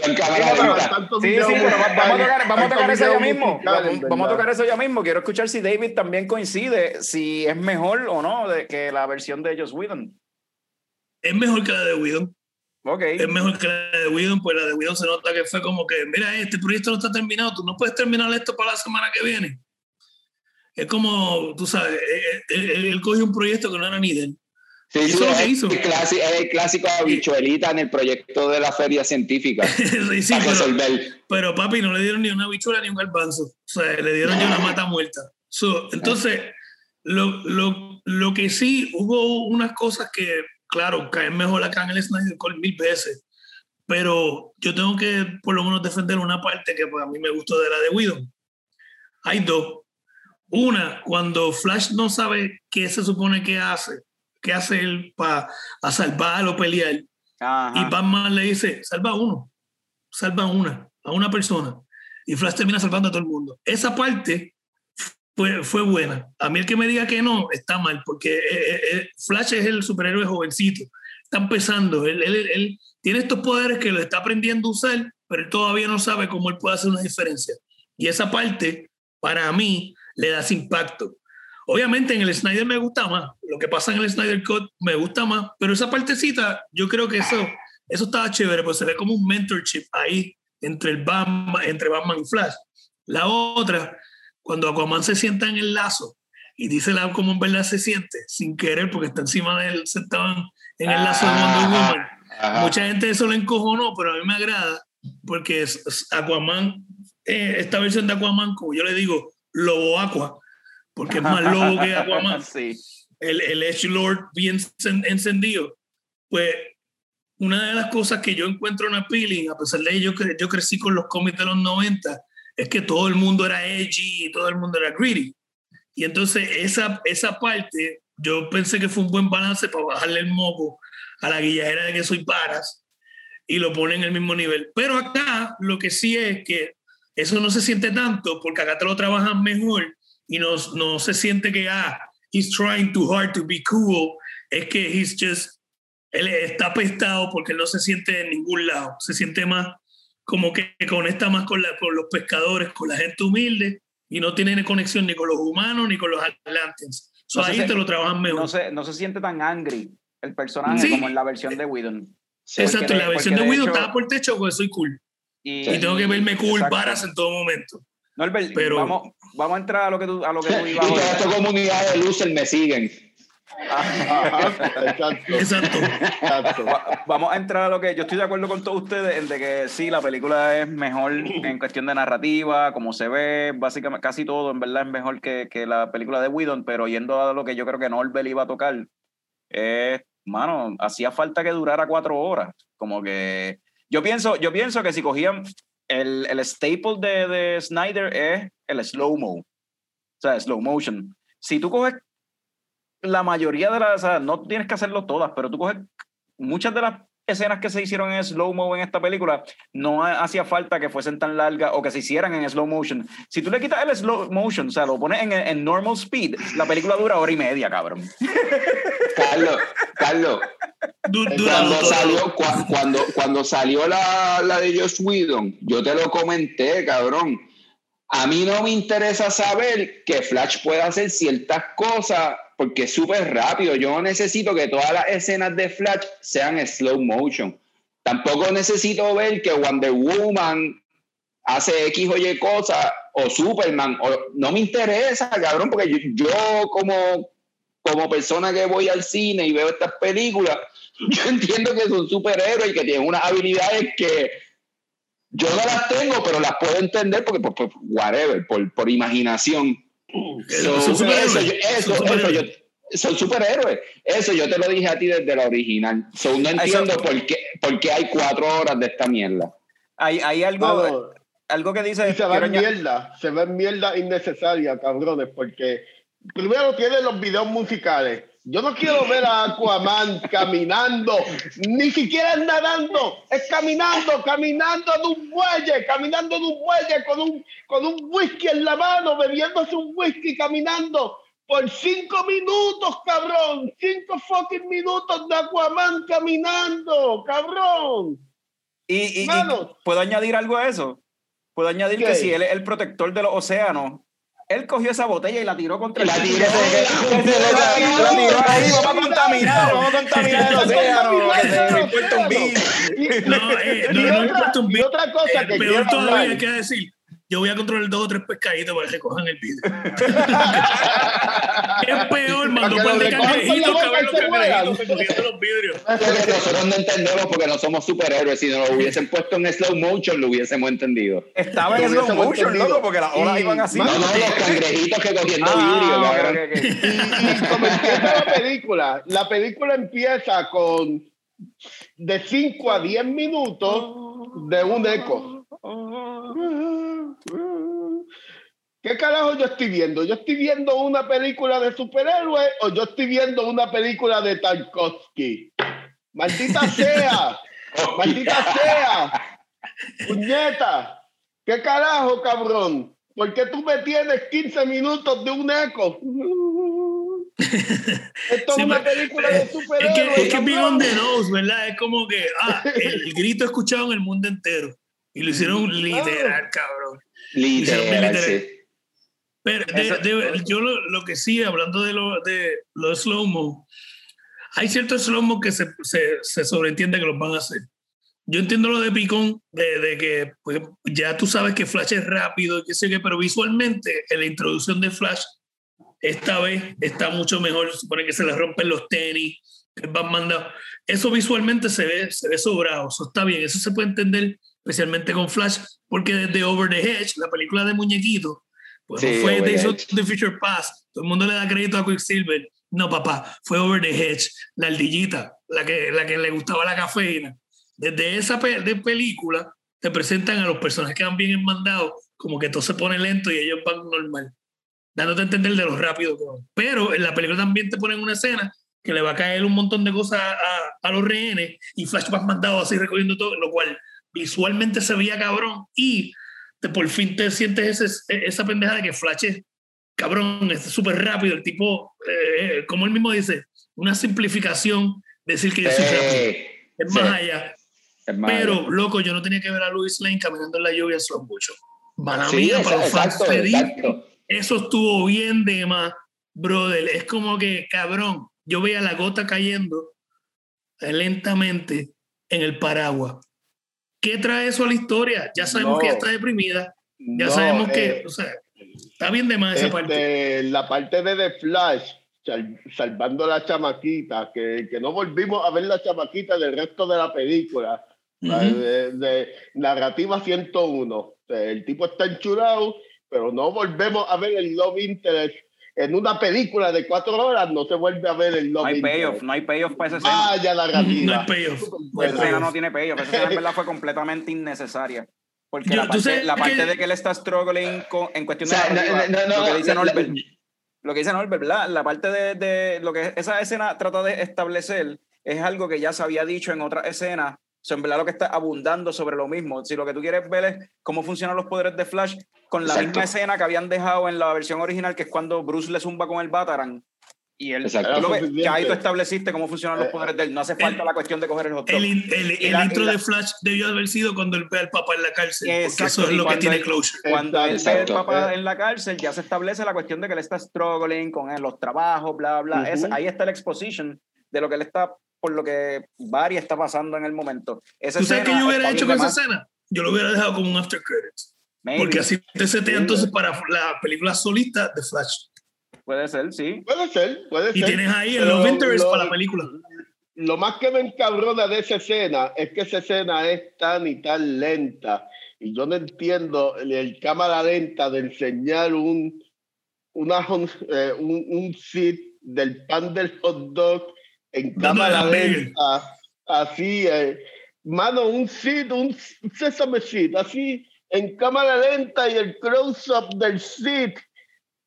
pero vamos a tocar, vamos a tanto tocar eso ya mismo. Vamos, vamos a tocar eso ya mismo. Quiero escuchar si David también coincide, si es mejor o no de que la versión de Joss Whedon. Es mejor que la de Whedon. Ok. Es mejor que la de Whedon, pues la de Whedon se nota que fue como que, mira, este proyecto no está terminado, tú no puedes terminar esto para la semana que viene. Es como, tú sabes, eh, él, él- él cogió un proyecto que no era ni de él. Sí, Hizo sí, lo que es hizo. El clásico, es el clásico habichuelita en el proyecto de la feria científica. Sí, sí, pero, resolver. pero papi, no le dieron ni una bichuela ni un garbanzo. O sea, le dieron ya una mata muerta. So, entonces, lo, lo, lo que sí, hubo unas cosas que, claro, caen mejor acá en el Snyder Call mil veces. Pero yo tengo que por lo menos defender una parte que pues, a mí me gustó de la de Whedon. Hay dos. Una, cuando Flash no sabe qué se supone que hace, qué hace él para salvar o pelear, Ajá. y Batman le dice, salva a uno, salva a una, a una persona. Y Flash termina salvando a todo el mundo. Esa parte fue, fue buena. A mí el que me diga que no, está mal, porque eh, eh, eh, Flash es el superhéroe jovencito. Está empezando. Él, él- él- tiene estos poderes que lo está aprendiendo a usar, pero él todavía no sabe cómo él puede hacer una diferencia. Y esa parte, para mí, le da ese impacto. Obviamente en el Snyder me gusta más. Lo que pasa en el Snyder Cut me gusta más. Pero esa partecita, yo creo que eso, eso estaba chévere, pues se ve como un mentorship ahí entre, el Batman, entre Batman y Flash. La otra, cuando Aquaman se sienta en el lazo y dice la, cómo en verdad se siente, sin querer, porque está encima de él, sentaban en el lazo de Wonder Ajá. Woman. Ajá. Mucha gente eso le encojonó, pero a mí me agrada porque Aquaman, eh, esta versión de Aquaman, como yo le digo, Lobo Aqua, porque es más lobo que Aquaman, sí. el, el Edge Lord bien encen- encendido. Pues una de las cosas que yo encuentro en appealing, a pesar de que yo, cre- yo crecí con los cómics de los 90, es que todo el mundo era edgy todo el mundo era greedy. Y entonces esa, esa parte, yo pensé que fue un buen balance para bajarle el moco a la guilladera de que soy paras y lo pone en el mismo nivel. Pero acá lo que sí es que eso no se siente tanto porque acá te lo trabajan mejor y no, no se siente que, ah, he's trying too hard to be cool. Es que he's just, él está apestado porque no se siente en ningún lado. Se siente más como que conecta más con, la, con los pescadores, con la gente humilde y no tiene conexión ni con los humanos ni con los Atlanteans. So, No ahí si- te lo trabajan mejor. No se, no se siente tan angry el personaje Sí. como en la versión de Whedon. Exacto, de- la versión de de Widow hecho- estaba por techo porque soy cool. Y, Y tengo que verme cool, Exacto. varas en todo momento. Norbert, pero- vamos, vamos a entrar a lo que tú, a lo que tú Y ibas toda a esta comunidad de luces me siguen. exacto. Vamos a entrar a lo que yo estoy de acuerdo con todos ustedes en de que sí, la película es mejor en cuestión de narrativa, como se ve, básicamente casi todo en verdad es mejor que, que la película de Whedon, pero yendo a lo que yo creo que Norbert iba a tocar, es, mano, hacía falta que durara cuatro horas. Como que yo pienso, yo pienso que si cogían el, el staple de, de Snyder es el slow-mo, o sea, slow motion. Si tú coges la mayoría de las, o sea, no tienes que hacerlo todas, pero tú coges muchas de las escenas que se hicieron en slow mo en esta película no hacía falta que fuesen tan largas o que se hicieran en slow motion. Si tú le quitas el slow motion, o sea, lo pones en, en normal speed, la película dura hora y media, cabrón. Carlos, Carlos, cuando, salió, cuando, cuando salió la, la de Josh Whedon, yo te lo comenté, cabrón. A mí no me interesa saber que Flash puede hacer ciertas cosas porque es súper rápido. Yo no necesito que todas las escenas de Flash sean slow motion. Tampoco necesito ver que Wonder Woman hace X o Y cosas o Superman. No me interesa, cabrón, porque yo, como, como persona que voy al cine y veo estas películas, yo entiendo que son superhéroes y que tienen unas habilidades que yo no las tengo, pero las puedo entender porque, por, whatever, por, por imaginación son superhéroes. son superhéroes. Eso yo te lo dije a ti desde la original. no entiendo por, qué, por qué hay cuatro horas de esta mierda. Hay, hay algo, algo que dice. se ve mierda, se ve mierda innecesaria, cabrones, porque primero tiene los videos musicales yo no quiero ver a Aquaman caminando, ni siquiera nadando, es caminando, caminando de un muelle, caminando de un muelle con un, con un whisky en la mano, bebiéndose un whisky, caminando por cinco minutos, cabrón, cinco fucking minutos de Aquaman caminando, cabrón. Y, y, puedo añadir algo a eso. Puedo añadir que si él es el protector de los océanos, él cogió esa botella y la tiró contra el la tiró, la tiró ahí, vamos a contaminar, vamos a contaminar el océano, no importa un beat. No, eh, no, importa un beat. Y otra cosa que peor todavía hay que decir, yo voy a controlar dos o tres pescaditos para que cojan el vidrio. es peor, mandó un de cangrejitos que ver los cangrejitos recogiendo los vidrios. Nosotros no entendemos porque no somos superhéroes. Si nos lo hubiesen puesto en slow motion, lo hubiésemos entendido. Estaba en slow motion, loco, porque las olas iban así. No, no, los cangrejitos que cogiendo ah, vidrio, Y, y como empieza la película, la película empieza con de 5 a 10 minutos de un eco. ¿Qué carajo yo estoy viendo? ¿Yo estoy viendo una película de superhéroes o yo estoy viendo una película de Tarkovsky? ¡Maldita sea! ¡Maldita sea! ¡Puñeta! ¿Qué carajo, cabrón? ¿Por qué tú me tienes 15 minutos de un eco? Esto es una película de superhéroes. Es que, es que Beyond the Nose, ¿verdad? Es como que ah, el grito escuchado en el mundo entero. Y lo hicieron literal, cabrón. Literal. Pero yo lo, que sí, hablando de lo de los slow-mo, hay ciertos slow-mo que se, se, se, sobreentiende que los van a hacer. Yo entiendo lo de Picón, de, de que pues, ya tú sabes que Flash es rápido, qué sé qué, pero visualmente en la introducción de Flash, esta vez está mucho mejor. Se supone que se le rompen los tenis, que van mandado. Eso visualmente se ve, se ve sobrado, eso está bien, eso se puede entender especialmente con Flash, porque desde Over the Hedge, la película de muñequito, pues fue Days of the Future Past, todo el mundo le da crédito a Quicksilver. No, papá, fue Over the Hedge, la ardillita, la que, la que le gustaba la cafeína. Desde esa de película te presentan a los personajes que van bien enmandados, como que todo se pone lento y ellos van normal, dándote a entender de lo rápido que van. Pero en la película también te ponen una escena que le va a caer un montón de cosas a, a los rehenes y Flash va mandado así recogiendo todo, lo cual visualmente se veía cabrón y te, por fin te sientes ese, esa pendeja de que Flash es cabrón, es súper rápido, el tipo, eh, como él mismo dice, una simplificación, decir que yo soy rápido. Es más allá. Pero, loco, yo no tenía que ver a Louis Lane caminando en la lluvia slow mucho. Para los eso estuvo bien de más, brother. Es como que, cabrón, yo veía la gota cayendo lentamente en el paraguas. ¿Qué trae eso a la historia? Ya sabemos que está deprimida. Ya sabemos que, eh, o sea, está bien de más esa parte. Este, la parte de The Flash salvando la chamaquita, que, que, no volvimos a ver la chamaquita del resto de la película. de, narrativa 101. El tipo está enchurado, pero no volvemos a ver el love interest. En una película de cuatro horas no se vuelve a ver el love no hay payoff, no hay payoff para esa escena. Vaya narrativa. No hay payoff. Esa escena no tiene payoff. Esa escena en verdad fue completamente innecesaria. Porque la parte, la parte de que él está struggling con, en cuestión de lo que dice Norbert, lo que dice Norbert, ¿verdad? La parte de, de, lo que esa escena trata de establecer es algo que ya se había dicho en otra escena. O sea, en verdad lo que está abundando sobre lo mismo. Si lo que tú quieres ver es cómo funcionan los poderes de Flash con la misma escena que habían dejado en la versión original, que es cuando Bruce le zumba con el Batarang y él, ya ahí tú estableciste cómo funcionan los eh, poderes de él. No hace falta la cuestión de coger el hot El, el, el intro de Flash debió haber sido cuando él ve al papá en la cárcel. Exacto, eso es lo que tiene closure. Cuando él ve al papá en la cárcel, ya se establece la cuestión de que él está struggling con los trabajos, bla, bla. es, ahí está la exposition de lo que él está, por lo que Barry está pasando en el momento. ¿Tú sabes qué yo hubiera hecho con esa escena? Yo lo hubiera dejado como un after credits. Porque así te setea entonces para la película solista de Flash. Puede ser, sí. Puede ser, puede ser. Y tienes ahí el Love Interest para la película. Lo más que me encabrona de esa escena es que esa escena es tan y tan lenta. Y yo no entiendo el, cámara lenta de enseñar un, una, eh, un, un sit del pan del hot dog en cámara lenta. Así, eh, mano, un sit, un sesame seat, así en cámara lenta y el close-up del sit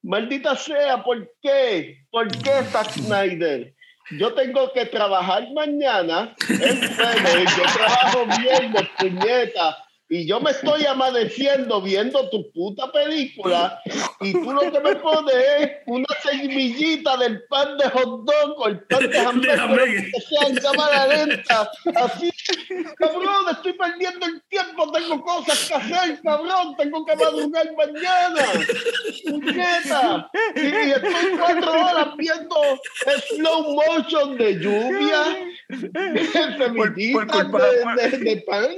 Maldita sea, ¿por qué? ¿Por qué Zack Snyder? Yo tengo que trabajar mañana, en yo trabajo viernes, puñeta, y yo me estoy amaneciendo viendo tu puta película y tú lo que me pones es una semillita del pan de hot dog o el pan de hamburguesa que sea en cámara lenta. Así, cabrón, estoy perdiendo el tiempo, tengo cosas que hacer, cabrón, tengo que madrugar mañana. Puñeta. Y, y estoy cuatro horas viendo slow motion de lluvia, semillitas de, de, de pan.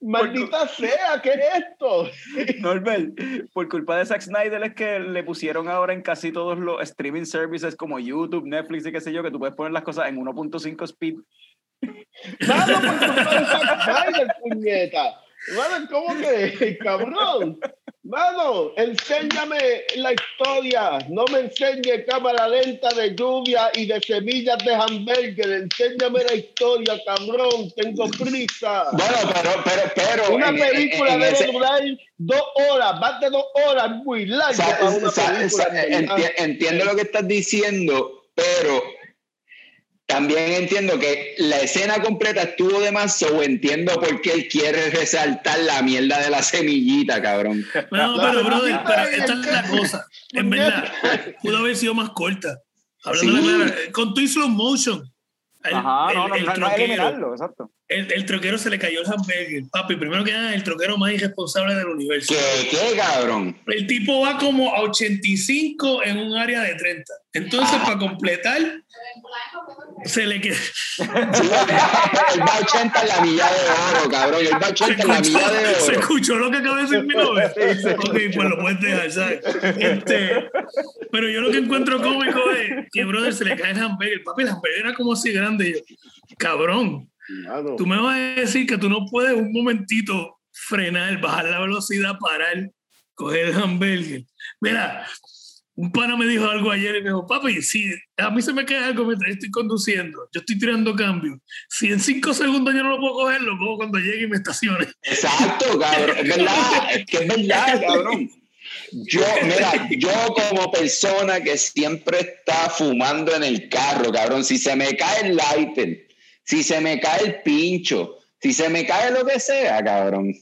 Maldita sea, ¿qué es esto? Norbert, por culpa de Zack Snyder es que le pusieron ahora en casi todos los streaming services como YouTube, Netflix y qué sé yo, que tú puedes poner las cosas en 1.5 speed. Claro, por culpa de Zack Snyder, puñeta. ¿Cómo que? Cabrón. Mano, enséñame la historia. No me enseñe cámara lenta de lluvia y de semillas de hamburger. Enséñame la historia, cabrón. Tengo prisa. Bueno, pero, pero, pero. Una película debe durar dos horas, más de dos horas, muy larga. entiendo lo que estás diciendo, pero también entiendo que la escena completa estuvo de más, o entiendo por qué él quiere resaltar la mierda de la semillita, cabrón. No, pero, brother, pero esta es la cosa. En verdad, pudo haber sido más corta. Hablando sí. la con tu slow motion. El, Ajá, no, no, el, no, troquero, exacto. El, el, troquero se le cayó el hamburger. Papi, primero que nada, el troquero más irresponsable del universo. ¿Qué, qué cabrón? El tipo va como a 85 en un área de 30. Entonces, para completar, se le queda. el va 80 en la milla de oro, cabrón. El va 80 en la milla de oro. Se escuchó lo que acaba de decir mi novia. ok, pues lo puedes dejar, ¿sabes? Este, pero yo lo que encuentro cómico es que, brother, se le cae el hamburger. Papi, el hamburger era como así grande. Y yo, cabrón, tú me vas a decir que tú no puedes un momentito frenar, bajar la velocidad, parar, coger el hamburger. Mira, un pana me dijo algo ayer y me dijo, papi, si a mí se me queda algo mientras estoy conduciendo, yo estoy tirando cambios, si en cinco segundos yo no lo puedo coger, lo puedo cuando llegue y me estacione. Exacto, cabrón, es verdad, es que es verdad, cabrón. Yo, mira, yo como persona que siempre está fumando en el carro, cabrón, si se me cae el lighter, si se me cae el pincho, si se me cae lo que sea, cabrón,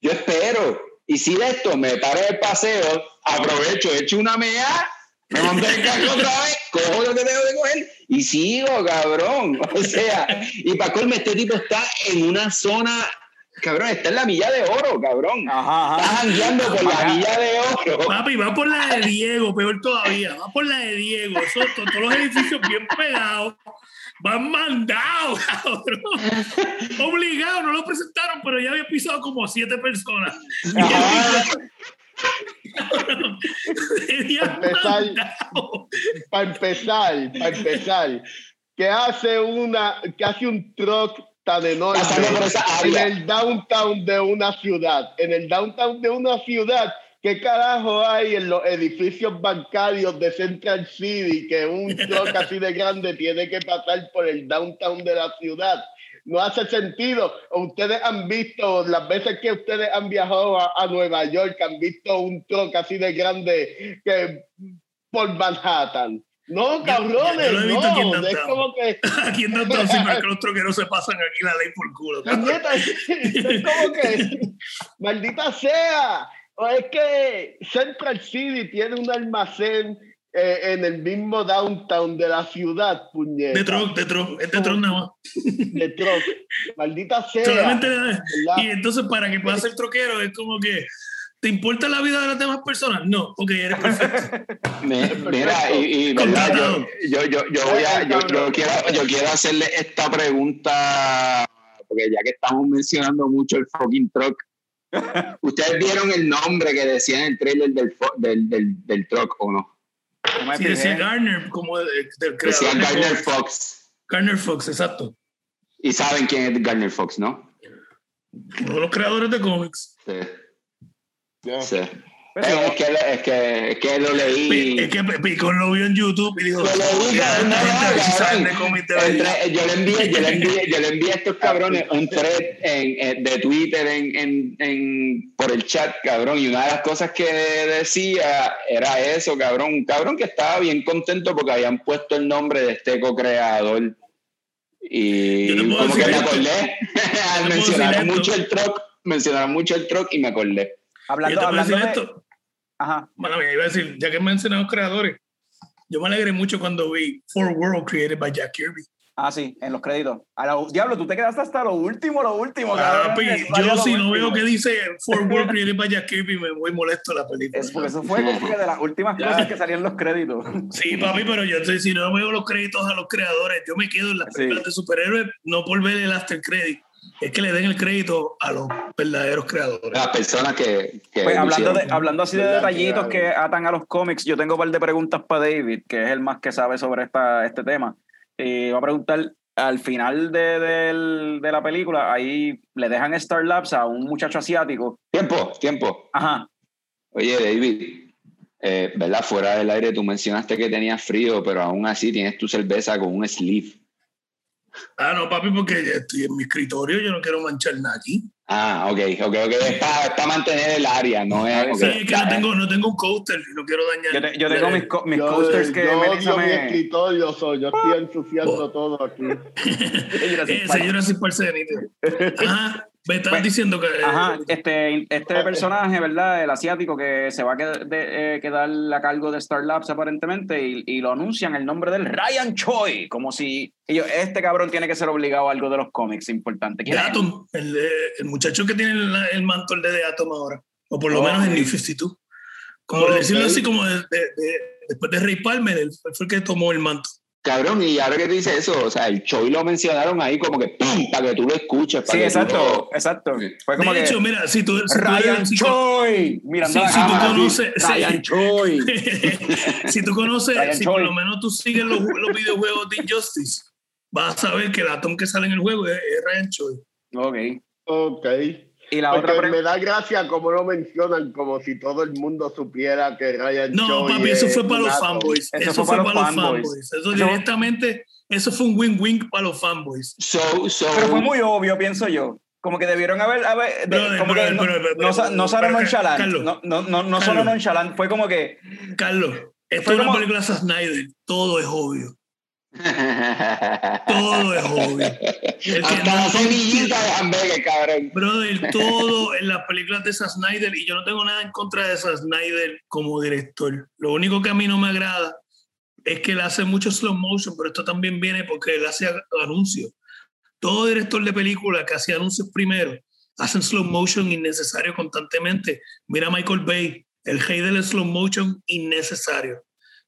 yo espero. Y si de esto me paro el paseo, aprovecho, echo una mea, me monto el carro otra vez, cojo lo que tengo que coger y sigo, cabrón. O sea, y para colme, este tipo está en una zona Cabrón, está en la milla de oro, cabrón. Ajá, Está jangueando por la milla de oro. Papi, va por la de Diego, peor todavía. Va por la de Diego. Eso, todos los edificios bien pegados. Van mandados, cabrón. Obligados, no lo presentaron, pero ya había pisado como siete personas. empezar, para empezar, para empezar, que hace una, que hace un truck tan enorme en el downtown de una ciudad, en el downtown de una ciudad ¿Qué carajo hay en los edificios bancarios de Central City que un truck así de grande tiene que pasar por el downtown de la ciudad? No hace sentido. Ustedes han visto, las veces que ustedes han viajado a, Nueva York, han visto un truck así de grande que por Manhattan. No, cabrones, no. es como que. Aquí en Downtown que los troqueros se pasan aquí la ley por culo. es como que. Maldita sea. O es que Central City tiene un almacén eh, en el mismo downtown de la ciudad, puñeta. De truck, de truck, es de truck nada más. De truck, maldita sea. y entonces para que puedas ser troquero es como que ¿Te importa la vida de las demás personas? No, ok, eres perfecto. mira, y, verdad, yo, yo, yo, voy a, yo, yo, quiero, yo quiero hacerle esta pregunta, porque ya que estamos mencionando mucho el fucking truck, ¿Ustedes vieron el nombre que decía en el trailer del, del, del, del truck o no? Sí, decía Garner, como del creador. Decía Garner Fox. Garner Fox, exacto. Y saben quién es Garner Fox, ¿no? Uno de los creadores de cómics. Sí. Sí. Pues es, que, es, que, es que lo leí. Es que Pico lo vio en YouTube y dijo: Yo le envié, yo le envié, yo le envié a estos cabrones un thread en, de Twitter en, en, en, por el chat, cabrón. Y una de las cosas que decía era eso, cabrón. Un cabrón que estaba bien contento porque habían puesto el nombre de este co-creador. Y como que me acordé. mencionaron mucho el truck, mencionaron mucho el truck y me acordé. Hablando, hablando de, esto, Ajá. Bueno, iba a decir, ya que mencionado creadores, yo me alegré mucho cuando vi For World created by Jack Kirby. Ah, sí, en los créditos. A Diablo, tú te quedaste hasta lo último, lo último. Ah, yo si no veo que dice For World created by Jack Kirby, me voy molesto la película. Es porque eso fue como de las últimas cosas que salían los créditos. Sí, papi, pero yo sé, si no veo los créditos a los creadores, yo me quedo en las películas de superhéroes, no por ver el after credit es que le den el crédito a los verdaderos creadores. Las personas que... pues hablando, de, hablando así de detallitos que atan a los cómics, yo tengo un par de preguntas para David, que es el más que sabe sobre esta, este tema. Y va a preguntar, al final de, de, la película, ahí le dejan Star Labs a un muchacho asiático. Tiempo, tiempo. Ajá. Oye, David, eh, ¿verdad? Fuera del aire tú mencionaste que tenías frío, pero aún así tienes tu cerveza con un sleeve. Ah, no, papi, porque estoy en mi escritorio, yo no quiero manchar nada aquí. Ah, ok, ok, ok. Es para, mantener el área, no es. Sí, es que no tengo, no tengo un coaster y no quiero dañar. Yo, tengo mis, mis coasters que yo, Melissa me. mi escritorio soy, yo estoy ensuciando oh. todo aquí. eh, señora sin parcenito. Ajá. Me estabas pues, diciendo que. Ajá, este, este personaje, ¿verdad? El asiático que se va a quedar, de, eh, quedar a cargo de Star Labs aparentemente y, y, lo anuncian el nombre del Ryan Choi, como si ellos, este cabrón tiene que ser obligado a algo de los cómics importante. De Atom, el, el, muchacho que tiene el, el manto de, de Atom ahora, o por lo menos en New 52. Como decirlo así, como de, después de Ray Palmer, él fue el que tomó el manto. Cabrón, y ahora que te dice eso, o sea, el Choi lo mencionaron ahí como que ¡pum! para que tú lo escuches. sí, exacto, exacto. Fue como de hecho, mira, si tú. Ryan Choi, mira, si, tú conoces. Ryan Choi. si tú conoces, si por lo menos tú sigues los, los videojuegos de Injustice, vas a saber que el Atom que sale en el juego es, es Ryan Choi. Ok. Ok. Y la otra me da gracia como lo mencionan, como si todo el mundo supiera que Ryan No, papi, eso fue para los fanboys. Eso, fue, para los fanboys. Eso directamente, eso fue un win-win para los fanboys. Pero fue muy obvio, pienso yo. Como que debieron haber. como que no, no, solo nonchalant. No, no, no, no solo nonchalant. Fue como que. Carlos, esto es una película de Snyder. Todo es obvio. Todo es obvio. El Hasta no la semillita de hamburgues, cabrón. Brother, todo en las películas de Zack Snyder, y yo no tengo nada en contra de Zack Snyder como director. Lo único que a mí no me agrada es que él hace mucho slow motion, pero esto también viene porque él hace anuncios. Todo director de película que hace anuncios primero hacen slow motion innecesario constantemente. Mira Michael Bay, el rey del slow motion innecesario.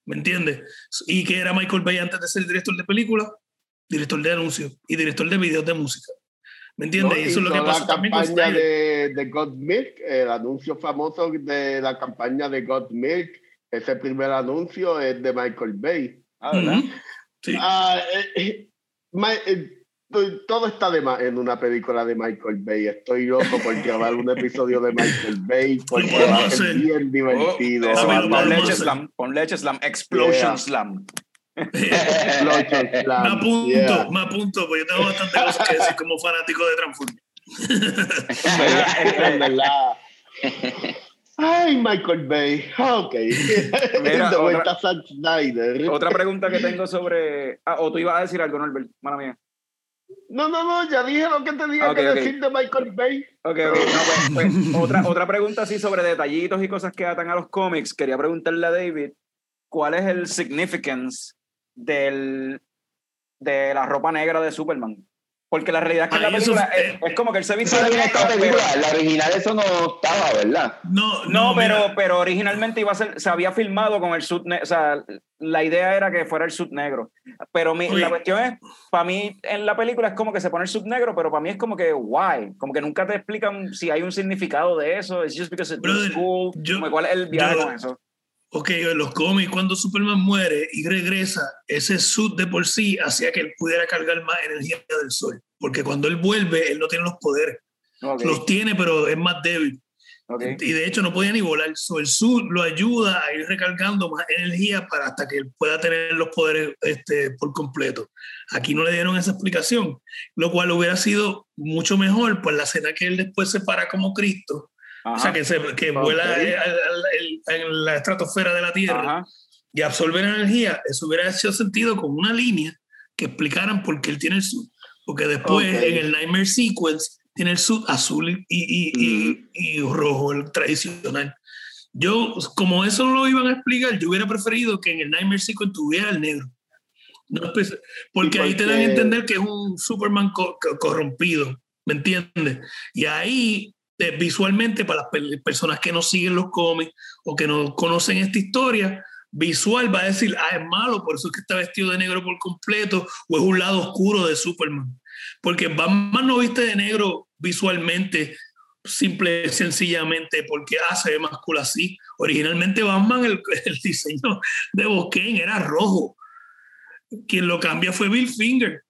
¿Me entiendes? Y que era Michael Bay antes de ser director de película, director de anuncios y director de videos de música. ¿Me entiendes? y eso es lo que pasa la campaña de, de God Milk, el anuncio famoso de la campaña de God Milk, ese primer anuncio es de Michael Bay. Ah, ¿verdad? Sí. Ah, eh, eh, Ma- eh, to- todo está de en una película de Michael Bay. Estoy loco por grabar un episodio de Michael Bay porque va a ser bien divertido. Oh, eso, Papi, va, pon Leche. Slam, pon Leche Slam, Explosion Yeah. Slam. Explosion Slam, me apunto, yeah. me apunto, porque yo tengo bastante cosas que decir como fanático de Transformers. Ay, Michael Bay. Ok. Mira, otra- Zack Snyder. Otra pregunta que tengo sobre. Ah, o tú ibas a decir algo, Norbert, mala mía. No, no, no, ya dije lo que tenía Ok, que ok. decir de Michael Bay. Ok, ok. No, pues, pues, otra, otra pregunta así sobre detallitos y cosas que atan a los cómics. Quería preguntarle a David, ¿cuál es el significance del, de la ropa negra de Superman? Porque la realidad es que la película es- es, es como que él se viste de esta negro, película, en la original eso no estaba, ¿verdad? No, No, no, pero, mira, pero originalmente iba a ser, se había filmado con el suit negro, o sea, la idea era que fuera el suit negro. Pero mi- la cuestión es, para mí en la película es como que se pone el suit negro, pero para mí es como que, why? Como que nunca te explican si hay un significado de eso, it's just because it's Brother, cool, yo- como cuál es el viaje yo- con eso. Ok, en los cómics, cuando Superman muere y regresa, ese suit de por sí hacía que él pudiera cargar más energía del sol. Porque cuando él vuelve, él no tiene los poderes. Los tiene, pero es más débil. ok. Y de hecho no podía ni volar. So, el suit lo ayuda a ir recargando más energía para hasta que él pueda tener los poderes este, por completo. Aquí no le dieron esa explicación, lo cual hubiera sido mucho mejor, pues la escena que él después se para como Cristo, o sea, Ajá, que, se, que vuela en la estratosfera de la Tierra ajá. y absorbe la energía, eso hubiera hecho sentido con una línea que explicaran por qué él tiene el suit. Porque después Ok. en el Nightmare Sequence tiene el suit azul y, y, y- y rojo, el tradicional. Yo, como eso no lo iban a explicar, yo hubiera preferido que en el Nightmare Sequence tuviera el negro. No espe- porque Y ahí te dan a porque- entender que es un Superman co- corrompido, ¿me entiendes? Y ahí, visualmente, para las pe- personas que no siguen los cómics o que no conocen esta historia, visual va a decir, ah, es malo, por eso es que está vestido de negro por completo, o es un lado oscuro de Superman. Porque Batman no viste de negro visualmente, simple sencillamente porque ah, se ve más cool así. Originalmente Batman, el, el diseño de Bosquén era rojo. Quien lo cambia fue Bill Finger,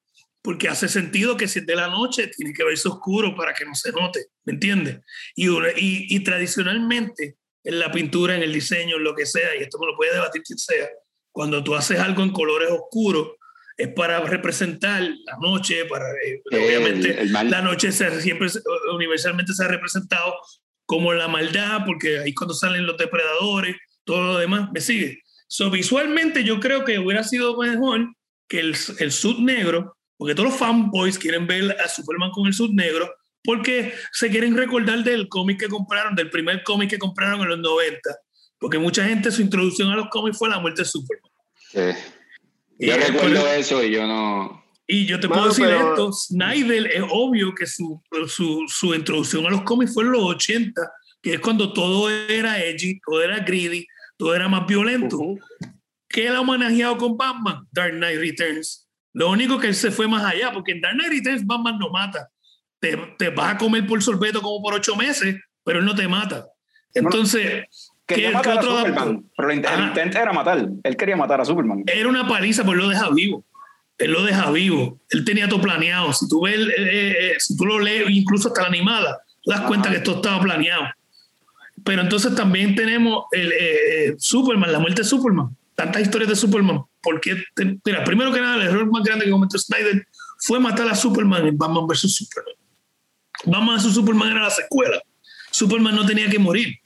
porque hace sentido que si es de la noche tiene que verse oscuro para que no se note, ¿me entiendes? Y, y, y tradicionalmente en la pintura, en el diseño, en lo que sea, y esto me lo puede debatir quien sea, cuando tú haces algo en colores oscuros, es para representar la noche, para eh, obviamente El- el mal. la noche se- siempre universalmente se ha representado como la maldad, porque ahí cuando salen los depredadores, todo lo demás, ¿me sigue? So, visualmente yo creo que hubiera sido mejor que el, el sud negro, porque todos los fanboys quieren ver a Superman con el sud negro, porque se quieren recordar del cómic que compraron, del primer cómic que compraron en los 90, porque mucha gente su introducción a los cómics fue la muerte de Superman. Sí. Yo Y, recuerdo pero- eso y yo no. y yo te Mano, puedo decir pero- esto, Snyder es obvio que su, su, su introducción a los cómics fue en los 80, que es cuando todo era edgy, todo era greedy, todo era más violento. Ujú. ¿Qué él ha manejado con Batman? Dark Knight Returns. Lo único que él se fue más allá, porque en Dark Knight Returns Batman no mata. Te, te vas a comer por sorbeto como por ocho meses, pero él no te mata. Entonces, Quería ¿qué, matar qué otro? Superman, pero el, el intento era matar. Él quería matar a Superman. era una paliza, pero él lo deja vivo. Él lo deja vivo. Él tenía todo planeado. Si tú ves, eh, eh, eh, si tú lo lees, incluso hasta la animada, te das Ajá. cuenta que esto estaba planeado. Pero entonces también tenemos el, eh, Superman, la muerte de Superman. Tantas historias de Superman. Porque, mira, primero que nada, el error más grande que cometió Snyder fue matar a Superman en Batman vs. Superman. Batman vs. Superman era la secuela. Superman no tenía que morir.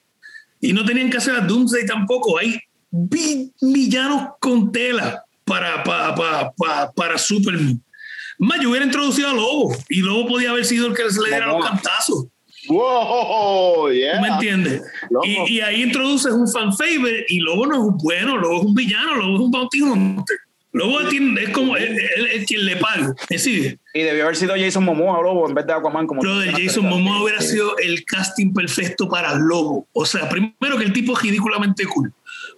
Y no tenían que hacer a Doomsday tampoco. Hay vi- villanos con tela para, para, para, para, Superman. Más, yo hubiera introducido a Lobo y Lobo podía haber sido el que se le diera los cantazos. Wow, yeah. ¿Me entiendes? Y, y ahí introduces un fan favorite y Lobo no es un bueno, Lobo es un villano, Lobo es un bounty hunter. Lobo es como él, él es quien le paga. ¿Me sigue? Y debió haber sido Jason Momoa Lobo en vez de Aquaman como Pero de Jason Momoa hubiera sido el casting perfecto para Lobo. O sea, primero que el tipo es ridículamente cool.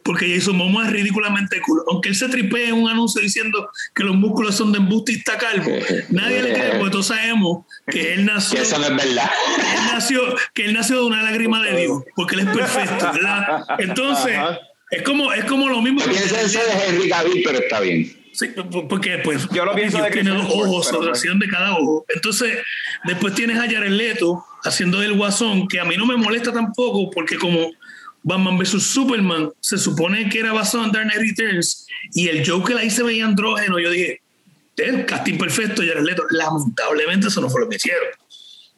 Porque Jason Momoa es ridículamente cool. Aunque él se tripee en un anuncio diciendo que los músculos son de embuste y está calvo, nadie le cree porque todos sabemos que él nació, Que eso no es verdad. él nació, que él nació de una lágrima de Dios, porque él es perfecto, ¿verdad? Entonces, Ajá. Es como, es como lo mismo. Eso de Henry Cavill, pero está bien. Sí, porque pues Yo lo pienso de tiene dos ojos, oración de cada ojo. Entonces, después tienes a Jared Leto haciendo el guasón, que a mí no me molesta tampoco, porque como Batman vs Superman, se supone que era basado en Dark Knight Returns, y el Joker ahí se veía andrógeno, yo dije, el casting perfecto, Jared Leto. Lamentablemente eso no fue lo que hicieron.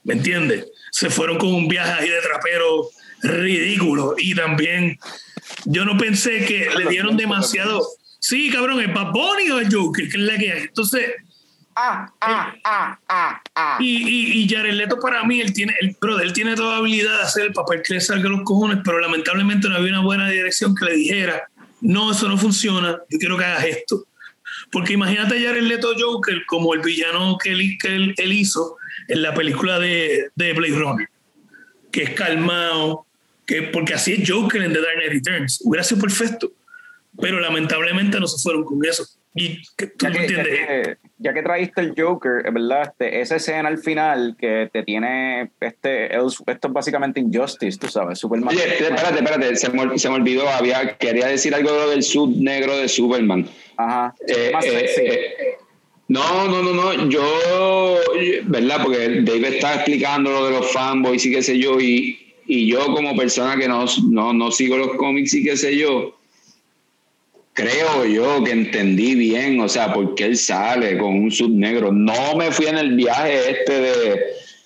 ¿Me entiendes? Se fueron con un viaje ahí de trapero ridículo, y también yo no pensé que le dieron demasiado... Sí, cabrón, ¿es Bad Bunny o el Joker? que es la que hay? Entonces, Ah, ah, ah, ah, ah. y, y, y Jared Leto para mí, él tiene, el brother, él tiene toda habilidad de hacer el papel que le salga a los cojones, pero lamentablemente no había una buena dirección que le dijera, no, eso no funciona, yo quiero que hagas esto. Porque imagínate a Jared Leto Joker como el villano que él, que él, él hizo en la película de, de Blade Runner, que es calmado, que, porque así es Joker en The Dark Knight Returns, hubiera sido perfecto, pero lamentablemente no se fueron con eso. Y tú Ya que, entiendes, ya que traíste el Joker, ¿verdad? Este, esa escena al final que te tiene, este, esto es básicamente Injustice, tú sabes, Superman. Oye, espérate, espérate, se me, se me olvidó, había, quería decir algo del sub negro de Superman. Ajá, Eh, más eh, sexy. eh, no, no, no, no, yo, ¿verdad? Porque David estaba explicando lo de los fanboys y qué sé yo, y, y yo como persona que no, no, no sigo los cómics y qué sé yo, creo yo que entendí bien, o sea, por qué él sale con un sub negro. No me fui en el viaje este de,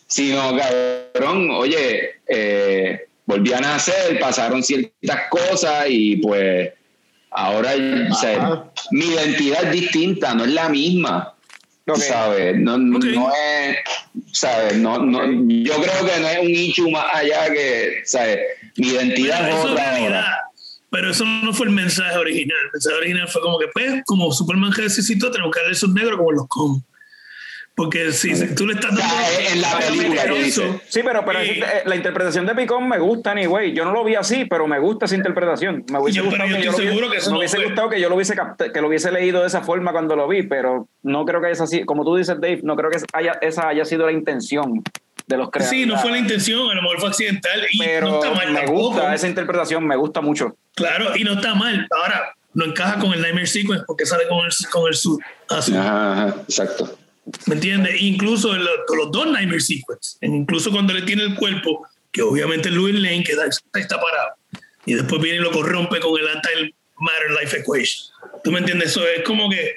sino, cabrón, oye, eh, volví a nacer, pasaron ciertas cosas y pues ahora o sea, mi identidad es distinta, no es la misma. Ok. ¿Sabes? No, no- es, ¿sabes? No, no, yo creo que no es un issue más allá que, ¿sabes? Mi identidad Pero es otra. Pero eso no fue el mensaje original. El mensaje original fue como que, pues, como Superman resucitó, tenemos que darle esos negros como los con. Porque si, si tú le estás dando. sea, en la película eso. Sí, pero, pero Eh, la interpretación de Picón me gusta, anyway. Yo no lo vi así, pero me gusta esa interpretación. Me hubiese Yo- gustado yo que yo lo hubiese, que me hubiese gustado que yo lo hubiese que lo hubiese leído de esa forma cuando lo vi, pero no creo que esa así, como tú dices, Dave, no creo que haya, esa haya sido la intención de los creadores. Sí, no fue la intención, a lo mejor fue accidental y Pero no está mal me tampoco. gusta esa interpretación, me gusta mucho. Claro, y no está mal. Ahora, no encaja con el Nightmare Sequence porque sale con el, con el suit azul. Ajá, ajá, exacto. ¿Me entiendes? Incluso con los dos Nightmare Sequence, incluso cuando le tiene el cuerpo, que obviamente Louis Lane que está, parado, y después viene y lo corrompe con el Anti-Matter Life Equation. ¿Tú me entiendes? Eso es como que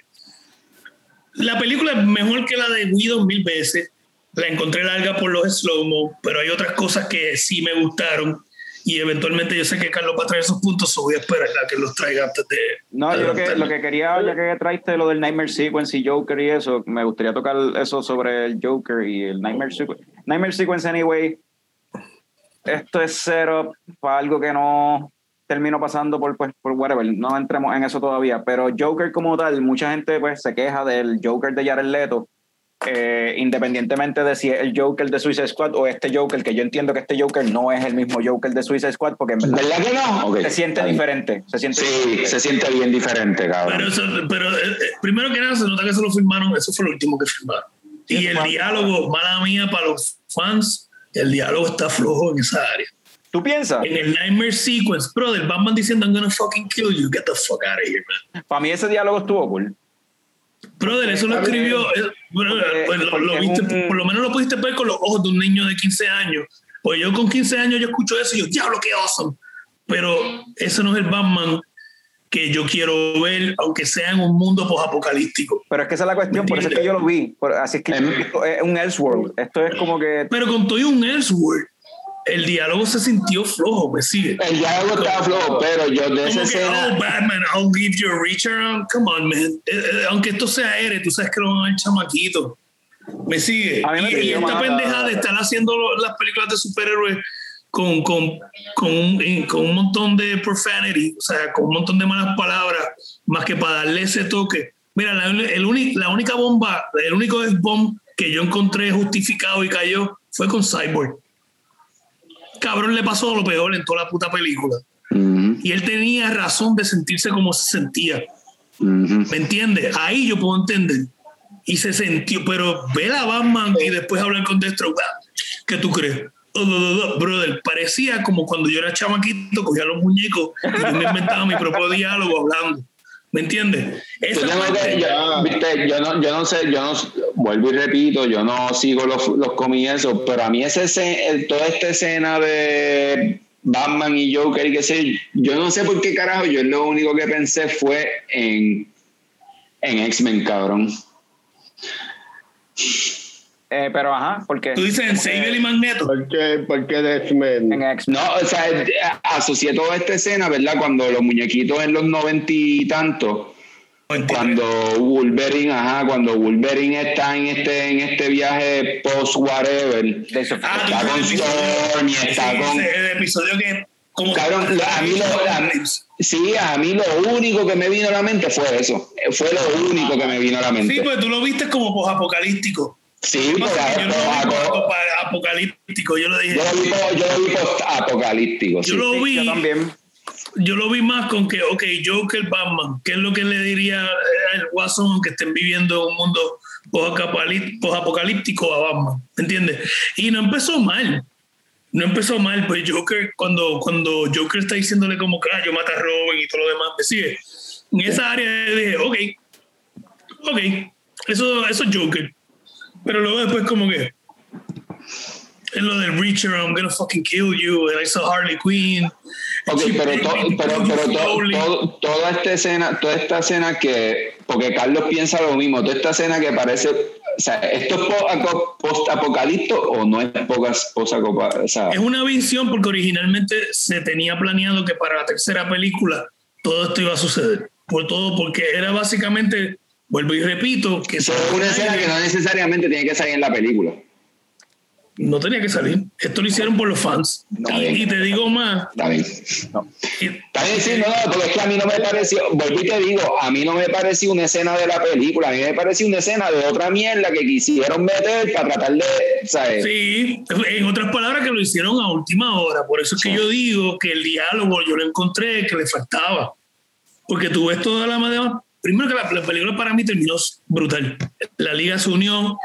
la película es mejor que la de Widow mil veces. La encontré larga por los slow-mo, pero hay otras cosas que sí me gustaron. Y eventualmente yo sé que Carlos va a traer esos puntos, so voy a esperar a que los traiga antes de. No, yo lo que, lo que quería, ya que traiste lo del Nightmare Sequence y Joker y eso, me gustaría tocar eso sobre el Joker y el Nightmare Sequence. Nightmare Sequence, anyway, esto es setup para algo que no termino pasando por, pues, por whatever, no entremos en eso todavía, pero Joker como tal, mucha gente pues se queja del Joker de Jared Leto, eh, independientemente de si es el Joker de Suicide Squad o este Joker, que yo entiendo que este Joker no es el mismo Joker de Suicide Squad, porque en verdad ¿Verdad que no? Ok. se siente diferente, se siente Sí, diferente. se siente bien diferente, Pero, cabrón. eso, pero eh, eh, primero que nada se nota que eso lo firmaron, eso fue lo último que firmaron. Y el diálogo, mala mía, para los fans, el diálogo está flojo en esa área. ¿Tú piensas? En el Nightmare Sequence, brother, Batman diciendo I'm gonna fucking kill you, get the fuck out of here, man. Para mí ese diálogo estuvo cool. Brother, eso lo escribió, eh, brother, Porque- pues, lo- porque lo es viste, un- por lo menos lo pudiste ver con los ojos de un niño de 15 años. Pues yo con 15 años yo escucho eso y yo, diablo, qué awesome. Pero ese no es el Batman que yo quiero ver, aunque sea en un mundo posapocalíptico. Pero es que esa es la cuestión, por eso es que yo lo vi. Por- así es que Em. es un Elseworld. Esto es como que. Pero con todo y un Elseworld, el diálogo se sintió flojo, me sigue. El diálogo estaba flojo, pero yo de esa Como que, oh. Batman, I'll leave you a reach around. Come on, man. Eh, eh, aunque esto sea Ere, tú sabes que lo van a chamaquito. Me sigue. A mí me y, y esta más- pendeja de estar haciendo lo- las películas de superhéroes con, con, con, un, con un montón de profanity, o sea, con un montón de malas palabras, más que para darle ese toque. Mira, la, el uni- la única bomba, el único bomb que yo encontré justificado y cayó fue con Cyborg. Cabrón le pasó lo peor en toda la puta película. Ujú, Y él tenía razón de sentirse como se sentía. ujú. ¿Me entiendes? Ahí yo puedo entender. Y se sintió, pero ver a Batman y después hablar con Destro, ah, ¿qué tú crees? oh, oh, oh, brother, parecía como cuando yo era chamaquito, cogía los muñecos y yo me inventaba mi propio diálogo hablando. ¿Me entiendes? Yo, no parte- yo- viste, yo no, yo no sé, yo no, vuelvo y repito, yo no sigo los, los eso, pero a mí ese, el- toda esta escena de Batman y Joker y qué sé, yo no sé por qué carajo, yo lo único que pensé fue en, en X-Men, cabrón. Eh, pero ajá, porque Tú dices en Sable y Magneto. ¿Por qué, por qué de X-Men? en X No, o sea, eh, asocié toda esta escena, ¿verdad? Cuando los muñequitos en los noventa y tantos, cuando Wolverine, ajá, cuando Wolverine está en este, en este viaje post whatever, Ah, está con Storm y está Sí, con ese- el episodio que. Como, Cabrón, lo- a mí lo- a sí, a mí lo único que me vino a la mente fue eso. Fue lo único que me vino a la Sí, mente. pues tú lo viste como posapocalíptico. Sí, que yo no lo vi apocalíptico, yo lo dije. yo lo vi, yo lo vi post apocalíptico. Yo lo vi, yo también. yo lo vi más con que, ok, Joker, Batman, ¿qué es lo que le diría eh, el Watson que estén viviendo un mundo posapocalíptico a Batman? ¿Me entiendes? Y no empezó mal. No empezó mal, pues Joker, cuando, cuando Joker está diciéndole como que ah, yo mato a Robin y todo lo demás, ¿me sigue? En esa área yo dije, ok, ok, eso, eso es Joker. Pero luego después como que es lo del Reacher, I'm gonna fucking kill you, and I saw Harley Quinn. Ok, pero, to- pero, pero to- to- toda esta escena, toda esta escena que, porque Carlos piensa lo mismo, toda esta escena que parece, o sea, ¿esto es post-apocalipto o no es post-apocalipto? Sea, Es una visión porque originalmente se tenía planeado que para la tercera película todo esto iba a suceder. Por todo, porque era básicamente, vuelvo y repito, que eso es una escena que no necesariamente tiene que salir en la película. no tenía que salir. Esto lo hicieron por los fans. Está Y, te digo más, Está bien. y- Está bien, sí, no, no, porque es que a mí no me pareció, vuelvo y te digo, a mí no me pareció una escena de la película, a mí me pareció una escena de otra mierda que quisieron meter para tratar de, ¿sabes? Sí, en otras palabras que lo hicieron a última hora. Por eso es que yo digo que el diálogo yo lo encontré que le faltaba. Porque tú ves toda la madre. Primero que la, la película para mí terminó brutal. La liga se unió,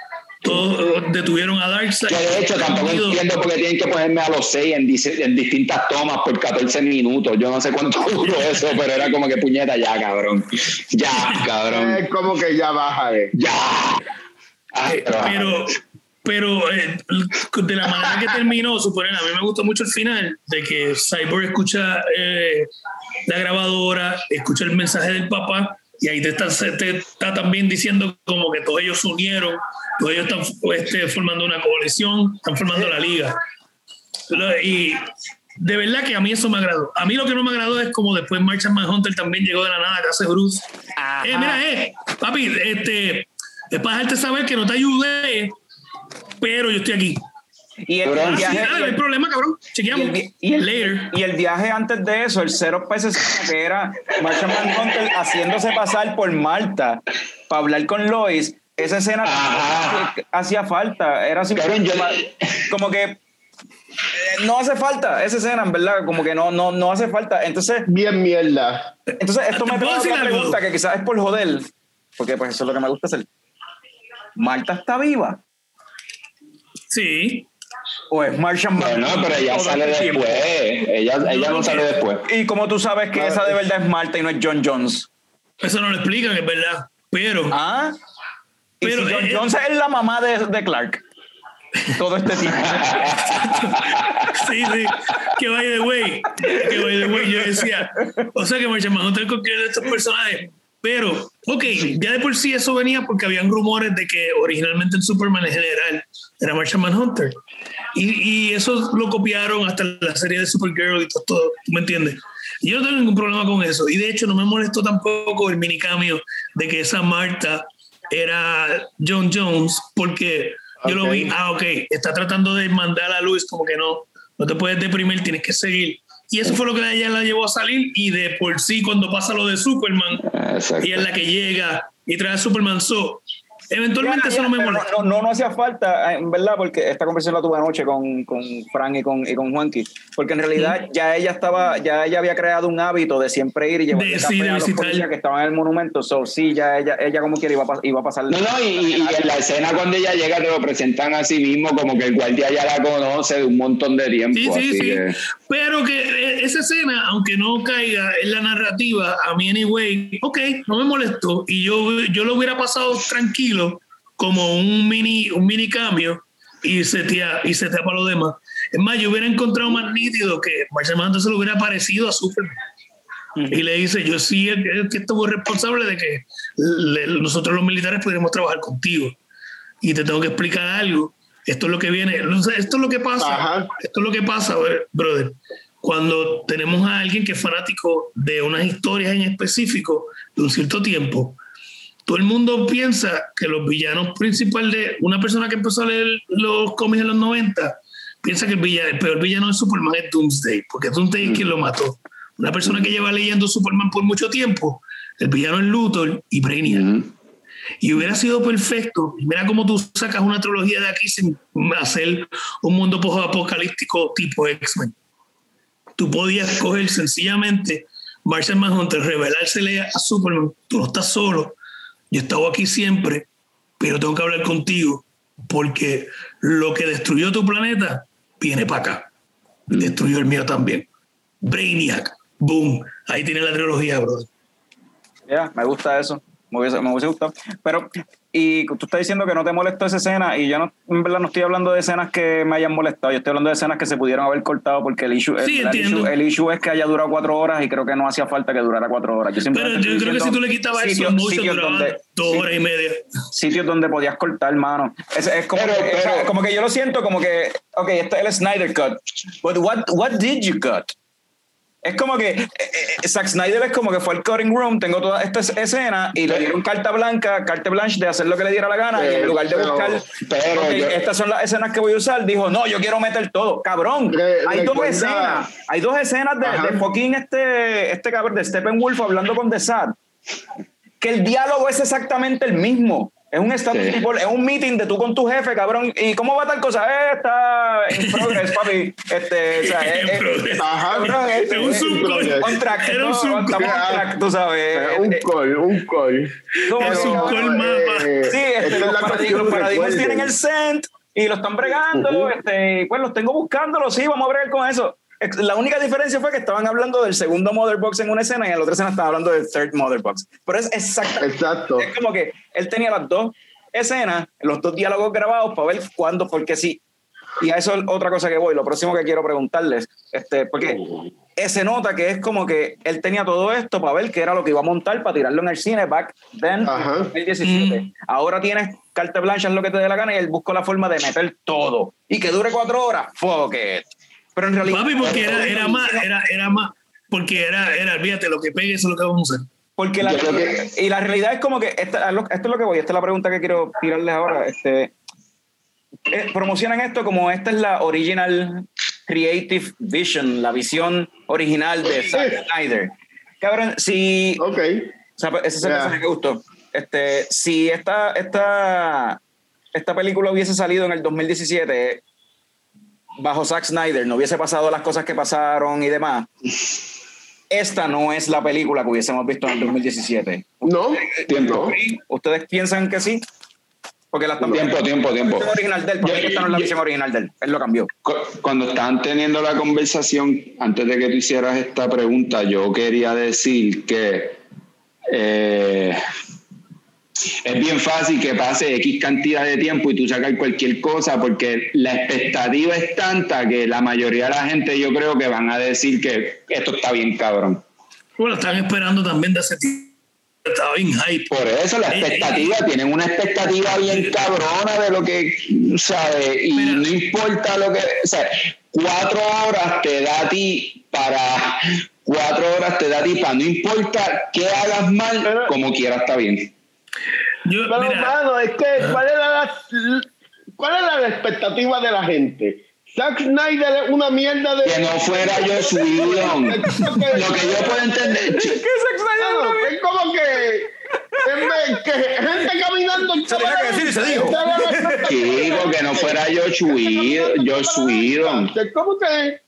todos detuvieron a Darkseid. Que de hecho tampoco entiendo por qué tienen que ponerme a los seis en, dice- en distintas tomas por 14 minutos. Yo no sé cuánto duró eso, pero era como que puñeta ya, cabrón. Ya, cabrón. Es como que ya baja de. Ya. Ay, pero- Pero, pero eh, de la manera que terminó, suponer, a mí me gustó mucho el final de que Cyborg escucha eh, la grabadora, escucha el mensaje del papá y ahí te está, te está también diciendo como que todos ellos se unieron, todos ellos están este, formando una coalición, están formando la liga. Y de verdad que a mí eso me agradó. A mí lo que no me agradó es como después Martian Manhunter también llegó de la nada que hace Bruce. Eh, mira, eh, papi, este, es para dejarte saber que no te ayudé, pero yo estoy aquí. Y el, Cabrón, el Sí, viaje, y no hay el- problema, cabrón. y Chequeamos. el vi- y el- Later. y el viaje antes de eso, el cero peces que era Martian Manhunter haciéndose pasar por Marta para hablar con Lois, esa escena que hacía falta. Era así Cabrón, yo- como que eh, no hace falta esa escena, en verdad, como que no, no, no hace falta. Entonces, Bien mierda. entonces esto ¿Te me trae algo? pregunta que quizás es por joder, porque pues eso es lo que me gusta hacer. ¿Marta está viva? Sí. ¿O es Martian Manhunter pero ella sale después. Ella, ella no sale después. Y como tú sabes que esa de verdad es Marta y no es John Jones. Eso no lo explican, es verdad. Pero, ¿Ah? Y Pero, si John eh, Jones es la mamá de, de Clark. Todo este tiempo. sí, sí. Que by the way, que by the way, yo decía, o sea que Martian Manhunter con cualquiera de estos personajes. Pero, ok, ya de por sí eso venía porque habían rumores de que originalmente el Superman en general era Martian Manhunter. Y, y eso lo copiaron hasta la serie de Supergirl y todo, todo, ¿tú me entiendes? Y yo no tengo ningún problema con eso. Y de hecho no me molestó tampoco el mini cambio de que esa Marta era John Jones porque yo lo vi, ah, ok, está tratando de mandar a Luis como que no, no te puedes deprimir, tienes que seguir. Y eso fue lo que ella la llevó a salir y de por sí cuando pasa lo de Superman, Exacto. ella es la que llega y trae a Superman. So, Eventualmente eso no me molesta. No, no, no, hacía falta, en verdad, porque esta conversación la tuve anoche con, con Frank y con, y con Juanqui, porque en realidad ya ella estaba, ya ella había creado un hábito de siempre ir y llevar de, sí, a los policías que estaban en el monumento, so sí, ya ella, ella como quiera iba a, iba a pasar. No, no, y, y, en la escena cuando ella llega te lo presentan a sí mismo, como que el guardia ya la conoce de un montón de tiempo. Sí, sí, así sí. que- Pero que eh, esa escena, aunque no caiga en la narrativa, a mí anyway, ok, no me molestó. Y yo, yo lo hubiera pasado tranquilo, como un mini, un mini cambio, y setea, y setea para los demás. Es más, yo hubiera encontrado más nítido que Marshall Manhunter se lo hubiera parecido a Superman. Y le dice, yo sí que estuvo responsable de que le- nosotros los militares pudiéramos trabajar contigo. Y te tengo que explicar algo. Esto es lo que viene, esto es lo que pasa. Ajá. Esto es lo que pasa, brother. Cuando tenemos a alguien que es fanático de unas historias en específico de un cierto tiempo, todo el mundo piensa que los villanos principales de una persona que empezó a leer los cómics en los 90 piensa que el, villano, el peor villano de Superman es Doomsday, porque Doomsday es quien lo mató. Una persona que lleva leyendo Superman por mucho tiempo, el villano es Luthor y Brainiac. Y hubiera sido perfecto. Mira cómo tú sacas una trilogía de aquí sin hacer un mundo apocalíptico tipo X-Men. Tú podías coger sencillamente Martian Manhunter, revelársele a Superman. Tú no estás solo. Yo he estado aquí siempre, pero tengo que hablar contigo porque lo que destruyó tu planeta viene para acá. Destruyó el mío también. Brainiac. Boom. Ahí tiene la trilogía, brother. Ya, me gusta eso. Me hubiese, me hubiese gustado. Pero, y tú estás diciendo que no te molestó esa escena, y yo no, en verdad no estoy hablando de escenas que me hayan molestado, yo estoy hablando de escenas que se pudieron haber cortado porque el issue, Sí, el, issue, el issue es que haya durado cuatro horas y creo que no hacía falta que durara cuatro horas. Yo Pero yo creo que si tú le quitabas eso, sitios- mucho sitios donde- dos horas y media. sitios donde podías cortar, mano. Es, es como, Pero- que, es pero- como que yo lo siento como que, ok, este es el Snyder Cut, but what, what did you cut? Es como que eh, eh, Zack Snyder es como que fue al cutting room, tengo toda esta es- escena y le dieron carta blanca, carte blanche de hacer lo que le diera la gana y en lugar de Pero- buscar, pero ok, yo- estas son las escenas que voy a usar, dijo, no, yo quiero meter todo. Cabrón, Re- hay dos recuerda- escenas, hay dos escenas de, de fucking este, este cabrón de Steppenwolf hablando con The Sad que el diálogo es exactamente el mismo. Es un status Sí. report, es un meeting de tú con tu jefe, cabrón. ¿Y cómo va tal cosa? Eh, está en progress, papi. Este, o sea, eh, eh, Progress. Ajá. cabrón, este, Es un eh, Zoom call. on track, Era un no, tú sabes. Un eh, call, un call. ¿cómo Es un call mapa. Sí, este, es los, los paradigmas tienen el scent y lo están bregando. Ujú. este, pues los tengo buscándolo, sí, vamos a bregar con eso. La única diferencia fue que estaban hablando del segundo Mother Box en una escena y en la otra escena estaban hablando del third Mother Box. Pero es exactamente Exacto. es como que él tenía las dos escenas, los dos diálogos grabados para ver cuándo, porque sí. Y a eso es otra cosa que voy, lo próximo que quiero preguntarles, este, porque se nota que es como que él tenía todo esto para ver qué era lo que iba a montar para tirarlo en el cine back then, Ajá. en 2017. Mm. Ahora tienes carta blanca, es lo que te dé la gana, y él buscó la forma de meter todo. Y que dure cuatro horas, fuck it. Pero en realidad... Papi, porque era, era más, era, era más, porque era, era, olvídate, lo que pegue eso es lo que vamos a hacer. Porque la, y la realidad es como que esta, esto es lo que voy, esta es la pregunta que quiero tirarles ahora. Este, eh, promocionan esto como esta es la original creative vision, la visión original de Zack Snyder. Cabrón, si Ok. o sea, ese es el Yeah. mensaje que gustó. Este, si esta, esta, esta película hubiese salido en el 2017 bajo Zack Snyder, no hubiese pasado las cosas que pasaron y demás, esta no es la película que hubiésemos visto en el 2017. No. Tiempo. ¿Ustedes piensan que sí? Porque la están Tiempo, tiempo, tiempo. Original de él, para mí esta no es la Yo- visión original de él. Él lo cambió. Cu- Cuando estaban teniendo la conversación, antes de que tú hicieras esta pregunta, yo quería decir que eh, es bien fácil que pase X cantidad de tiempo y tú sacas cualquier cosa porque la expectativa es tanta que la mayoría de la gente yo creo que van a decir que esto está bien cabrón. Bueno, están esperando también de hace tiempo. Estaba bien hype. Por eso la Eh, expectativa, tienen una expectativa bien cabrona de lo que, ¿sabes? Y Mira. no importa lo que, o sea, cuatro horas te da a ti para, cuatro horas te da a ti para, no importa qué hagas mal, Pero- como quiera está bien. Yo, Pero, mira, mano, es que, ¿cuál era la, cuál era la expectativa de la gente? Zack Snyder es una mierda de. Que no fuera yo su. Lo que yo puedo entender, Claro, es como que, en que gente caminando Se tenía que decir y se dijo. Chico, que no fuera Josh Whedon. Josh Whedon. ¿Cómo que?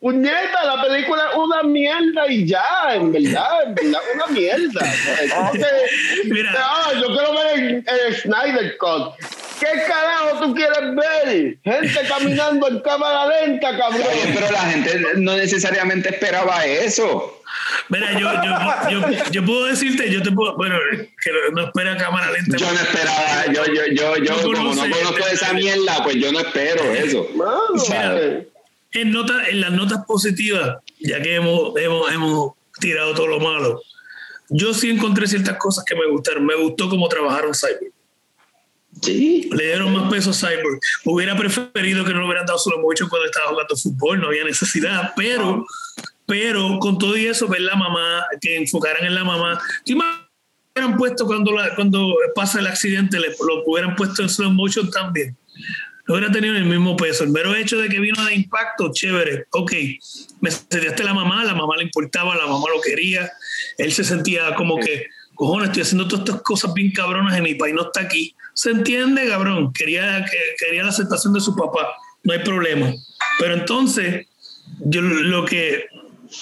Puñeta, la película es una mierda y ya, en verdad, en verdad, una mierda. ¿Cómo que- Mira. Ah, yo quiero ver el, el Snyder Cut. ¿Qué carajo tú quieres ver? Gente caminando en cámara lenta, cabrón. Oye, pero la gente no necesariamente esperaba eso. Mira, yo, yo, yo, yo puedo decirte, yo te puedo, bueno, que no espera cámara lenta. Yo no esperaba, yo, yo, yo, yo, No como no conozco esa mierda, pues yo no espero eso. Mano, Mira. En, nota, en las notas positivas, ya que hemos, hemos, hemos tirado todo lo malo, yo sí encontré ciertas cosas que me gustaron. Me gustó cómo trabajaron Cyborg. Sí. Le dieron más peso a Cyborg. Hubiera preferido que no le hubieran dado solo mucho cuando estaba jugando fútbol, no había necesidad, pero, pero con todo y eso, ver la mamá, que enfocaran en la mamá. ¿Qué más hubieran puesto cuando, la, cuando pasa el accidente? Le, lo hubieran puesto en slow motion también. No hubiera tenido el mismo peso. El mero hecho de que vino de impacto, chévere. Ok, me sentiste la mamá, la mamá le importaba, la mamá lo quería. Él se sentía como que, cojones, estoy haciendo todas estas cosas bien cabronas en mi país, no está aquí. Se entiende, cabrón. Quería, que, quería la aceptación de su papá. No hay problema. Pero entonces, yo lo que,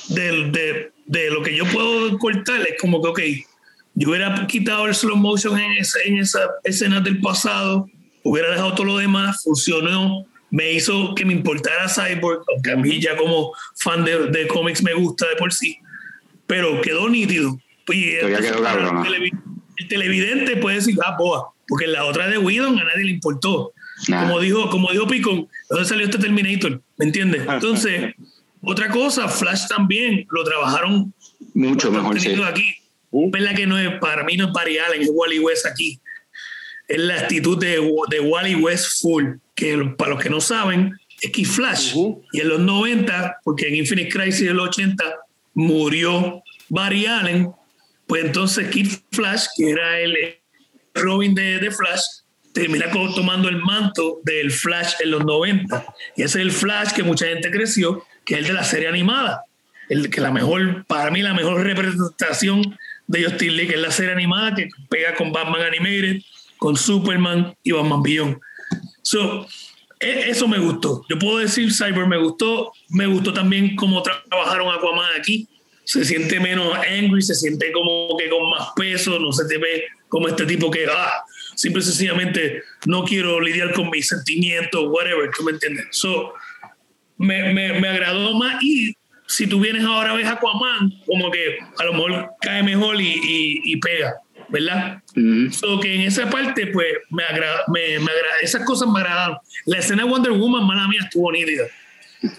de, de, de lo que yo puedo cortar es como que, ok, yo hubiera quitado el slow motion en, esa, en esa escena del pasado, hubiera dejado todo lo demás, funcionó, me hizo que me importara Cyborg, aunque a mí ya como fan de, de cómics me gusta de por sí, pero quedó nítido. Y entonces, quedó cabrón, el, el televidente puede decir, ah, boa, porque en la otra de Whedon a nadie le importó. Nah. Como dijo, como dijo Picon, ¿de dónde salió este Terminator? ¿Me entiendes? Entonces, otra cosa, Flash también lo trabajaron Mucho mejor, sí. aquí. ¿Verdad que no es, para mí no es Barry Allen, es Wally West aquí. Es la actitud de, de Wally West full, que para los que no saben, es que Flash. Y en los 90, porque en Infinite Crisis los 80 murió Barry Allen, pues entonces Kid Flash, que era el Robin de, de Flash, termina tomando el manto del Flash en los 90. Y ese es el Flash que mucha gente creció, que es el de la serie animada. El que la mejor, para mí, la mejor representación de Justin Lee, que es la serie animada que pega con Batman Animated, con Superman y Batman Beyond. So, e- eso me gustó. Yo puedo decir Cyber me gustó. Me gustó también cómo tra- trabajaron Aquaman aquí. Se siente menos angry, se siente como que con más peso, no se te ve como este tipo que, ah, simple y sencillamente no quiero lidiar con mis sentimientos, whatever, ¿tú me entiendes? So, me, me, me agradó más y si tú vienes ahora ves Aquaman, como que a lo mejor cae mejor y, y, y pega, ¿verdad? Ujú. So que en esa parte, pues, me agrada, me, me agrada, esas cosas me agradaron. La escena de Wonder Woman, mala mía, estuvo nítida.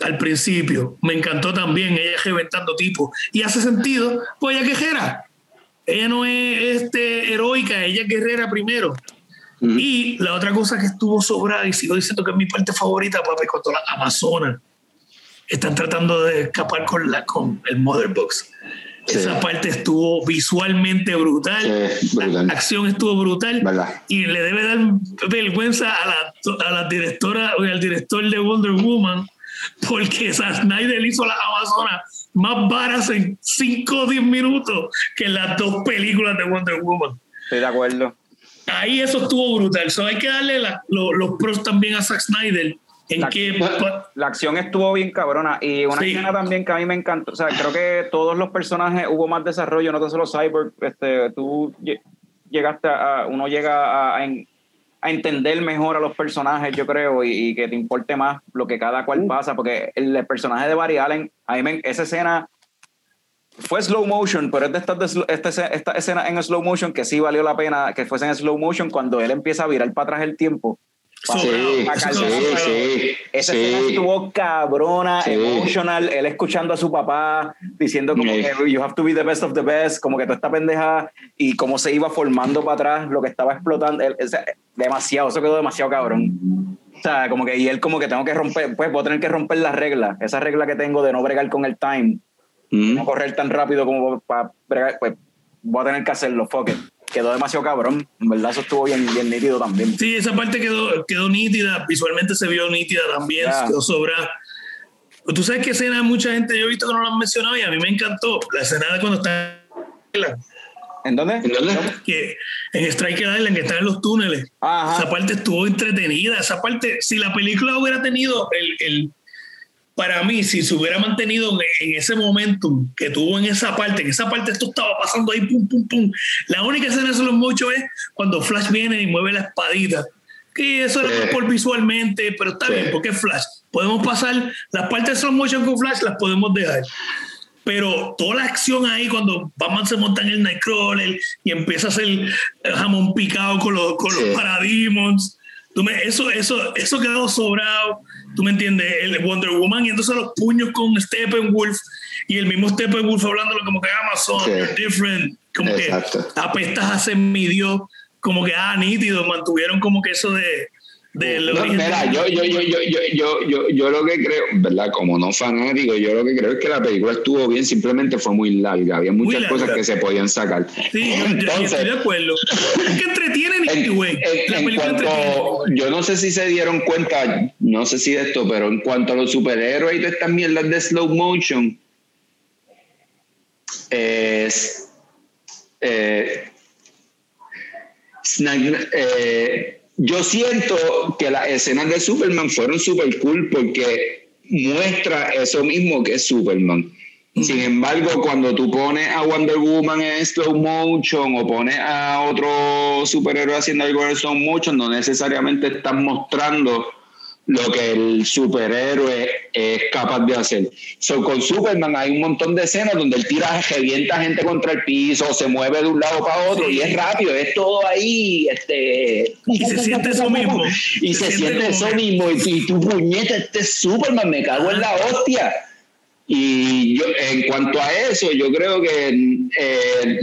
Al principio, me encantó también ella reventando tipos. Y hace sentido, pues ella guerrera. Ella no es este, heroica, ella es guerrera primero. Ujú. Y la otra cosa que estuvo sobrada, y sigo diciendo que es mi parte favorita, papi, cuando las Amazonas están tratando de escapar con, la, con el Mother Box. Sí. Esa parte estuvo visualmente brutal. Sí, brutal. La acción estuvo brutal. ¿Verdad? Y le debe dar vergüenza a la, a la directora o al director de Wonder Woman, porque Zack Snyder hizo las Amazonas más varas en 5 o 10 minutos que las dos películas de Wonder Woman. Estoy de acuerdo. Ahí eso estuvo brutal. So hay que darle la- lo- los pros también a Zack Snyder. En La- que pa- La acción estuvo bien cabrona y una Sí. escena también que a mí me encantó. O sea, creo que todos los personajes hubo más desarrollo, no tan solo Cyborg. Este, tú lle- llegaste a, uno llega a, a en- a entender mejor a los personajes, yo creo, y, y que te importe más lo que cada cual pasa, porque el, el personaje de Barry Allen, a mí me- esa escena fue slow motion, pero es de estas de sl- esta, ese- esta escena en slow motion que sí valió la pena que fuese en slow motion cuando él empieza a virar para atrás el tiempo. Sí, sí, sí, Esa sí. escena estuvo cabrona, Sí. emotional, él escuchando a su papá diciendo como Sí. que you have to be the best of the best, como que toda esta pendeja y cómo se iba formando para atrás, lo que estaba explotando, él- demasiado, eso quedó demasiado cabrón. O sea, como que y él como que tengo que romper, pues voy a tener que romper las reglas, esa regla que tengo de no bregar con el time, no Ujú. correr tan rápido como para bregar, pues voy a tener que hacerlo, fuck it. Quedó demasiado cabrón, en verdad eso estuvo bien, bien nítido también. Sí, esa parte quedó, quedó nítida, visualmente se vio nítida también, quedó sobrada. Tú sabes qué escena mucha gente yo he visto que no lo han mencionado y a mí me encantó. La escena de cuando está ¿En dónde? ¿En dónde? Que en Striker Island, que están en los túneles. Ajá. Esa parte estuvo entretenida. Esa parte, si la película hubiera tenido el, el para mí, si se hubiera mantenido en, ese momento que tuvo en esa parte, en esa parte esto estaba pasando ahí, pum, pum, pum. La única escena de slow motion es cuando Flash viene y mueve la espadita. Que eso era por visualmente, pero está bien, porque es Flash. Podemos pasar las partes de slow motion con Flash, las podemos dejar. Pero toda la acción ahí, cuando Batman se monta en el Nightcrawler y empieza a hacer eh, jamón picado con los, con Sí. los Parademons, eso, eso, eso quedó sobrado. ¿Tú me entiendes? El Wonder Woman y entonces los puños con Steppenwolf y el mismo Steppenwolf hablándolo como que Amazon, Sí. you're different, como Exacto. que apestas a semidios, como que ah, nítido, mantuvieron como que eso de. No, de- yo, yo, yo, yo, yo, yo, yo, yo lo que creo, ¿verdad? Como no fanático, yo lo que creo es que la película estuvo bien, simplemente fue muy larga. Había muchas larga. cosas que se podían sacar. Sí, yo, estoy de acuerdo. Es que entretienen y en, güey. en- cuanto, yo no sé si se dieron cuenta, no sé si de esto, pero en cuanto a los superhéroes y de estas mierdas de slow motion, es, eh, Snack- eh, yo siento que las escenas de Superman fueron super cool porque muestra eso mismo que es Superman. Sin embargo, cuando tú pones a Wonder Woman en slow motion o pones a otro superhéroe haciendo algo en slow motion, no necesariamente estás mostrando lo que el superhéroe es capaz de hacer. So, con Superman hay un montón de escenas donde él tira, revienta gente contra el piso, se mueve de un lado para otro y es rápido, es todo ahí. Este, Y se siente eso mismo. Y Se se, siente como eso mismo. Y, y tu puñeta, este es Superman, me cago en la hostia. Y yo, en cuanto a eso, yo creo que eh, eh,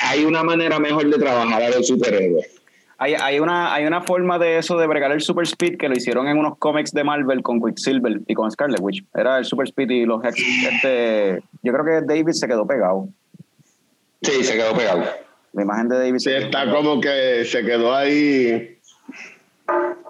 hay una manera mejor de trabajar a los superhéroes. Hay, hay, una, hay una forma de eso de bregar el Super Speed que lo hicieron en unos cómics de Marvel con Quicksilver y con Scarlet Witch. Era el Super Speed y los. Este, yo creo que David se quedó pegado. Sí, se quedó pegado. La imagen de David Sí, se quedó está pegado. como que se quedó ahí.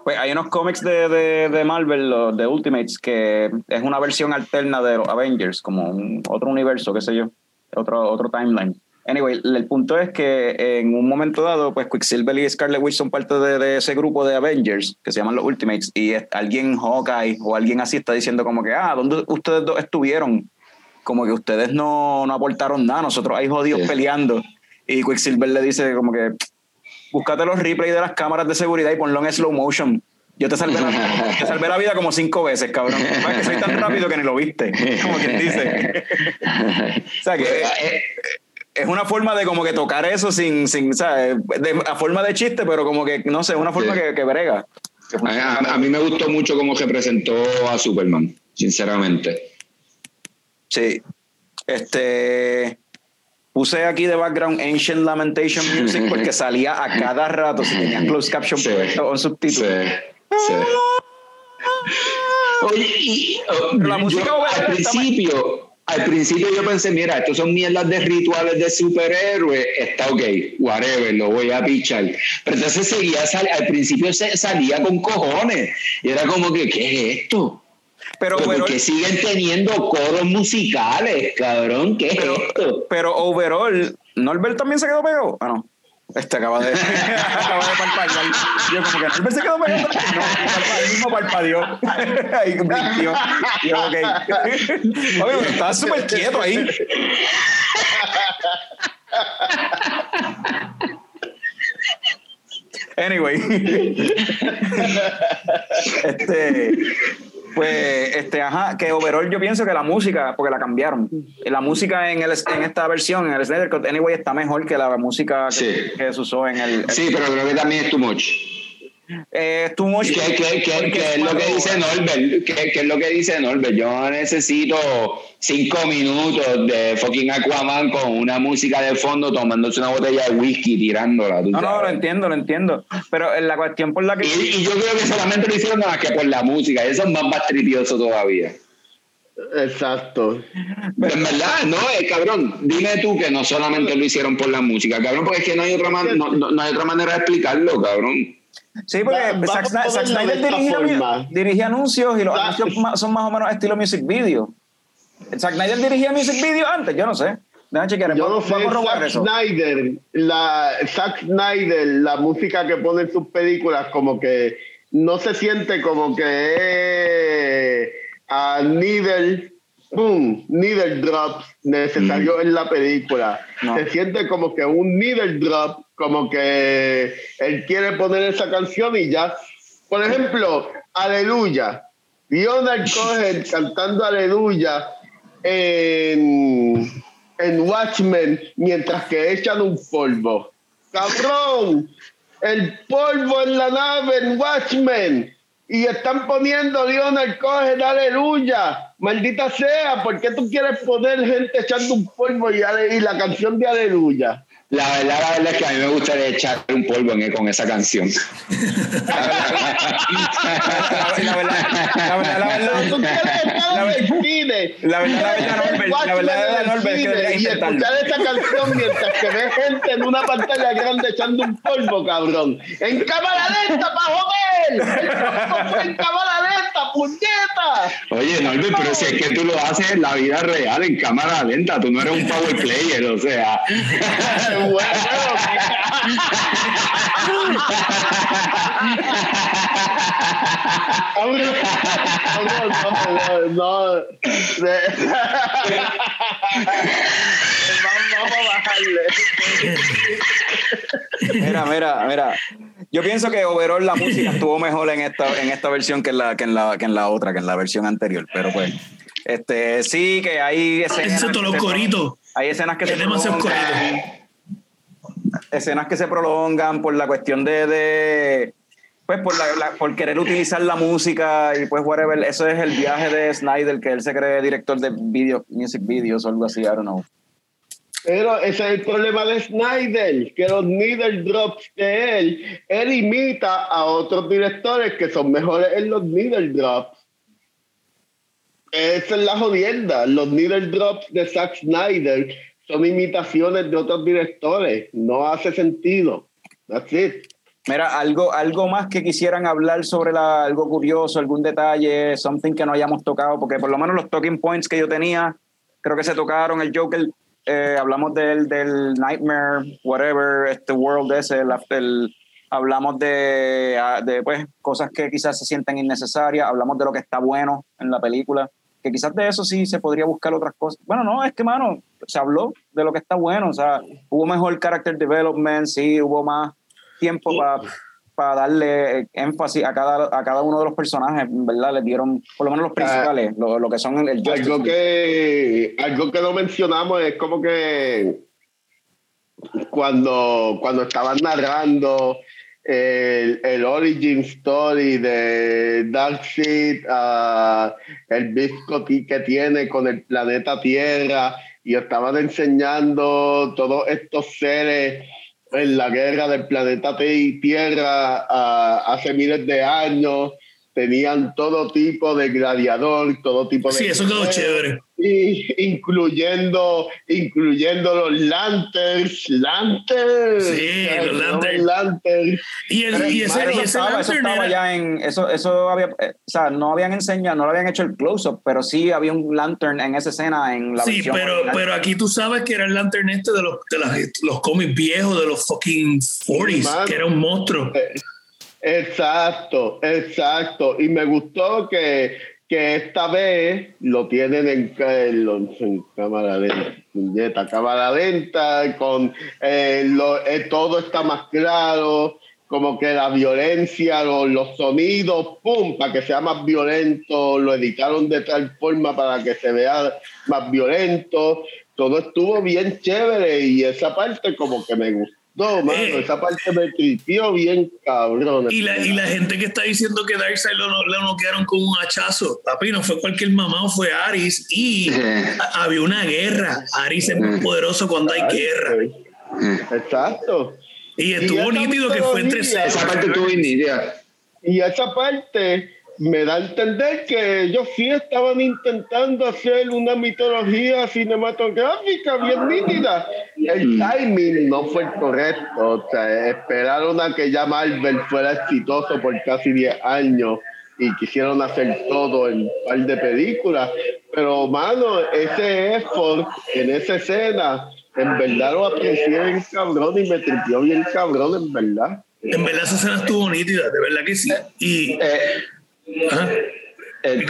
Pues hay unos cómics de, de, de Marvel, los de Ultimates, que es una versión alterna de los Avengers, como un- otro universo, qué sé yo, otro, otro timeline. Anyway, el punto es que en un momento dado, pues Quicksilver y Scarlet Witch son parte de, de ese grupo de Avengers que se llaman los Ultimates y alguien Hawkeye o alguien así está diciendo como que, ah, ¿dónde ustedes dos estuvieron? Como que ustedes no, no aportaron nada, nosotros ahí jodidos Sí. peleando. Y Quicksilver le dice como que, búscate los replays de las cámaras de seguridad y ponlo en slow motion. Yo te salvé la, te salvé la vida como cinco veces, cabrón. Es que soy tan rápido que ni lo viste, como quien dice. O sea, que es, es una forma de como que tocar eso sin, sin ¿sabes? De, a forma de chiste, pero como que, no sé, una forma Sí. que, que brega. Que A, funciona. a- a mí me gustó mucho cómo representó a Superman, sinceramente. Sí. Este. Puse aquí de background Ancient Lamentation Music porque salía a cada rato si tenías closed caption Sí. puesto o Sí, subtítulos. sí. Oye, y oh, la música yo, al principio, al principio yo pensé, mira, estos son mierdas de rituales de superhéroes, está ok, whatever, lo voy a pichar. Pero entonces seguía, sal- al principio se, salía con cojones. Y era como que, ¿qué es esto? Pero, Pero porque siguen teniendo coros musicales, cabrón, ¿qué pero, es esto? pero overall, ¿Norbert también se quedó pegado? Ah, no. Este acaba de, acaba de parpadear. Yo como que Norbert se quedó pegado. No, el mismo parpadeó. Ahí brinquió. Yo, ok. Oye, pero estaba súper quieto ahí. Anyway. este. Pues, este, ajá, que overall yo pienso que la música, porque la cambiaron. La música en, el, en esta versión, en el Snyder Cut, anyway, está mejor que la música que, Sí. que se usó en el. Sí, pero creo que también es too much. Eh, too much. ¿Qué, qué- qué- porque qué es lo que dice Norbert? ¿Qué, qué es lo que dice Norbert? Yo necesito cinco minutos de fucking Aquaman con una música de fondo tomándose una botella de whisky tirándola. tú No, no, lo entiendo, lo entiendo. Pero en la cuestión por la que. y, y yo creo que solamente lo hicieron nada más que por la música. Eso es más, más tripioso todavía. Exacto. Pero en verdad, no, eh, cabrón, dime tú que no solamente lo hicieron por la música, cabrón, porque es que no hay otra, man- no, no- no hay otra manera de explicarlo, cabrón. Sí, porque Va- Zack, Snyder- Zack dirige anuncios y los Va- anuncios son más o menos estilo music video. Zack Snyder dirigía music video antes, yo no sé. Déjame chequear, Yo no sé, Zack eso. Snyder, la, Zack Snyder, la música que pone en sus películas, como que no se siente como que a needle, boom, needle drops necesario en la película. No. Se siente como que un needle drop, como que él quiere poner esa canción y ya. Por ejemplo, Aleluya. Leonard Cohen cantando Aleluya en, en Watchmen mientras que echan un polvo. ¡Cabrón! El polvo en la nave en Watchmen. Y están poniendo Leonard Cohen, aleluya. Maldita sea, ¿por qué tú quieres poner gente echando un polvo y, y la canción de aleluya? La verdad, la verdad es que a mí me gustaría echar un polvo en, con esa canción. La verdad, la verdad, la verdad, el cine. La verdad, la verdad, Quieres ver Norbert, la verdad, Watchmen en el Norbert, es que Y intentarlo. escuchar esa canción mientras que ves gente en una pantalla grande echando un polvo, cabrón. En cámara lenta, pa' joder. El polvo fue en cámara lenta, puñeta. Oye, Norbert, pero si es que tú lo haces en la vida real, en cámara lenta, tú no eres un power player, o sea. Bueno, Cabrón, cabrón, no, no, no. Vamos a bajarle. Mira, mira, mira. Yo pienso que overall la música estuvo mejor en esta, en esta versión que en la, que en la, que en la otra, que en la versión anterior. Pero pues, este, sí que hay escenas. Excepto los coritos. Hay escenas que Es se demasiado prolongan. Escenas que se prolongan por la cuestión de, de pues por, querer utilizar la música y pues whatever. Eso es el viaje de Snyder, que él se cree director de video, music videos o algo así, I don't know. Pero ese es el problema de Snyder, que los needle drops de él, él imita a otros directores que son mejores en los needle drops. Esa es la jodienda. Los needle drops de Zack Snyder son imitaciones de otros directores. No hace sentido. That's it. Mira, algo, algo más que quisieran hablar sobre la, algo curioso, algún detalle, something que no hayamos tocado, porque por lo menos los talking points que yo tenía, creo que se tocaron, el Joker, eh, hablamos del, del Nightmare, whatever, este world ese, el, el- hablamos de, ah, de pues, cosas que quizás se sienten innecesarias, hablamos de lo que está bueno en la película, que quizás de eso sí se podría buscar otras cosas. Bueno, no, es que, mano, se habló de lo que está bueno, o sea, hubo mejor character development, sí, hubo más tiempo para darle énfasis a cada, a cada uno de los personajes, ¿verdad? Les dieron, por lo menos los principales, lo, lo que son el, Algo que, algo que no mencionamos es como que cuando, cuando estaban narrando el, el origin story de Darkseid, ah, el bisco que tiene con el planeta Tierra, y estaban enseñando todos estos seres en la guerra del planeta Ti- Tierra ah, hace miles de años. Tenían todo tipo de gladiador, todo tipo de. Sí, eso quedó chévere. Y incluyendo, incluyendo los lanterns, lanterns. Sí, los lanterns. lanterns. Y, el, y ese, y eso ese estaba, eso ya en eso eso había eh, o sea no habían enseñado no le habían hecho el close up pero sí había un lantern en esa escena en la Sí, pero, original. pero aquí tú sabes que era el lantern este de los, de las- los cómics viejos de los fucking 40s, Mano. que era un monstruo. Exacto, exacto. Y me gustó que, que esta vez lo tienen en, en en cámara lenta, cámara lenta, con eh, lo- eh, todo está más claro, como que la violencia, lo- los sonidos, pum, para que sea más violento, lo editaron de tal forma para que se vea más violento. Todo estuvo bien chévere y esa parte como que me gustó, mano. Eh. Esa parte me tripió bien cabrón. Y la, y la gente que está diciendo que Darkseid lo, lo noquearon con un hachazo, papi, no fue cualquier mamá, fue Aris. Y a- había una guerra. Aris es más poderoso cuando hay guerra. Exacto. Y estuvo nítido que fue entre Esa parte estuvo nítida. Y esa parte me da a entender que ellos sí estaban intentando hacer una mitología cinematográfica bien nítida. El timing no fue el correcto. O sea, esperaron a que ya Marvel fuera exitoso por casi 10 años y quisieron hacer todo en un par de películas. Pero, mano, ese effort en esa escena, en verdad lo aprecié bien cabrón y me tripió bien cabrón, en verdad. En verdad esa escena estuvo nítida, de verdad que sí. Y... Eh, eh,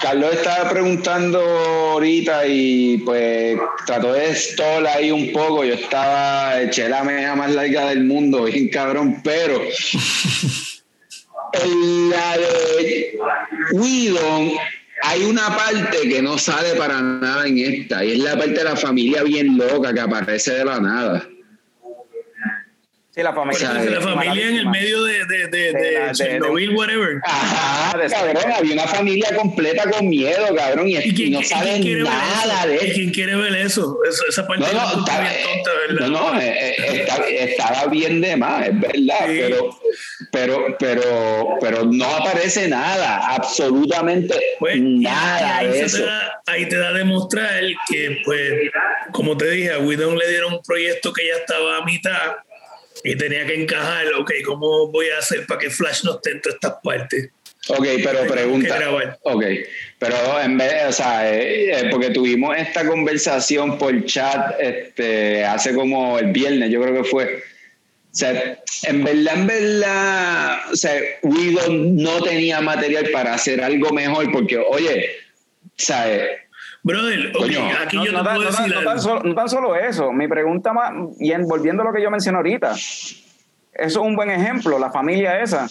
Carlos estaba preguntando ahorita y pues trató de estar ahí un poco. Yo estaba, eché la meja más larga del mundo, bien cabrón, pero en la de Widon hay una parte que no sale para nada en esta, y es la parte de la familia bien loca que aparece de la nada. Sí, la familia. la familia en el medio de, de, de, de, Chernobyl, whatever. Ajá, cabrón, había una familia completa con miedo, cabrón, y, ¿Y, no saben nada de eso. ¿Y quién quiere ver eso? esa parte no, no, está, bien tonta, ¿verdad? No, no, eh, eh, estaba bien de más, es verdad, pero, pero, pero, pero no aparece nada, absolutamente pues, nada ahí de eso. Te da, ahí te da a demostrar que, pues, como te dije, a Widon le dieron un proyecto que ya estaba a mitad y tenía que encajar, ok, ¿cómo voy a hacer para que Flash no esté en todas estas partes? Ok, pero pregunta. Ok, pero en vez, o sea, eh, eh, porque tuvimos esta conversación por chat este, hace como el viernes, yo creo que fue. O sea, en verdad, en verdad, o sea, Widow no tenía material para hacer algo mejor, porque, oye, ¿sabes? Brother, aquí yo no, te puedo decir no, tan solo, no tan solo eso, mi pregunta más, y volviendo a lo que yo mencioné ahorita, eso es un buen ejemplo, la familia esa.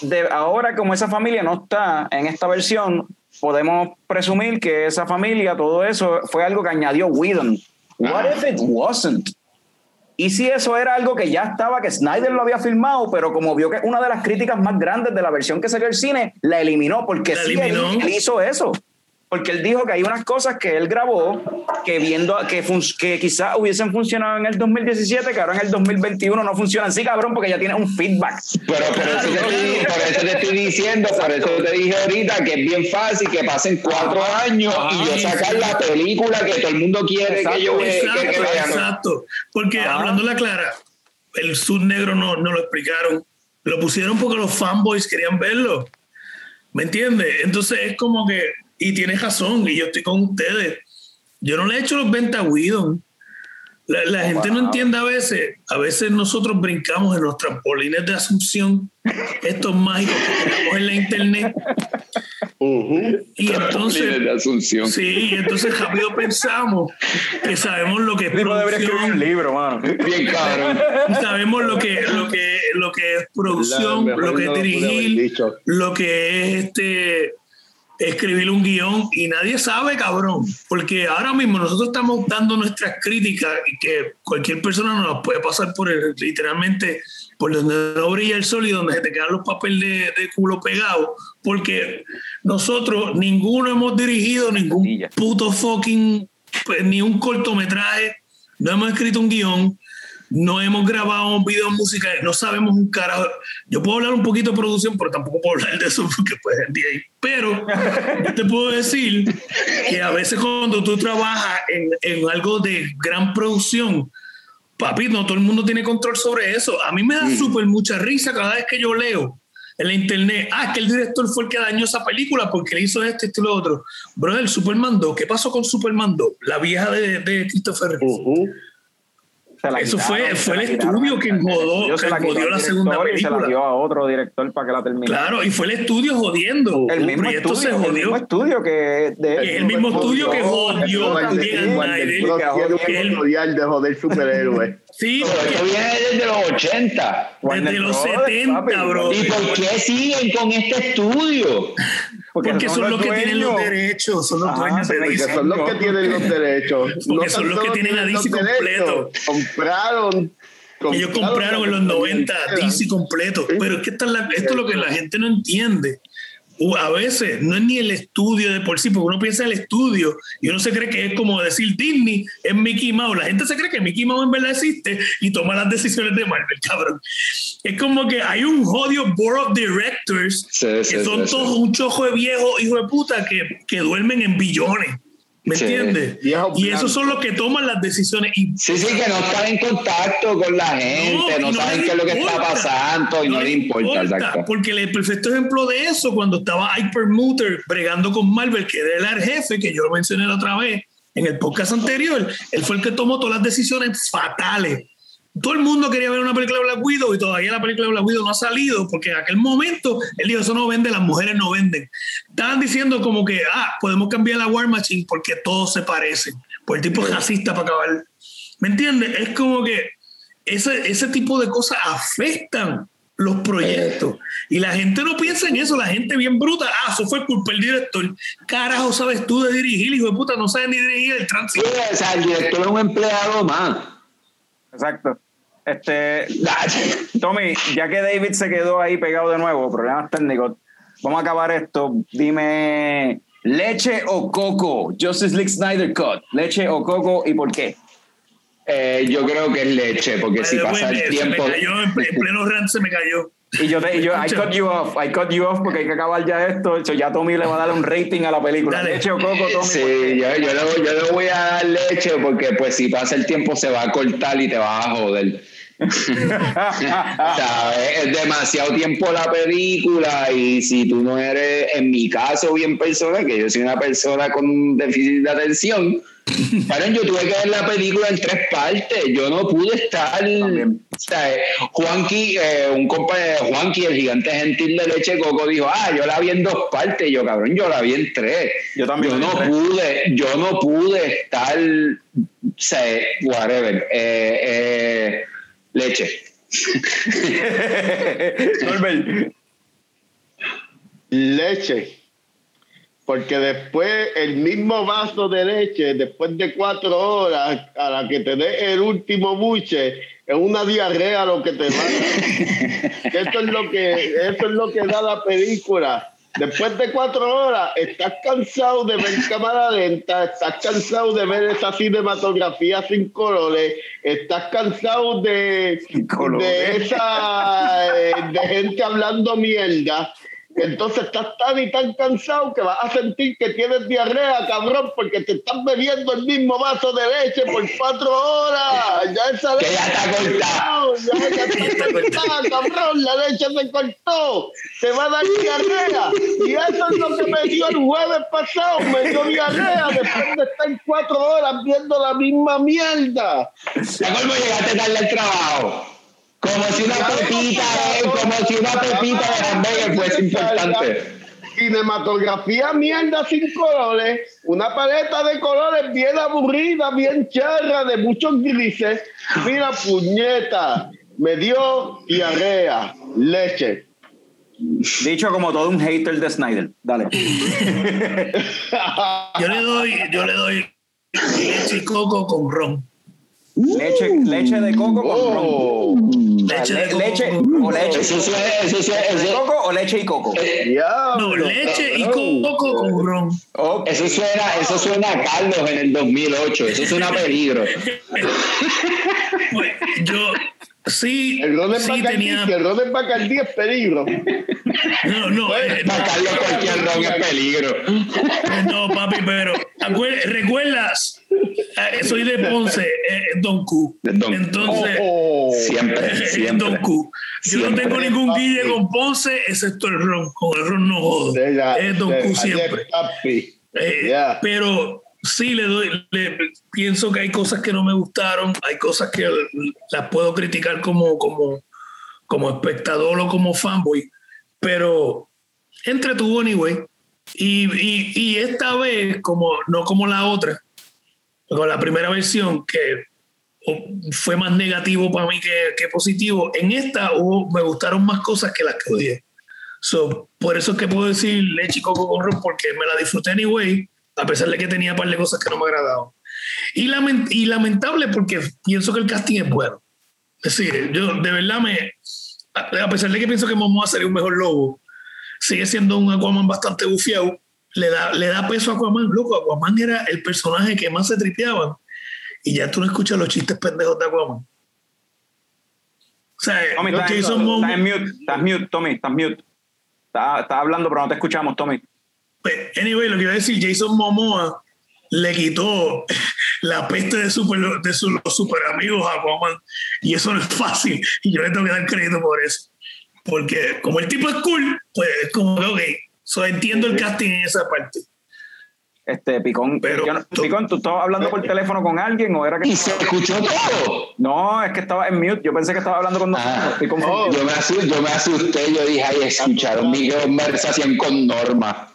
De ahora, como esa familia no está en esta versión, podemos presumir que esa familia, todo eso, fue algo que añadió Whedon. What if it wasn't? Y si eso era algo que ya estaba, que Snyder lo había filmado, pero como vio que una de las críticas más grandes de la versión que salió al cine, la eliminó, porque sí, él hizo eso porque él dijo que hay unas cosas que él grabó que viendo que, que quizás hubiesen funcionado en el 2017, que ahora en el 2021 no funcionan. Sí, cabrón, porque ya tiene un feedback. Pero, por eso te estoy diciendo, por eso te dije ahorita que es bien fácil que pasen cuatro años y yo sacar la película que todo el mundo quiere que yo vea. Exacto, exacto. Porque hablando la clara, el Sud Negro no, no lo explicaron. Lo pusieron porque los fanboys querían verlo. ¿Me entiendes? Entonces es como que y tienes razón, y yo estoy con ustedes. Yo no le he hecho los ventas a Widon. La, gente no entiende a veces, a veces nosotros brincamos en los trampolines de asunción, estos mágicos que tenemos en la internet. Y entonces, de asunción. sí, y entonces rápido pensamos que sabemos lo que es producción. un libro, mano. Bien cabrón. Sabemos lo que, lo que, lo que es producción, lo que es dirigir, lo que es este escribir un guion y nadie sabe, cabrón, porque ahora mismo nosotros estamos dando nuestras críticas y que cualquier persona nos puede pasar por el, literalmente por donde no brilla el sol y donde se te quedan los papeles de, culo pegados, porque nosotros ninguno hemos dirigido ningún puto fucking, pues, ni un cortometraje, no hemos escrito un guion, no hemos grabado un video musical, no sabemos un carajo. Yo puedo hablar un poquito de producción, pero tampoco puedo hablar de eso porque pues el día ahí. Pero yo te puedo decir que a veces cuando tú trabajas en, en algo de gran producción, papi, no todo el mundo tiene control sobre eso. A mí me da súper mucha risa cada vez que yo leo en la internet, ah, es que el director fue el que dañó esa película porque le hizo esto, esto y lo otro. Bro, el Superman 2, ¿qué pasó con Superman 2? La vieja de, de Christopher Reeve. Eso fue, fue el estudio que jodó, que jodió la segunda película. se la dio a otro director para que la termine. Claro, y fue el estudio jodiendo. El, mismo estudio, se jodió. El mismo estudio que. De, el mismo estudio que jodió también a Snyder. El de joder superhéroes. Sí, esto viene desde los 80. Desde los 70, bro. ¿Y por qué siguen con este estudio? Porque, son, los, que tienen los derechos, son los dueños de. Son los que tienen los derechos. Porque son los que tienen a DC completo. Compraron. Ellos compraron en los 90 DC completo. Pero es que esto es lo que la gente no entiende a veces no es ni el estudio de por sí, porque uno piensa en el estudio y uno se cree que es como decir Disney es Mickey Mouse. La gente se cree que Mickey Mouse en verdad existe y toma las decisiones de Marvel, cabrón. Es como que hay un jodido board of directors que son todos un chojo de viejos hijos de puta que, que duermen en billones. ¿Me entiendes? Y esos son los que toman las decisiones. Y, sí, sí, que no están en contacto con la gente, no, saben qué es lo que está pasando y no, les importa. exacto. Porque el perfecto ejemplo de eso, cuando estaba Hypermuter bregando con Marvel, que era el jefe, que yo lo mencioné la otra vez en el podcast anterior, él fue el que tomó todas las decisiones fatales todo el mundo quería ver una película de Black Widow y todavía la película de Black Widow no ha salido porque en aquel momento él dijo, eso no vende, las mujeres no venden. Estaban diciendo como que, ah, podemos cambiar la War Machine porque todos se parecen. Por el tipo es racista para acabar. ¿Me entiendes? Es como que ese, ese tipo de cosas afectan los proyectos. Y la gente no piensa en eso, la gente bien bruta, ah, eso fue culpa del director. Carajo, sabes tú de dirigir, hijo de puta, no sabes ni dirigir el tránsito. o sea, el director es un empleado más. Exacto. Este, Tommy, ya que David se quedó ahí pegado de nuevo, problemas técnicos, vamos a acabar esto. Dime, ¿leche o coco? Justice League Snyder Cut. ¿Leche o coco y por qué? Eh, yo creo que es leche, porque si pasa el tiempo. en, pleno rant se me cayó. Y yo, te, yo, I cut you off, I cut you off porque hay que acabar ya esto. Hecho, ya Tommy le va a dar un rating a la película. Leche o coco, Tommy. Sí, yo, yo, le, yo, le, voy a dar leche porque, pues, si pasa el tiempo se va a cortar y te va a joder. Es demasiado tiempo la película y si tú no eres, en mi caso, bien persona, que yo soy una persona con déficit de atención, yo tuve que ver la película en tres partes. Yo no pude estar. Juanqui, eh, un compa de Juanqui, el gigante gentil de leche coco, dijo: Ah, yo la vi en dos partes. yo, cabrón, yo la vi en tres. Yo también. Yo no pude, yo no pude estar. Sé, whatever. Eh, eh, leche. leche. Porque después el mismo vaso de leche, después de cuatro horas, a la que te dé el último buche, es una diarrea lo que te da. eso es lo que, eso es lo que da la película. Después de cuatro horas, estás cansado de ver cámara lenta, estás cansado de ver esa cinematografía sin colores, estás cansado de, de esa eh, de gente hablando mierda entonces estás tan y tan cansado que vas a sentir que tienes diarrea, cabrón, porque te estás bebiendo el mismo vaso de leche por cuatro horas. Ya esa leche ya está cortada. Ya, está cortada, cabrón. La leche se cortó. Te va a dar diarrea. Y eso es lo que me dio el jueves pasado. Me dio diarrea después de estar cuatro horas viendo la misma mierda. Ya cómo llegaste tarde al trabajo. Como si una pepita, como si una pepita de hamburger fuese importante. Cinematografía mierda sin colores, una paleta de colores bien aburrida, bien charra, de muchos grises. Mira, puñeta, me dio diarrea, leche. Dicho como todo un hater de Snyder. Dale. yo le doy, yo le doy leche y coco con ron. Leche, leche de coco con ron. Oh. Leche, de leche o leche. Eso eso ¿De coco o leche y coco? no, leche y coco con ron. Eso suena, eso suena a Carlos en el 2008. Eso suena a peligro. pues, yo Sí, el ron sí Bacardí, tenía... el ron en Bacardí es peligro. No, no. Pues, eh, Carlos, cualquier ron es peligro. No, papi, pero recuerdas eh, soy de Ponce, eh, Don Q. Entonces, oh, siempre, siempre. Don Q. Yo no tengo ningún guille con Ponce, excepto el ron. Con el ron no jodo. es Don Q siempre. Eh, pero sí le doy, le, pienso que hay cosas que no me gustaron, hay cosas que las puedo criticar como, como, como espectador o como fanboy, pero entretuvo anyway. Y, y, y esta vez, como no como la otra, con la primera versión, que fue más negativo para mí que, positivo, en esta me gustaron más cosas que las que odié. So, por eso es que puedo decir leche y coco con ron, porque me la disfruté anyway, a pesar de que tenía un par de cosas que no me agradaban. Y, y lamentable porque pienso que el casting es bueno. Es decir, yo de verdad me, a pesar de que pienso que Momoa sería un mejor lobo, sigue siendo un Aquaman bastante bufiado le da, le da peso a Aquaman. Loco, Aquaman era el personaje que más se tripeaba. Y ya tú no escuchas los chistes pendejos de Aquaman. O sea, Tommy, estás, mute, estás mute, Tommy, estás mute. Estás, hablando, pero no te escuchamos, Tommy. Pues, anyway, lo que iba a decir, Jason Momoa le quitó la peste de, super, de sus los super amigos a Aquaman. Y eso no es fácil. Y yo le tengo que dar crédito por eso. Porque como el tipo es cool, pues como que, ok, so, entiendo el casting en esa parte. Este, Picón, Pero- yo no- Picón, ¿tú estabas hablando por teléfono con alguien o era que Y se escuchó todo. No, es que estaba en mute. Yo pensé que estaba hablando con nosotros. Ah. Estoy confundido. Yo me, asusté, yo me asusté, yo dije, ay, escucharon mi conversación con Norma.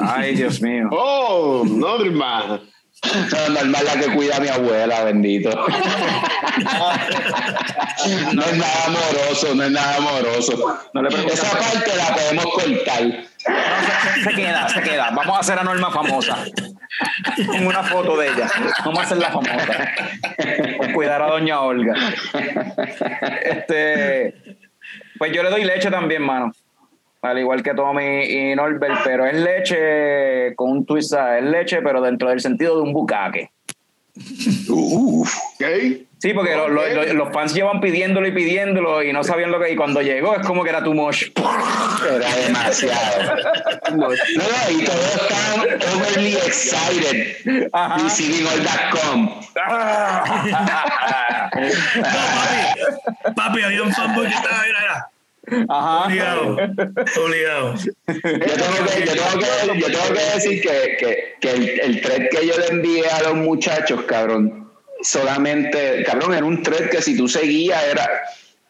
Ay, Dios mío. Oh, Norma. No, Norma es la que cuida a mi abuela, bendito. No es nada amoroso, no es nada amoroso. No le preguntes. Esa parte la podemos cortar. Se, se queda, se queda. Vamos a hacer a Norma famosa. Con una foto de ella. Vamos a hacerla famosa. Por cuidar a Doña Olga. Este. Pues yo le doy leche también, mano. Al igual que Tommy y Norbert, pero es leche con un twist, es leche, pero dentro del sentido de un bucaque. Uf. ¿Ok? Sí, porque lo- lo- lo- los fans llevan pidiéndolo y pidiéndolo y no sabían lo que. Y cuando llegó es como que era too much. Era demasiado. No, no, y todos están overly excited Ajá. receiving all that come. No, papi, papi, había un fanboy que estaba, mira, mira, Ajá. obligado, obligado. Yo tengo que, yo tengo que, yo tengo que decir que, que, que el, el thread que yo le envié a los muchachos, cabrón, solamente, cabrón, era un thread que si tú seguías era...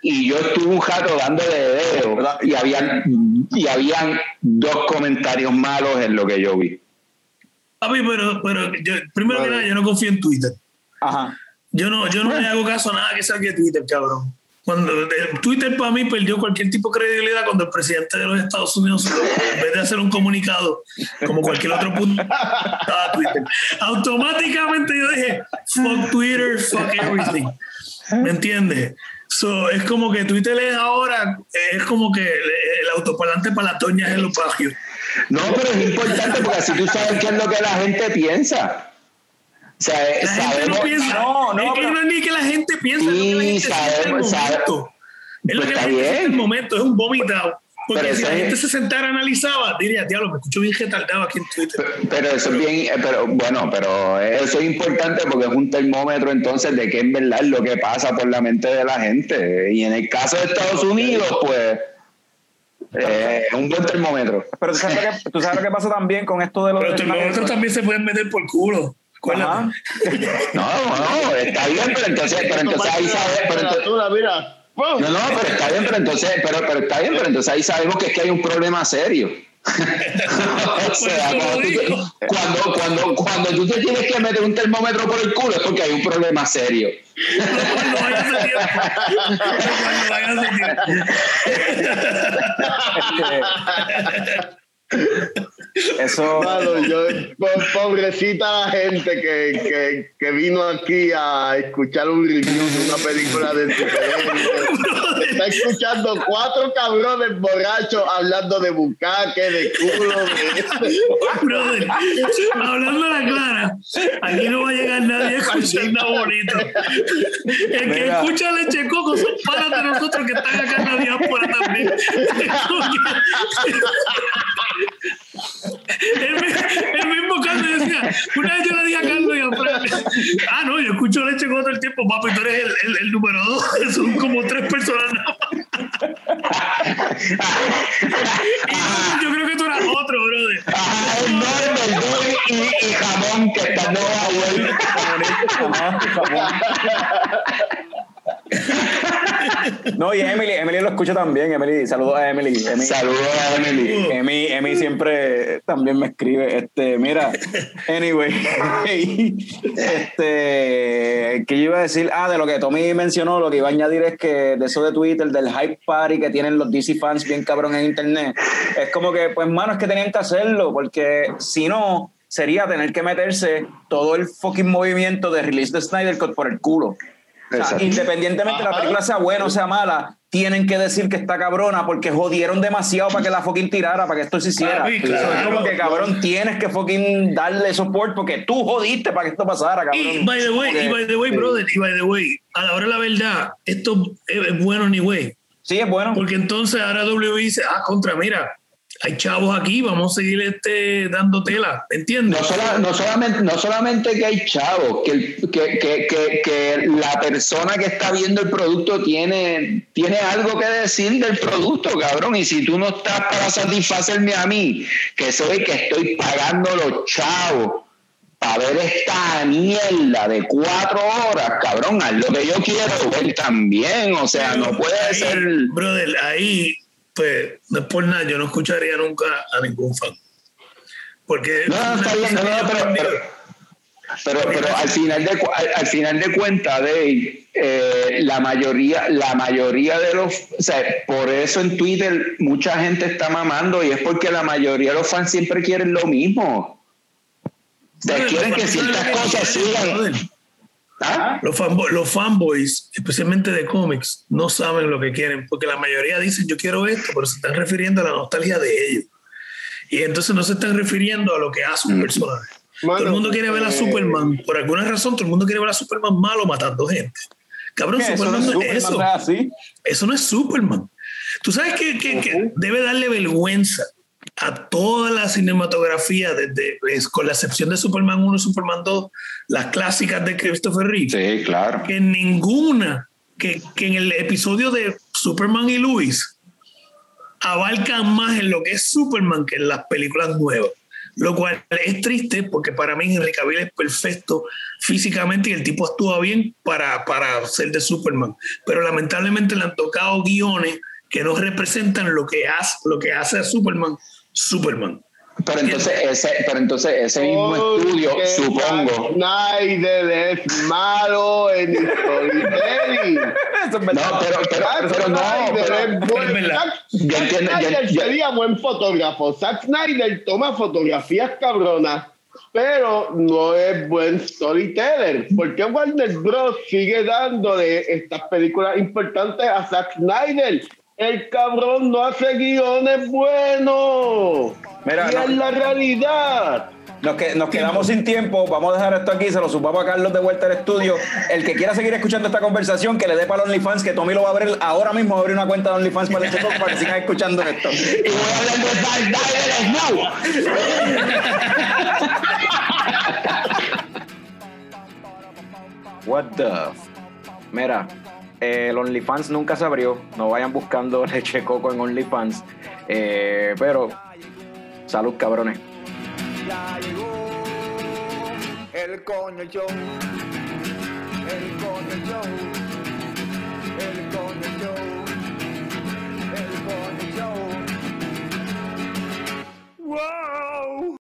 Y yo estuve un rato dándole dedo y habían, y habían dos comentarios malos en lo que yo vi. Papi, pero, pero yo, primero que nada, yo no confío en Twitter. Ajá. Yo no, yo no le hago caso a nada que salga de Twitter, cabrón. Cuando el Twitter para mí perdió cualquier tipo de credibilidad cuando el presidente de los Estados Unidos, en vez de hacer un comunicado como cualquier otro punto, Twitter. Automáticamente yo dije, fuck Twitter, fuck everything. ¿Me entiendes? So, es como que Twitter es ahora, es como que el, el autoparlante para las doñas en los barrios. No, pero es importante porque así tú sabes qué es lo que la gente piensa. O sea, eh, La gente sabemos, no piensa. No, no, es que pero- no es ni que la gente piensa, es lo que la Sí, gente siente en el sabemos, momento. Es lo Pues que la está gente siente el bien. momento, es un vomitado. Porque Pero si la es- gente se sentara analizaba, diría, diablo, me escucho bien retardado aquí en Twitter. Pero eso es bien, eh, pero bueno, pero eso es importante porque es un termómetro entonces de qué en verdad es lo que pasa por la mente de la gente. Y en el caso de Estados Unidos, pues eh, es un buen termómetro. Pero tú sabes, lo que, tú sabes lo que pasa también con esto de los. Pero los termómetros también se pueden meter por culo. No, no, está bien, pero entonces, pero entonces ahí sabes, pero entonces- mira. no, no, pero está bien, pero entonces, pero, pero está bien, pero entonces ahí sabemos que es que hay un problema serio. o sea, lo cuando, tú cuando, cuando, cuando tú te tienes que meter un termómetro por el culo es porque hay un problema serio. Eso. Mano, yo, po- pobrecita la gente que, que, que vino aquí a escuchar un review de una película de superhéroes. Está escuchando cuatro cabrones borrachos hablando de bucaque, de culo, de... Brother, hablando a la clara, aquí no va a llegar nadie a escuchar nada bonito. El que Mira. escucha leche coco son panas de nosotros que están acá en la diáspora también. El, mi- el mismo Carlos decía, una vez yo le dije a Carlos y a Fran, ah, no, yo escucho leche coco todo el tiempo, papi, tú eres el, número dos, son como tres personas yo creo que tú eras otro, brother. Ajá, el Norbert, Doggy y, y jamón que está en Nueva York. No, y Emily, Emily lo escucha también. Emily, saludos a Emily. Emily Saludos a Emily. Emi, Emi siempre también me escribe, este, mira, anyway, este, ¿qué iba a decir? Ah, de lo que Tommy mencionó, lo que iba a añadir es que de eso de Twitter, del hype party que tienen los DC fans bien cabrón en internet, es como que, pues, mano, es que tenían que hacerlo, porque si no, sería tener que meterse todo el fucking movimiento de release de Snyder Cut por el culo. O sea, independientemente de la Ajá. película sea buena o sea mala, tienen que decir que está cabrona porque jodieron demasiado para que la fucking tirara, para que esto se hiciera. Papi, So, es claro. como que cabrón, tienes que fucking darle support porque tú jodiste para que esto pasara, cabrón. Y by the way, y by the way, Sí. brother, y by the way, a la hora de la verdad, esto es, bueno ni güey. Sí, es bueno. Porque entonces ahora W dice, ah, contra, mira, hay chavos aquí, vamos a seguir este, dando tela, ¿entiendes? No, solamente, no solamente que hay chavos, que, que, que, que, la persona que está viendo el producto tiene, tiene algo que decir del producto, cabrón. Y si tú no estás para satisfacerme a mí, que soy que estoy pagando los chavos para ver esta mierda de cuatro horas, cabrón, haz lo que yo quiero ver también. O sea, no puede ser. Brother, ahí pues no es por nada, yo no escucharía nunca a ningún fan. Porque. No, está bien, no, pero, pero, al final de al, final de cuentas, Dave, eh, la mayoría, la mayoría de los, o sea, por eso en Twitter mucha gente está mamando y es porque la mayoría de los fans siempre quieren lo mismo. O sea, quieren que ciertas cosas sigan. ¿Ah? Los, los fanboys, especialmente de cómics, no saben lo que quieren, porque la mayoría dicen yo quiero esto, pero se están refiriendo a la nostalgia de ellos. Y entonces no se están refiriendo a lo que hace un personaje. todo el mundo quiere ver a eh, Superman, por alguna razón, todo el mundo quiere ver a Superman malo matando gente. Cabrón, Superman no es eso. Eso no es Superman. Tú sabes que, que debe darle vergüenza a toda la cinematografía, desde, con la excepción de Superman 1 y Superman 2, las clásicas de Christopher Reeve. Sí, claro. Que ninguna, que, que en el episodio de Superman y Luis, abarcan más en lo que es Superman que en las películas nuevas. Lo cual es triste porque para mí Henry Cavill es perfecto físicamente y el tipo actúa bien para, para ser de Superman. Pero lamentablemente le han tocado guiones que no representan lo que hace, lo que hace a Superman Superman. Pero entonces ese, pero entonces ese mismo estudio, supongo. Snyder es malo en storytelling. no, pero, pero, pero no. Pero, yo entiendo, Snyder sería buen fotógrafo. Zack Snyder toma fotografías cabronas, pero no es buen storyteller. ¿Por qué Warner Bros. sigue dándole estas películas importantes a Zack Snyder? El cabrón no hace guiones buenos. Mira, y es la realidad. Nos, que, nos quedamos sin tiempo, vamos a dejar esto aquí, se lo subamos a Carlos de vuelta al estudio. El que quiera seguir escuchando esta conversación, que le dé para OnlyFans, que Tommy lo va a abrir ahora mismo, va a abrir una cuenta de OnlyFans para, el para que sigan escuchando esto. Y voy a hablar de What the? Mira, eh, el OnlyFans nunca se abrió. No vayan buscando leche coco en OnlyFans. Eh, pero, salud, cabrones. Ya llegó el coño show. El coño show. El coño show. El coño show. ¡Wow!